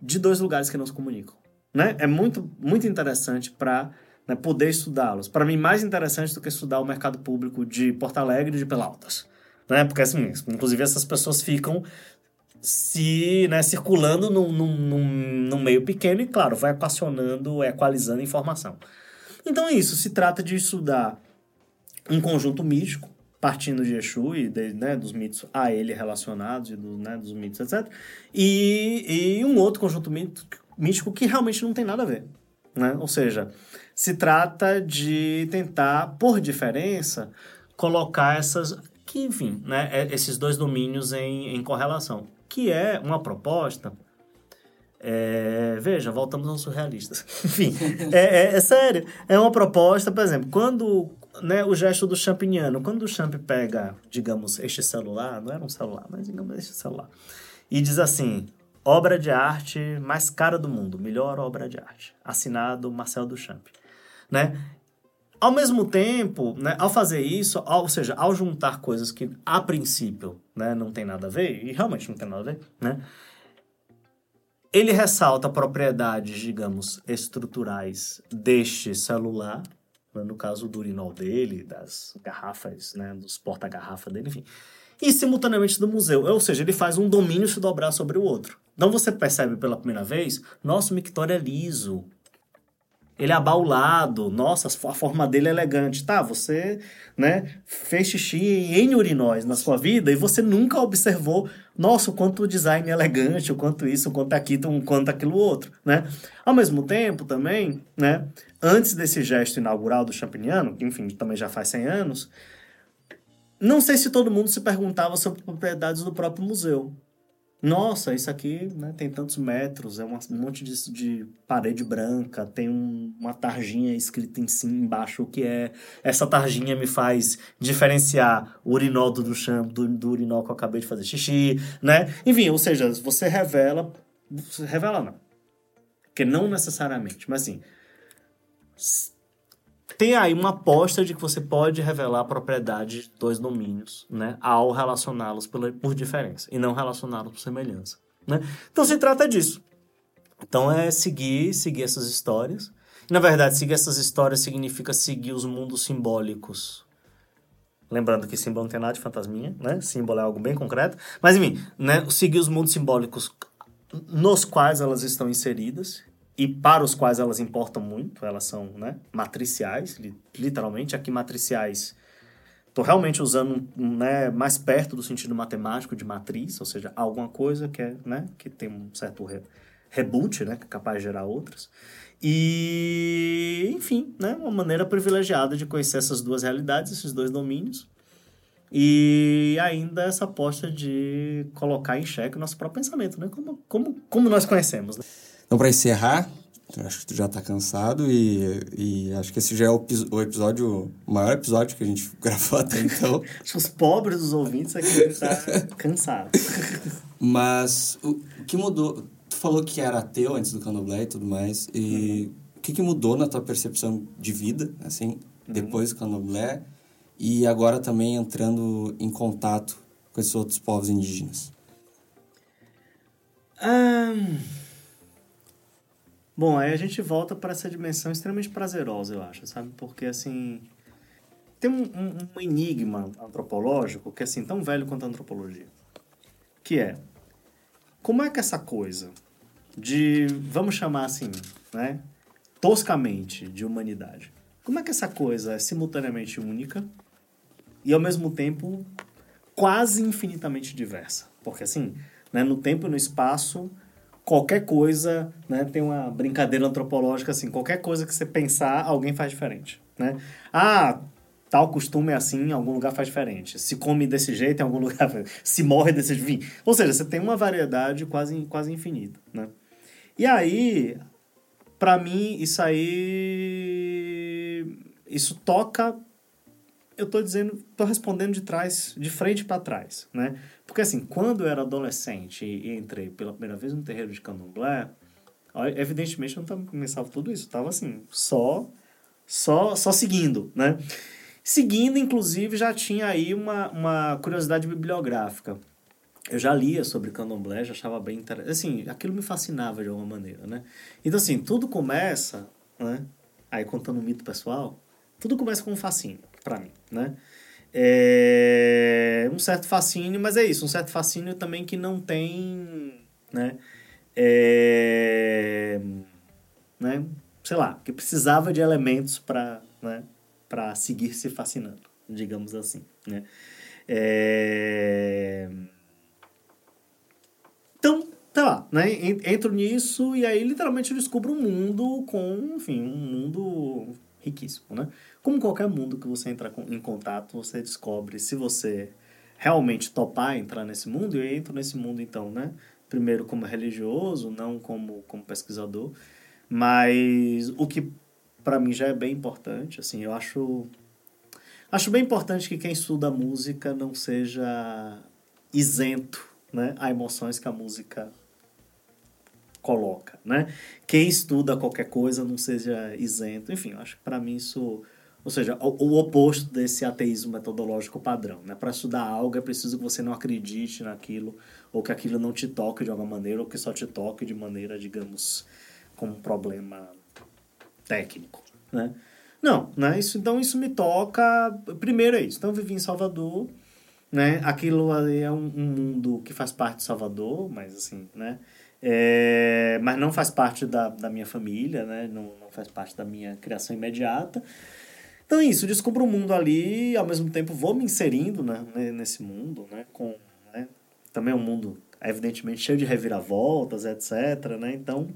de dois lugares que não se comunicam. Né? É muito, muito interessante para né, poder estudá-los. Para mim, mais interessante do que estudar o mercado público de Porto Alegre e de Pelotas. Né? Porque, assim, inclusive, essas pessoas ficam se né, circulando num, num, num, meio pequeno e, claro, vai equacionando, equalizando informação. Então é isso, se trata de estudar um conjunto místico, partindo de Exu e de, né, dos mitos a ele relacionados, e do, né, dos mitos, etc. E, e um outro conjunto místico que realmente não tem nada a ver. Né? Ou seja, se trata de tentar, por diferença, colocar essas, que enfim, né, é, esses dois domínios em, em correlação, que é uma proposta é, veja, voltamos aos surrealistas. Enfim, é, é, é, sério. É uma proposta, por exemplo, quando né, o gesto do champignon, quando o champ pega, digamos, este celular, não era um celular, mas digamos este celular, e diz assim: obra de arte mais cara do mundo, melhor obra de arte, assinado Marcel Duchamp, né? Ao mesmo tempo, né, ao fazer isso, ao, ou seja, ao juntar coisas que a princípio né, não tem nada a ver, e realmente não tem nada a ver, né? Ele ressalta propriedades, digamos, estruturais deste celular, né, no caso do urinol dele, das garrafas, né, dos porta-garrafa dele, enfim, e simultaneamente do museu. Ou seja, ele faz um domínio se dobrar sobre o outro. Então você percebe pela primeira vez, nosso mictório é liso, ele é abaulado, nossa, a forma dele é elegante. Tá, você né, fez xixi em urinóis na sua vida e você nunca observou, nossa, o quanto o design é elegante, o quanto isso, o quanto aquilo, o quanto aquilo outro, né? Ao mesmo tempo, também, né, antes desse gesto inaugural do Champignon, que, enfim, também já faz 100 anos, não sei se todo mundo se perguntava sobre propriedades do próprio museu nossa, isso aqui né, tem tantos metros, é um monte de, de parede branca, tem um, uma tarjinha escrita em cima, embaixo, o que é. Essa tarjinha me faz diferenciar o urinol do chão do, do urinol que eu acabei de fazer xixi, né? Enfim, ou seja, você revela. Revela não. Porque não necessariamente, mas assim tem aí uma aposta de que você pode revelar a propriedade de dois domínios, né, ao relacioná-los por, diferença e não relacioná-los por semelhança, né? Então se trata disso. Então é seguir, seguir essas histórias. Na verdade, seguir essas histórias significa seguir os mundos simbólicos. Lembrando que símbolo não tem nada de fantasminha, né? Símbolo é algo bem concreto. Mas, enfim, né? seguir os mundos simbólicos nos quais elas estão inseridas e para os quais elas importam muito, elas são né, matriciais, literalmente. Aqui, matriciais, estou realmente usando né, mais perto do sentido matemático de matriz, ou seja, alguma coisa que, é, né, que tem um certo re, reboot, né, que é capaz de gerar outras. E, enfim, né, uma maneira privilegiada de conhecer essas duas realidades, esses dois domínios. E ainda essa aposta de colocar em xeque o nosso próprio pensamento, né? Como, como, como nós conhecemos. Né? Então, para encerrar, acho que tu já está cansado e, e acho que esse já é o, o, episódio, o maior episódio que a gente gravou até então. acho que os pobres dos ouvintes aqui estão cansados. Mas o que mudou? Tu falou que era ateu antes do Candomblé e tudo mais. E uhum. o que, que mudou na tua percepção de vida, assim, uhum. depois do Candomblé? E agora também entrando em contato com esses outros povos indígenas? Um... Bom, aí a gente volta para essa dimensão extremamente prazerosa, eu acho, sabe? Porque, assim, tem um, um, um, enigma antropológico que é, assim, tão velho quanto a antropologia. Que é, como é que essa coisa de, vamos chamar assim, né? Toscamente, de humanidade. Como é que essa coisa é simultaneamente única e, ao mesmo tempo, quase infinitamente diversa? Porque, assim, né, no tempo e no espaço qualquer coisa, né? Tem uma brincadeira antropológica assim, qualquer coisa que você pensar, alguém faz diferente, né? Ah, tal costume é assim, em algum lugar faz diferente. Se come desse jeito, em algum lugar se morre desse jeito. Ou seja, você tem uma variedade quase, quase infinita, né? E aí, para mim, isso aí isso toca eu tô dizendo, tô respondendo de trás, de frente para trás, né? Porque assim, quando eu era adolescente e entrei pela primeira vez no terreiro de candomblé, evidentemente eu não começando tudo isso, estava assim, só só só seguindo, né? Seguindo, inclusive, já tinha aí uma, uma curiosidade bibliográfica. Eu já lia sobre candomblé, já achava bem interessante. Assim, aquilo me fascinava de alguma maneira, né? Então, assim, tudo começa, né? Aí, contando um mito pessoal, tudo começa com um fascínio, para mim, né? É um certo fascínio, mas é isso, um certo fascínio também que não tem, né? É, né? Sei lá, que precisava de elementos para né? Pra seguir se fascinando, digamos assim, né? É... Então, tá lá, né? Entro nisso e aí literalmente eu descubro um mundo com, enfim, um mundo riquíssimo, né? Como qualquer mundo que você entra em contato, você descobre se você realmente topar entrar nesse mundo, e eu entro nesse mundo então, né? Primeiro como religioso, não como, como pesquisador, mas o que para mim já é bem importante, assim, eu acho acho bem importante que quem estuda música não seja isento, né, a emoções que a música coloca, né? Quem estuda qualquer coisa não seja isento. Enfim, eu acho que para mim isso, ou seja, o, o, oposto desse ateísmo metodológico padrão, né? Para estudar algo é preciso que você não acredite naquilo ou que aquilo não te toque de alguma maneira ou que só te toque de maneira, digamos, como um problema técnico, né? Não, né? Isso, então isso me toca. Primeiro é isso. Então eu vivi em Salvador, né? Aquilo ali é um, um mundo que faz parte de Salvador, mas assim, né? É, mas não faz parte da, da minha família, né? Não, não faz parte da minha criação imediata. Então é isso, descubro o um mundo ali ao mesmo tempo vou me inserindo né, nesse mundo, né? Com, né? Também é um mundo, evidentemente, cheio de reviravoltas, etc. Né? Então,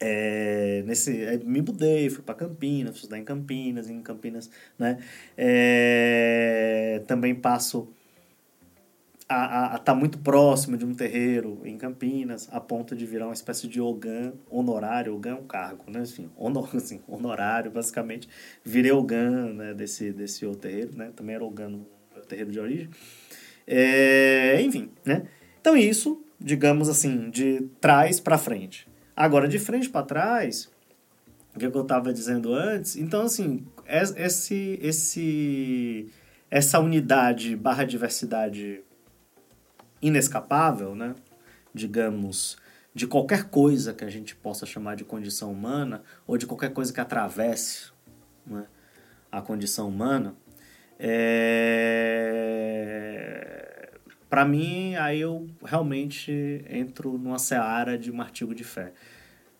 é, nesse, é, me mudei, fui para Campinas, fui estudar em Campinas, em Campinas, né? É, também passo a, tá muito próximo de um terreiro em Campinas, a ponto de virar uma espécie de Ogan honorário, Ogan é um cargo, né? Enfim, honor, assim, honorário, basicamente. Virei Ogan né, desse, desse outro terreiro, né? Também era Ogan no terreiro de origem. É, enfim, né? Então isso, digamos assim, de trás para frente. Agora, de frente para trás, o que eu estava dizendo antes, então assim, esse, esse, essa unidade barra diversidade inescapável, né? digamos, de qualquer coisa que a gente possa chamar de condição humana, ou de qualquer coisa que atravesse né, a condição humana, é... para mim, aí eu realmente entro numa seara de um artigo de fé.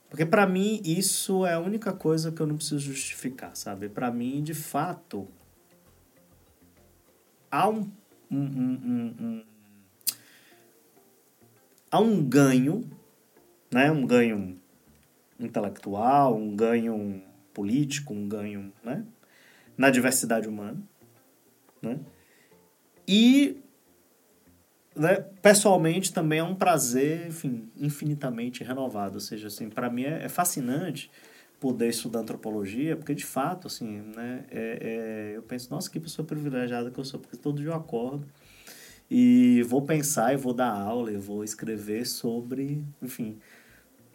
Porque para mim isso é a única coisa que eu não preciso justificar, sabe? Para mim, de fato, há um, um, um, um há um ganho, né? um ganho intelectual, um ganho político, um ganho né? na diversidade humana. Né? E, né, pessoalmente, também é um prazer enfim, infinitamente renovado. Ou seja, assim, para mim é, é, fascinante poder estudar antropologia, porque de fato, assim, né, é, é, eu penso, nossa, que pessoa privilegiada que eu sou, porque todo dia eu acordo e vou pensar e vou dar aula, e vou escrever sobre, enfim,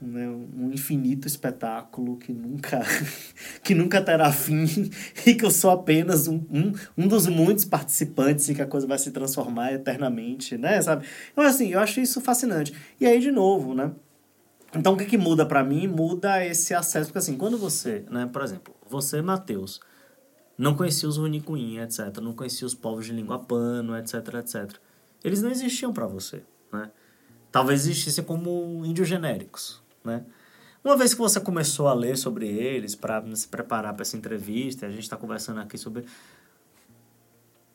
né, um infinito espetáculo que nunca que nunca terá fim e que eu sou apenas um, um, um dos muitos participantes e que a coisa vai se transformar eternamente, né, sabe? Então, assim, eu acho isso fascinante. E aí, de novo, né? Então, o que, que muda para mim? Muda esse acesso, porque assim, quando você, né, por exemplo, você, Matheus, não conhecia os Runicuim, etc., não conhecia os povos de língua pano, etc., etc., eles não existiam para você, né? Talvez existissem como índios genéricos, né? Uma vez que você começou a ler sobre eles, para se preparar para essa entrevista, a gente está conversando aqui sobre.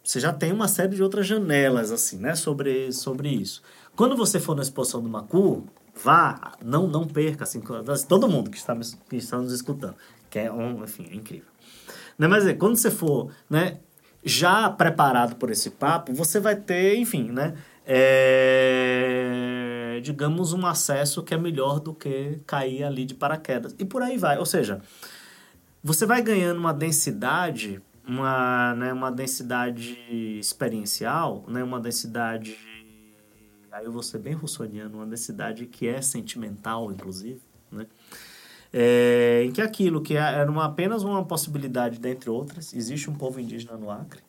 Você já tem uma série de outras janelas, assim, né, sobre, sobre isso. Quando você for na exposição do Macu, vá, não, não perca, assim, todo mundo que está, que está nos escutando, que é, um, enfim, é incrível. Né, mas é, quando você for, né, já preparado por esse papo, você vai ter, enfim, né? É, digamos, um acesso que é melhor do que cair ali de paraquedas. E por aí vai. Ou seja, você vai ganhando uma densidade, uma, né, uma densidade experiencial, né, uma densidade. Aí eu vou ser bem russoniano, uma densidade que é sentimental, inclusive, né? É, em que aquilo que é, era uma, apenas uma possibilidade dentre outras, existe um povo indígena no Acre,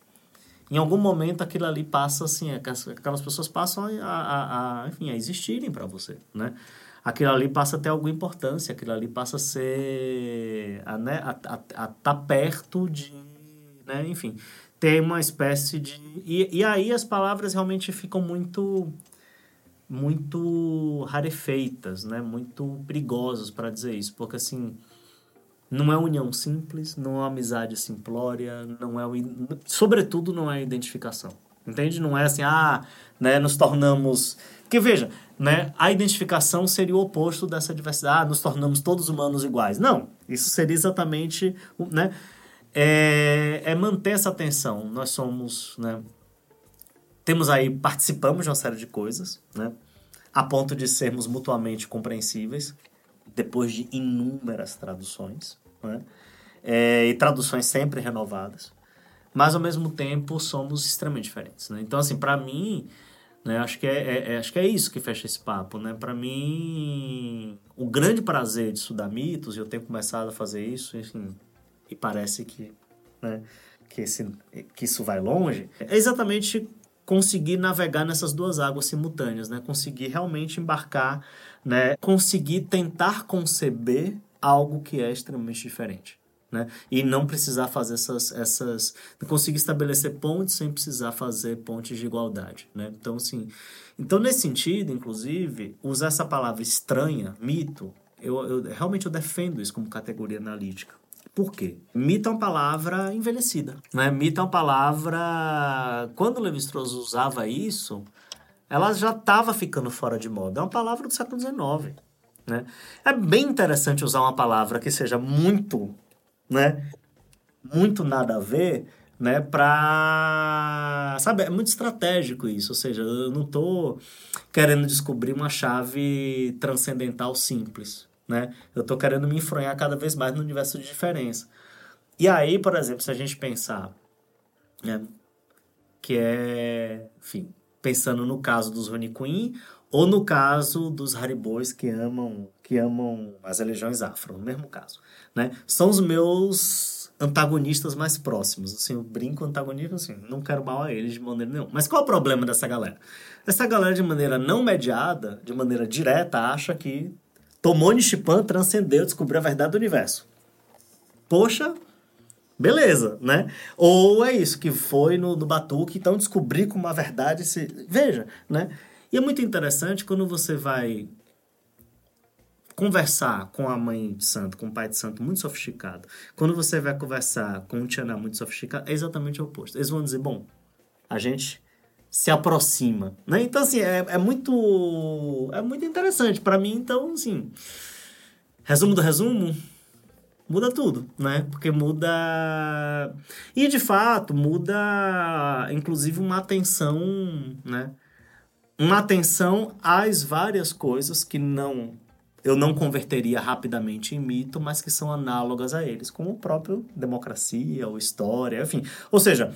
em algum momento aquilo ali passa assim, aquelas pessoas passam a, a, a enfim, a existirem para você, né? Aquilo ali passa a ter alguma importância, aquilo ali passa a ser, a, né, a, tá perto de, né, enfim, ter uma espécie de... E, e aí as palavras realmente ficam muito muito rarefeitas, né? Muito perigosas para dizer isso, porque assim não é união simples, não é amizade simplória, não é sobretudo não é identificação. Entende? Não é assim, ah, né, nos tornamos, porque veja, né, a identificação seria o oposto dessa diversidade, ah, nos tornamos todos humanos iguais. Não, isso seria exatamente, né? é, é manter essa atenção. Nós somos, né? Temos aí, participamos de uma série de coisas, né? A ponto de sermos mutuamente compreensíveis, depois de inúmeras traduções, né? É, e traduções sempre renovadas. Mas, ao mesmo tempo, somos extremamente diferentes, né? Então, assim, para mim, né, acho, que é, é, é, acho que é isso que fecha esse papo, né? Para mim, o grande prazer de estudar mitos, e eu tenho começado a fazer isso, enfim, e parece que, né, que, esse, que isso vai longe, é exatamente conseguir navegar nessas duas águas simultâneas, né? Conseguir realmente embarcar, né? Conseguir tentar conceber algo que é extremamente diferente. Né? E não precisar fazer essas, essas... Conseguir estabelecer pontes sem precisar fazer pontes de igualdade, né? Então, assim... Então, nesse sentido, inclusive, usar essa palavra estranha, mito, eu, eu realmente eu defendo isso como categoria analítica. Por quê? Mito é uma palavra envelhecida. Né? Mito é uma palavra. Quando Levi-Strauss usava isso, ela já estava ficando fora de moda. É uma palavra do século XIX. Né? É bem interessante usar uma palavra que seja muito, né? Muito nada a ver, né? Pra. Sabe, é muito estratégico isso. Ou seja, eu não estou querendo descobrir uma chave transcendental simples né? Eu estou querendo me enfronhar cada vez mais no universo de diferença. E aí, por exemplo, se a gente pensar, né, que é, enfim, pensando no caso dos Rony Queen ou no caso dos Haribois que amam, que amam as religiões afro, no mesmo caso, né? São os meus antagonistas mais próximos, assim, eu brinco antagonista, assim, não quero mal a eles de maneira nenhuma. Mas qual é o problema dessa galera? Essa galera, de maneira não mediada, de maneira direta, acha que Tomou Nishipan, transcendeu, descobriu a verdade do universo. Poxa, beleza, né? Ou é isso, que foi no, no Batuque, então descobrir como a verdade se... Veja, né? E é muito interessante quando você vai conversar com a mãe de santo, com o pai de santo muito sofisticado, quando você vai conversar com um Tiana muito sofisticado, é exatamente o oposto. Eles vão dizer, bom, a gente se aproxima, né? Então, assim, é, é muito é muito interessante para mim, então, assim, resumo do resumo, muda tudo, né? Porque muda e de fato muda inclusive uma atenção, né? Uma atenção às várias coisas que não eu não converteria rapidamente em mito, mas que são análogas a eles, como o próprio democracia ou história, enfim. Ou seja,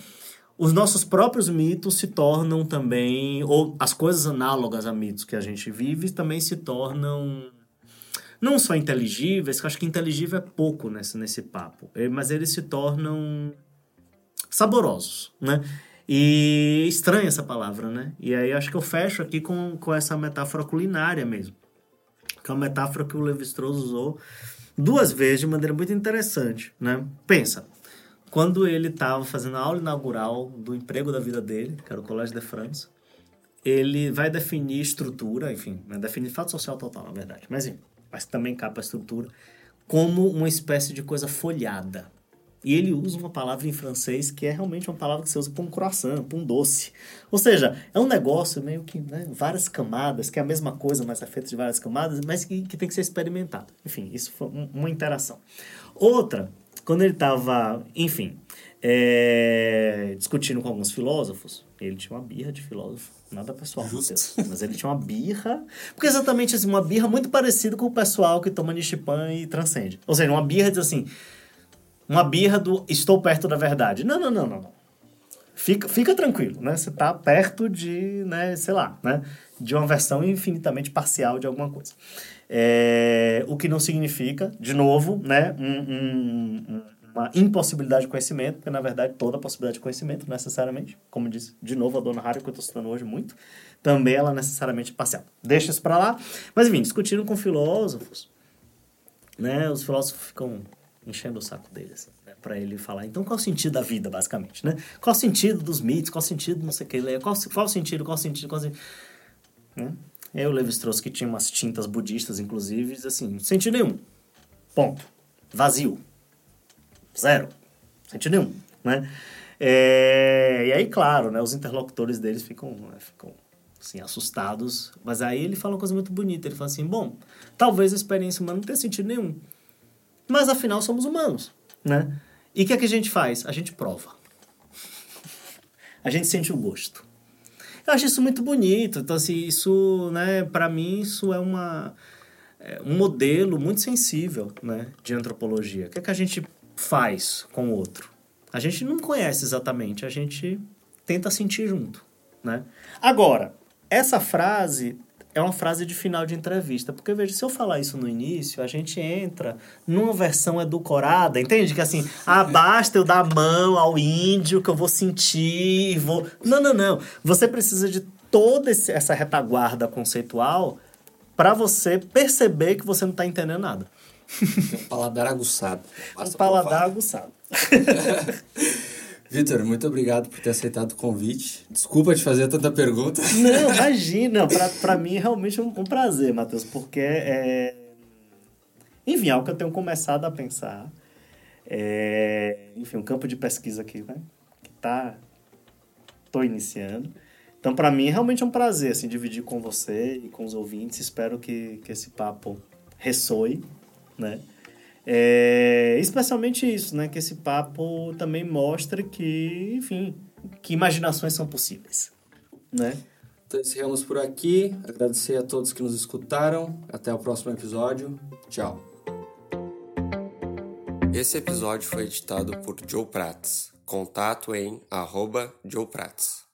os nossos próprios mitos se tornam também, ou as coisas análogas a mitos que a gente vive também se tornam não só inteligíveis, que eu acho que inteligível é pouco nesse, nesse papo, mas eles se tornam saborosos, né? E estranha essa palavra, né? E aí acho que eu fecho aqui com, com essa metáfora culinária mesmo, que é uma metáfora que o Levi-Strauss usou duas vezes de maneira muito interessante, né? Pensa, quando ele estava fazendo a aula inaugural do emprego da vida dele, que era o Collège de France, ele vai definir estrutura, enfim, vai definir fato social total, na verdade, mas, enfim, mas também capa a estrutura, como uma espécie de coisa folhada. E ele usa uma palavra em francês que é realmente uma palavra que você usa para um croissant, para um doce. Ou seja, é um negócio meio que, né, várias camadas, que é a mesma coisa, mas é feito de várias camadas, mas que, que tem que ser experimentado. Enfim, isso foi uma interação. Outra quando ele estava, enfim, é, discutindo com alguns filósofos, ele tinha uma birra de filósofo, nada pessoal, Deus, mas ele tinha uma birra, porque exatamente assim, uma birra muito parecida com o pessoal que toma Nishipan e transcende. Ou seja, uma birra diz assim, uma birra do estou perto da verdade. Não, não, não, não, não. Fica, fica tranquilo, né? Você está perto de, né, sei lá, né? De uma versão infinitamente parcial de alguma coisa. É, o que não significa, de novo, né, um, um, uma impossibilidade de conhecimento, porque na verdade toda possibilidade de conhecimento, necessariamente, como disse de novo a dona Harry, que eu estou citando hoje muito, também ela é necessariamente parcial. Deixa isso para lá. Mas enfim, discutindo com filósofos, né, os filósofos ficam enchendo o saco dele, assim, né, para ele falar, então qual o sentido da vida, basicamente, né? Qual o sentido dos mitos, qual o sentido, não sei o que, qual, qual o sentido, qual o sentido, qual o sentido... Né? Aí o Levi-Strauss, que tinha umas tintas budistas, inclusive, assim, sentido nenhum. Ponto. Vazio. Zero. Sentido nenhum, né? É, e aí, claro, né, os interlocutores deles ficam, né, ficam assim, assustados. Mas aí ele fala uma coisa muito bonita. Ele fala assim, bom, talvez a experiência humana não tenha sentido nenhum. Mas, afinal, somos humanos, né? E o que é que a gente faz? A gente prova. A gente sente o gosto. Eu acho isso muito bonito. Então, assim, isso, né, para mim, isso é uma é um modelo muito sensível, né, de antropologia. O que é que a gente faz com o outro? A gente não conhece exatamente, a gente tenta sentir junto, né? Agora, essa frase é uma frase de final de entrevista. Porque, veja, se eu falar isso no início, a gente entra numa versão edulcorada, entende? Que assim, ah, basta eu dar a mão ao índio que eu vou sentir, vou... Não, não, não. Você precisa de toda essa retaguarda conceitual para você perceber que você não está entendendo nada. Um paladar aguçado. Um paladar aguçado. Vitor, muito obrigado por ter aceitado o convite. Desculpa te fazer tanta pergunta. Não, imagina. Para mim é realmente um, um prazer, Matheus, porque é. Enfim, é algo que eu tenho começado a pensar. É... Enfim, um campo de pesquisa aqui, né? Que tá. Tô iniciando. Então, para mim, é realmente um prazer assim, dividir com você e com os ouvintes. Espero que, que esse papo ressoe, né? É, especialmente isso, né? Que esse papo também mostre que, enfim, que imaginações são possíveis, né? Então encerramos por aqui. Agradecer a todos que nos escutaram. Até o próximo episódio. Tchau. Esse episódio foi editado por Joe Prats. Contato em arroba Joe Prats.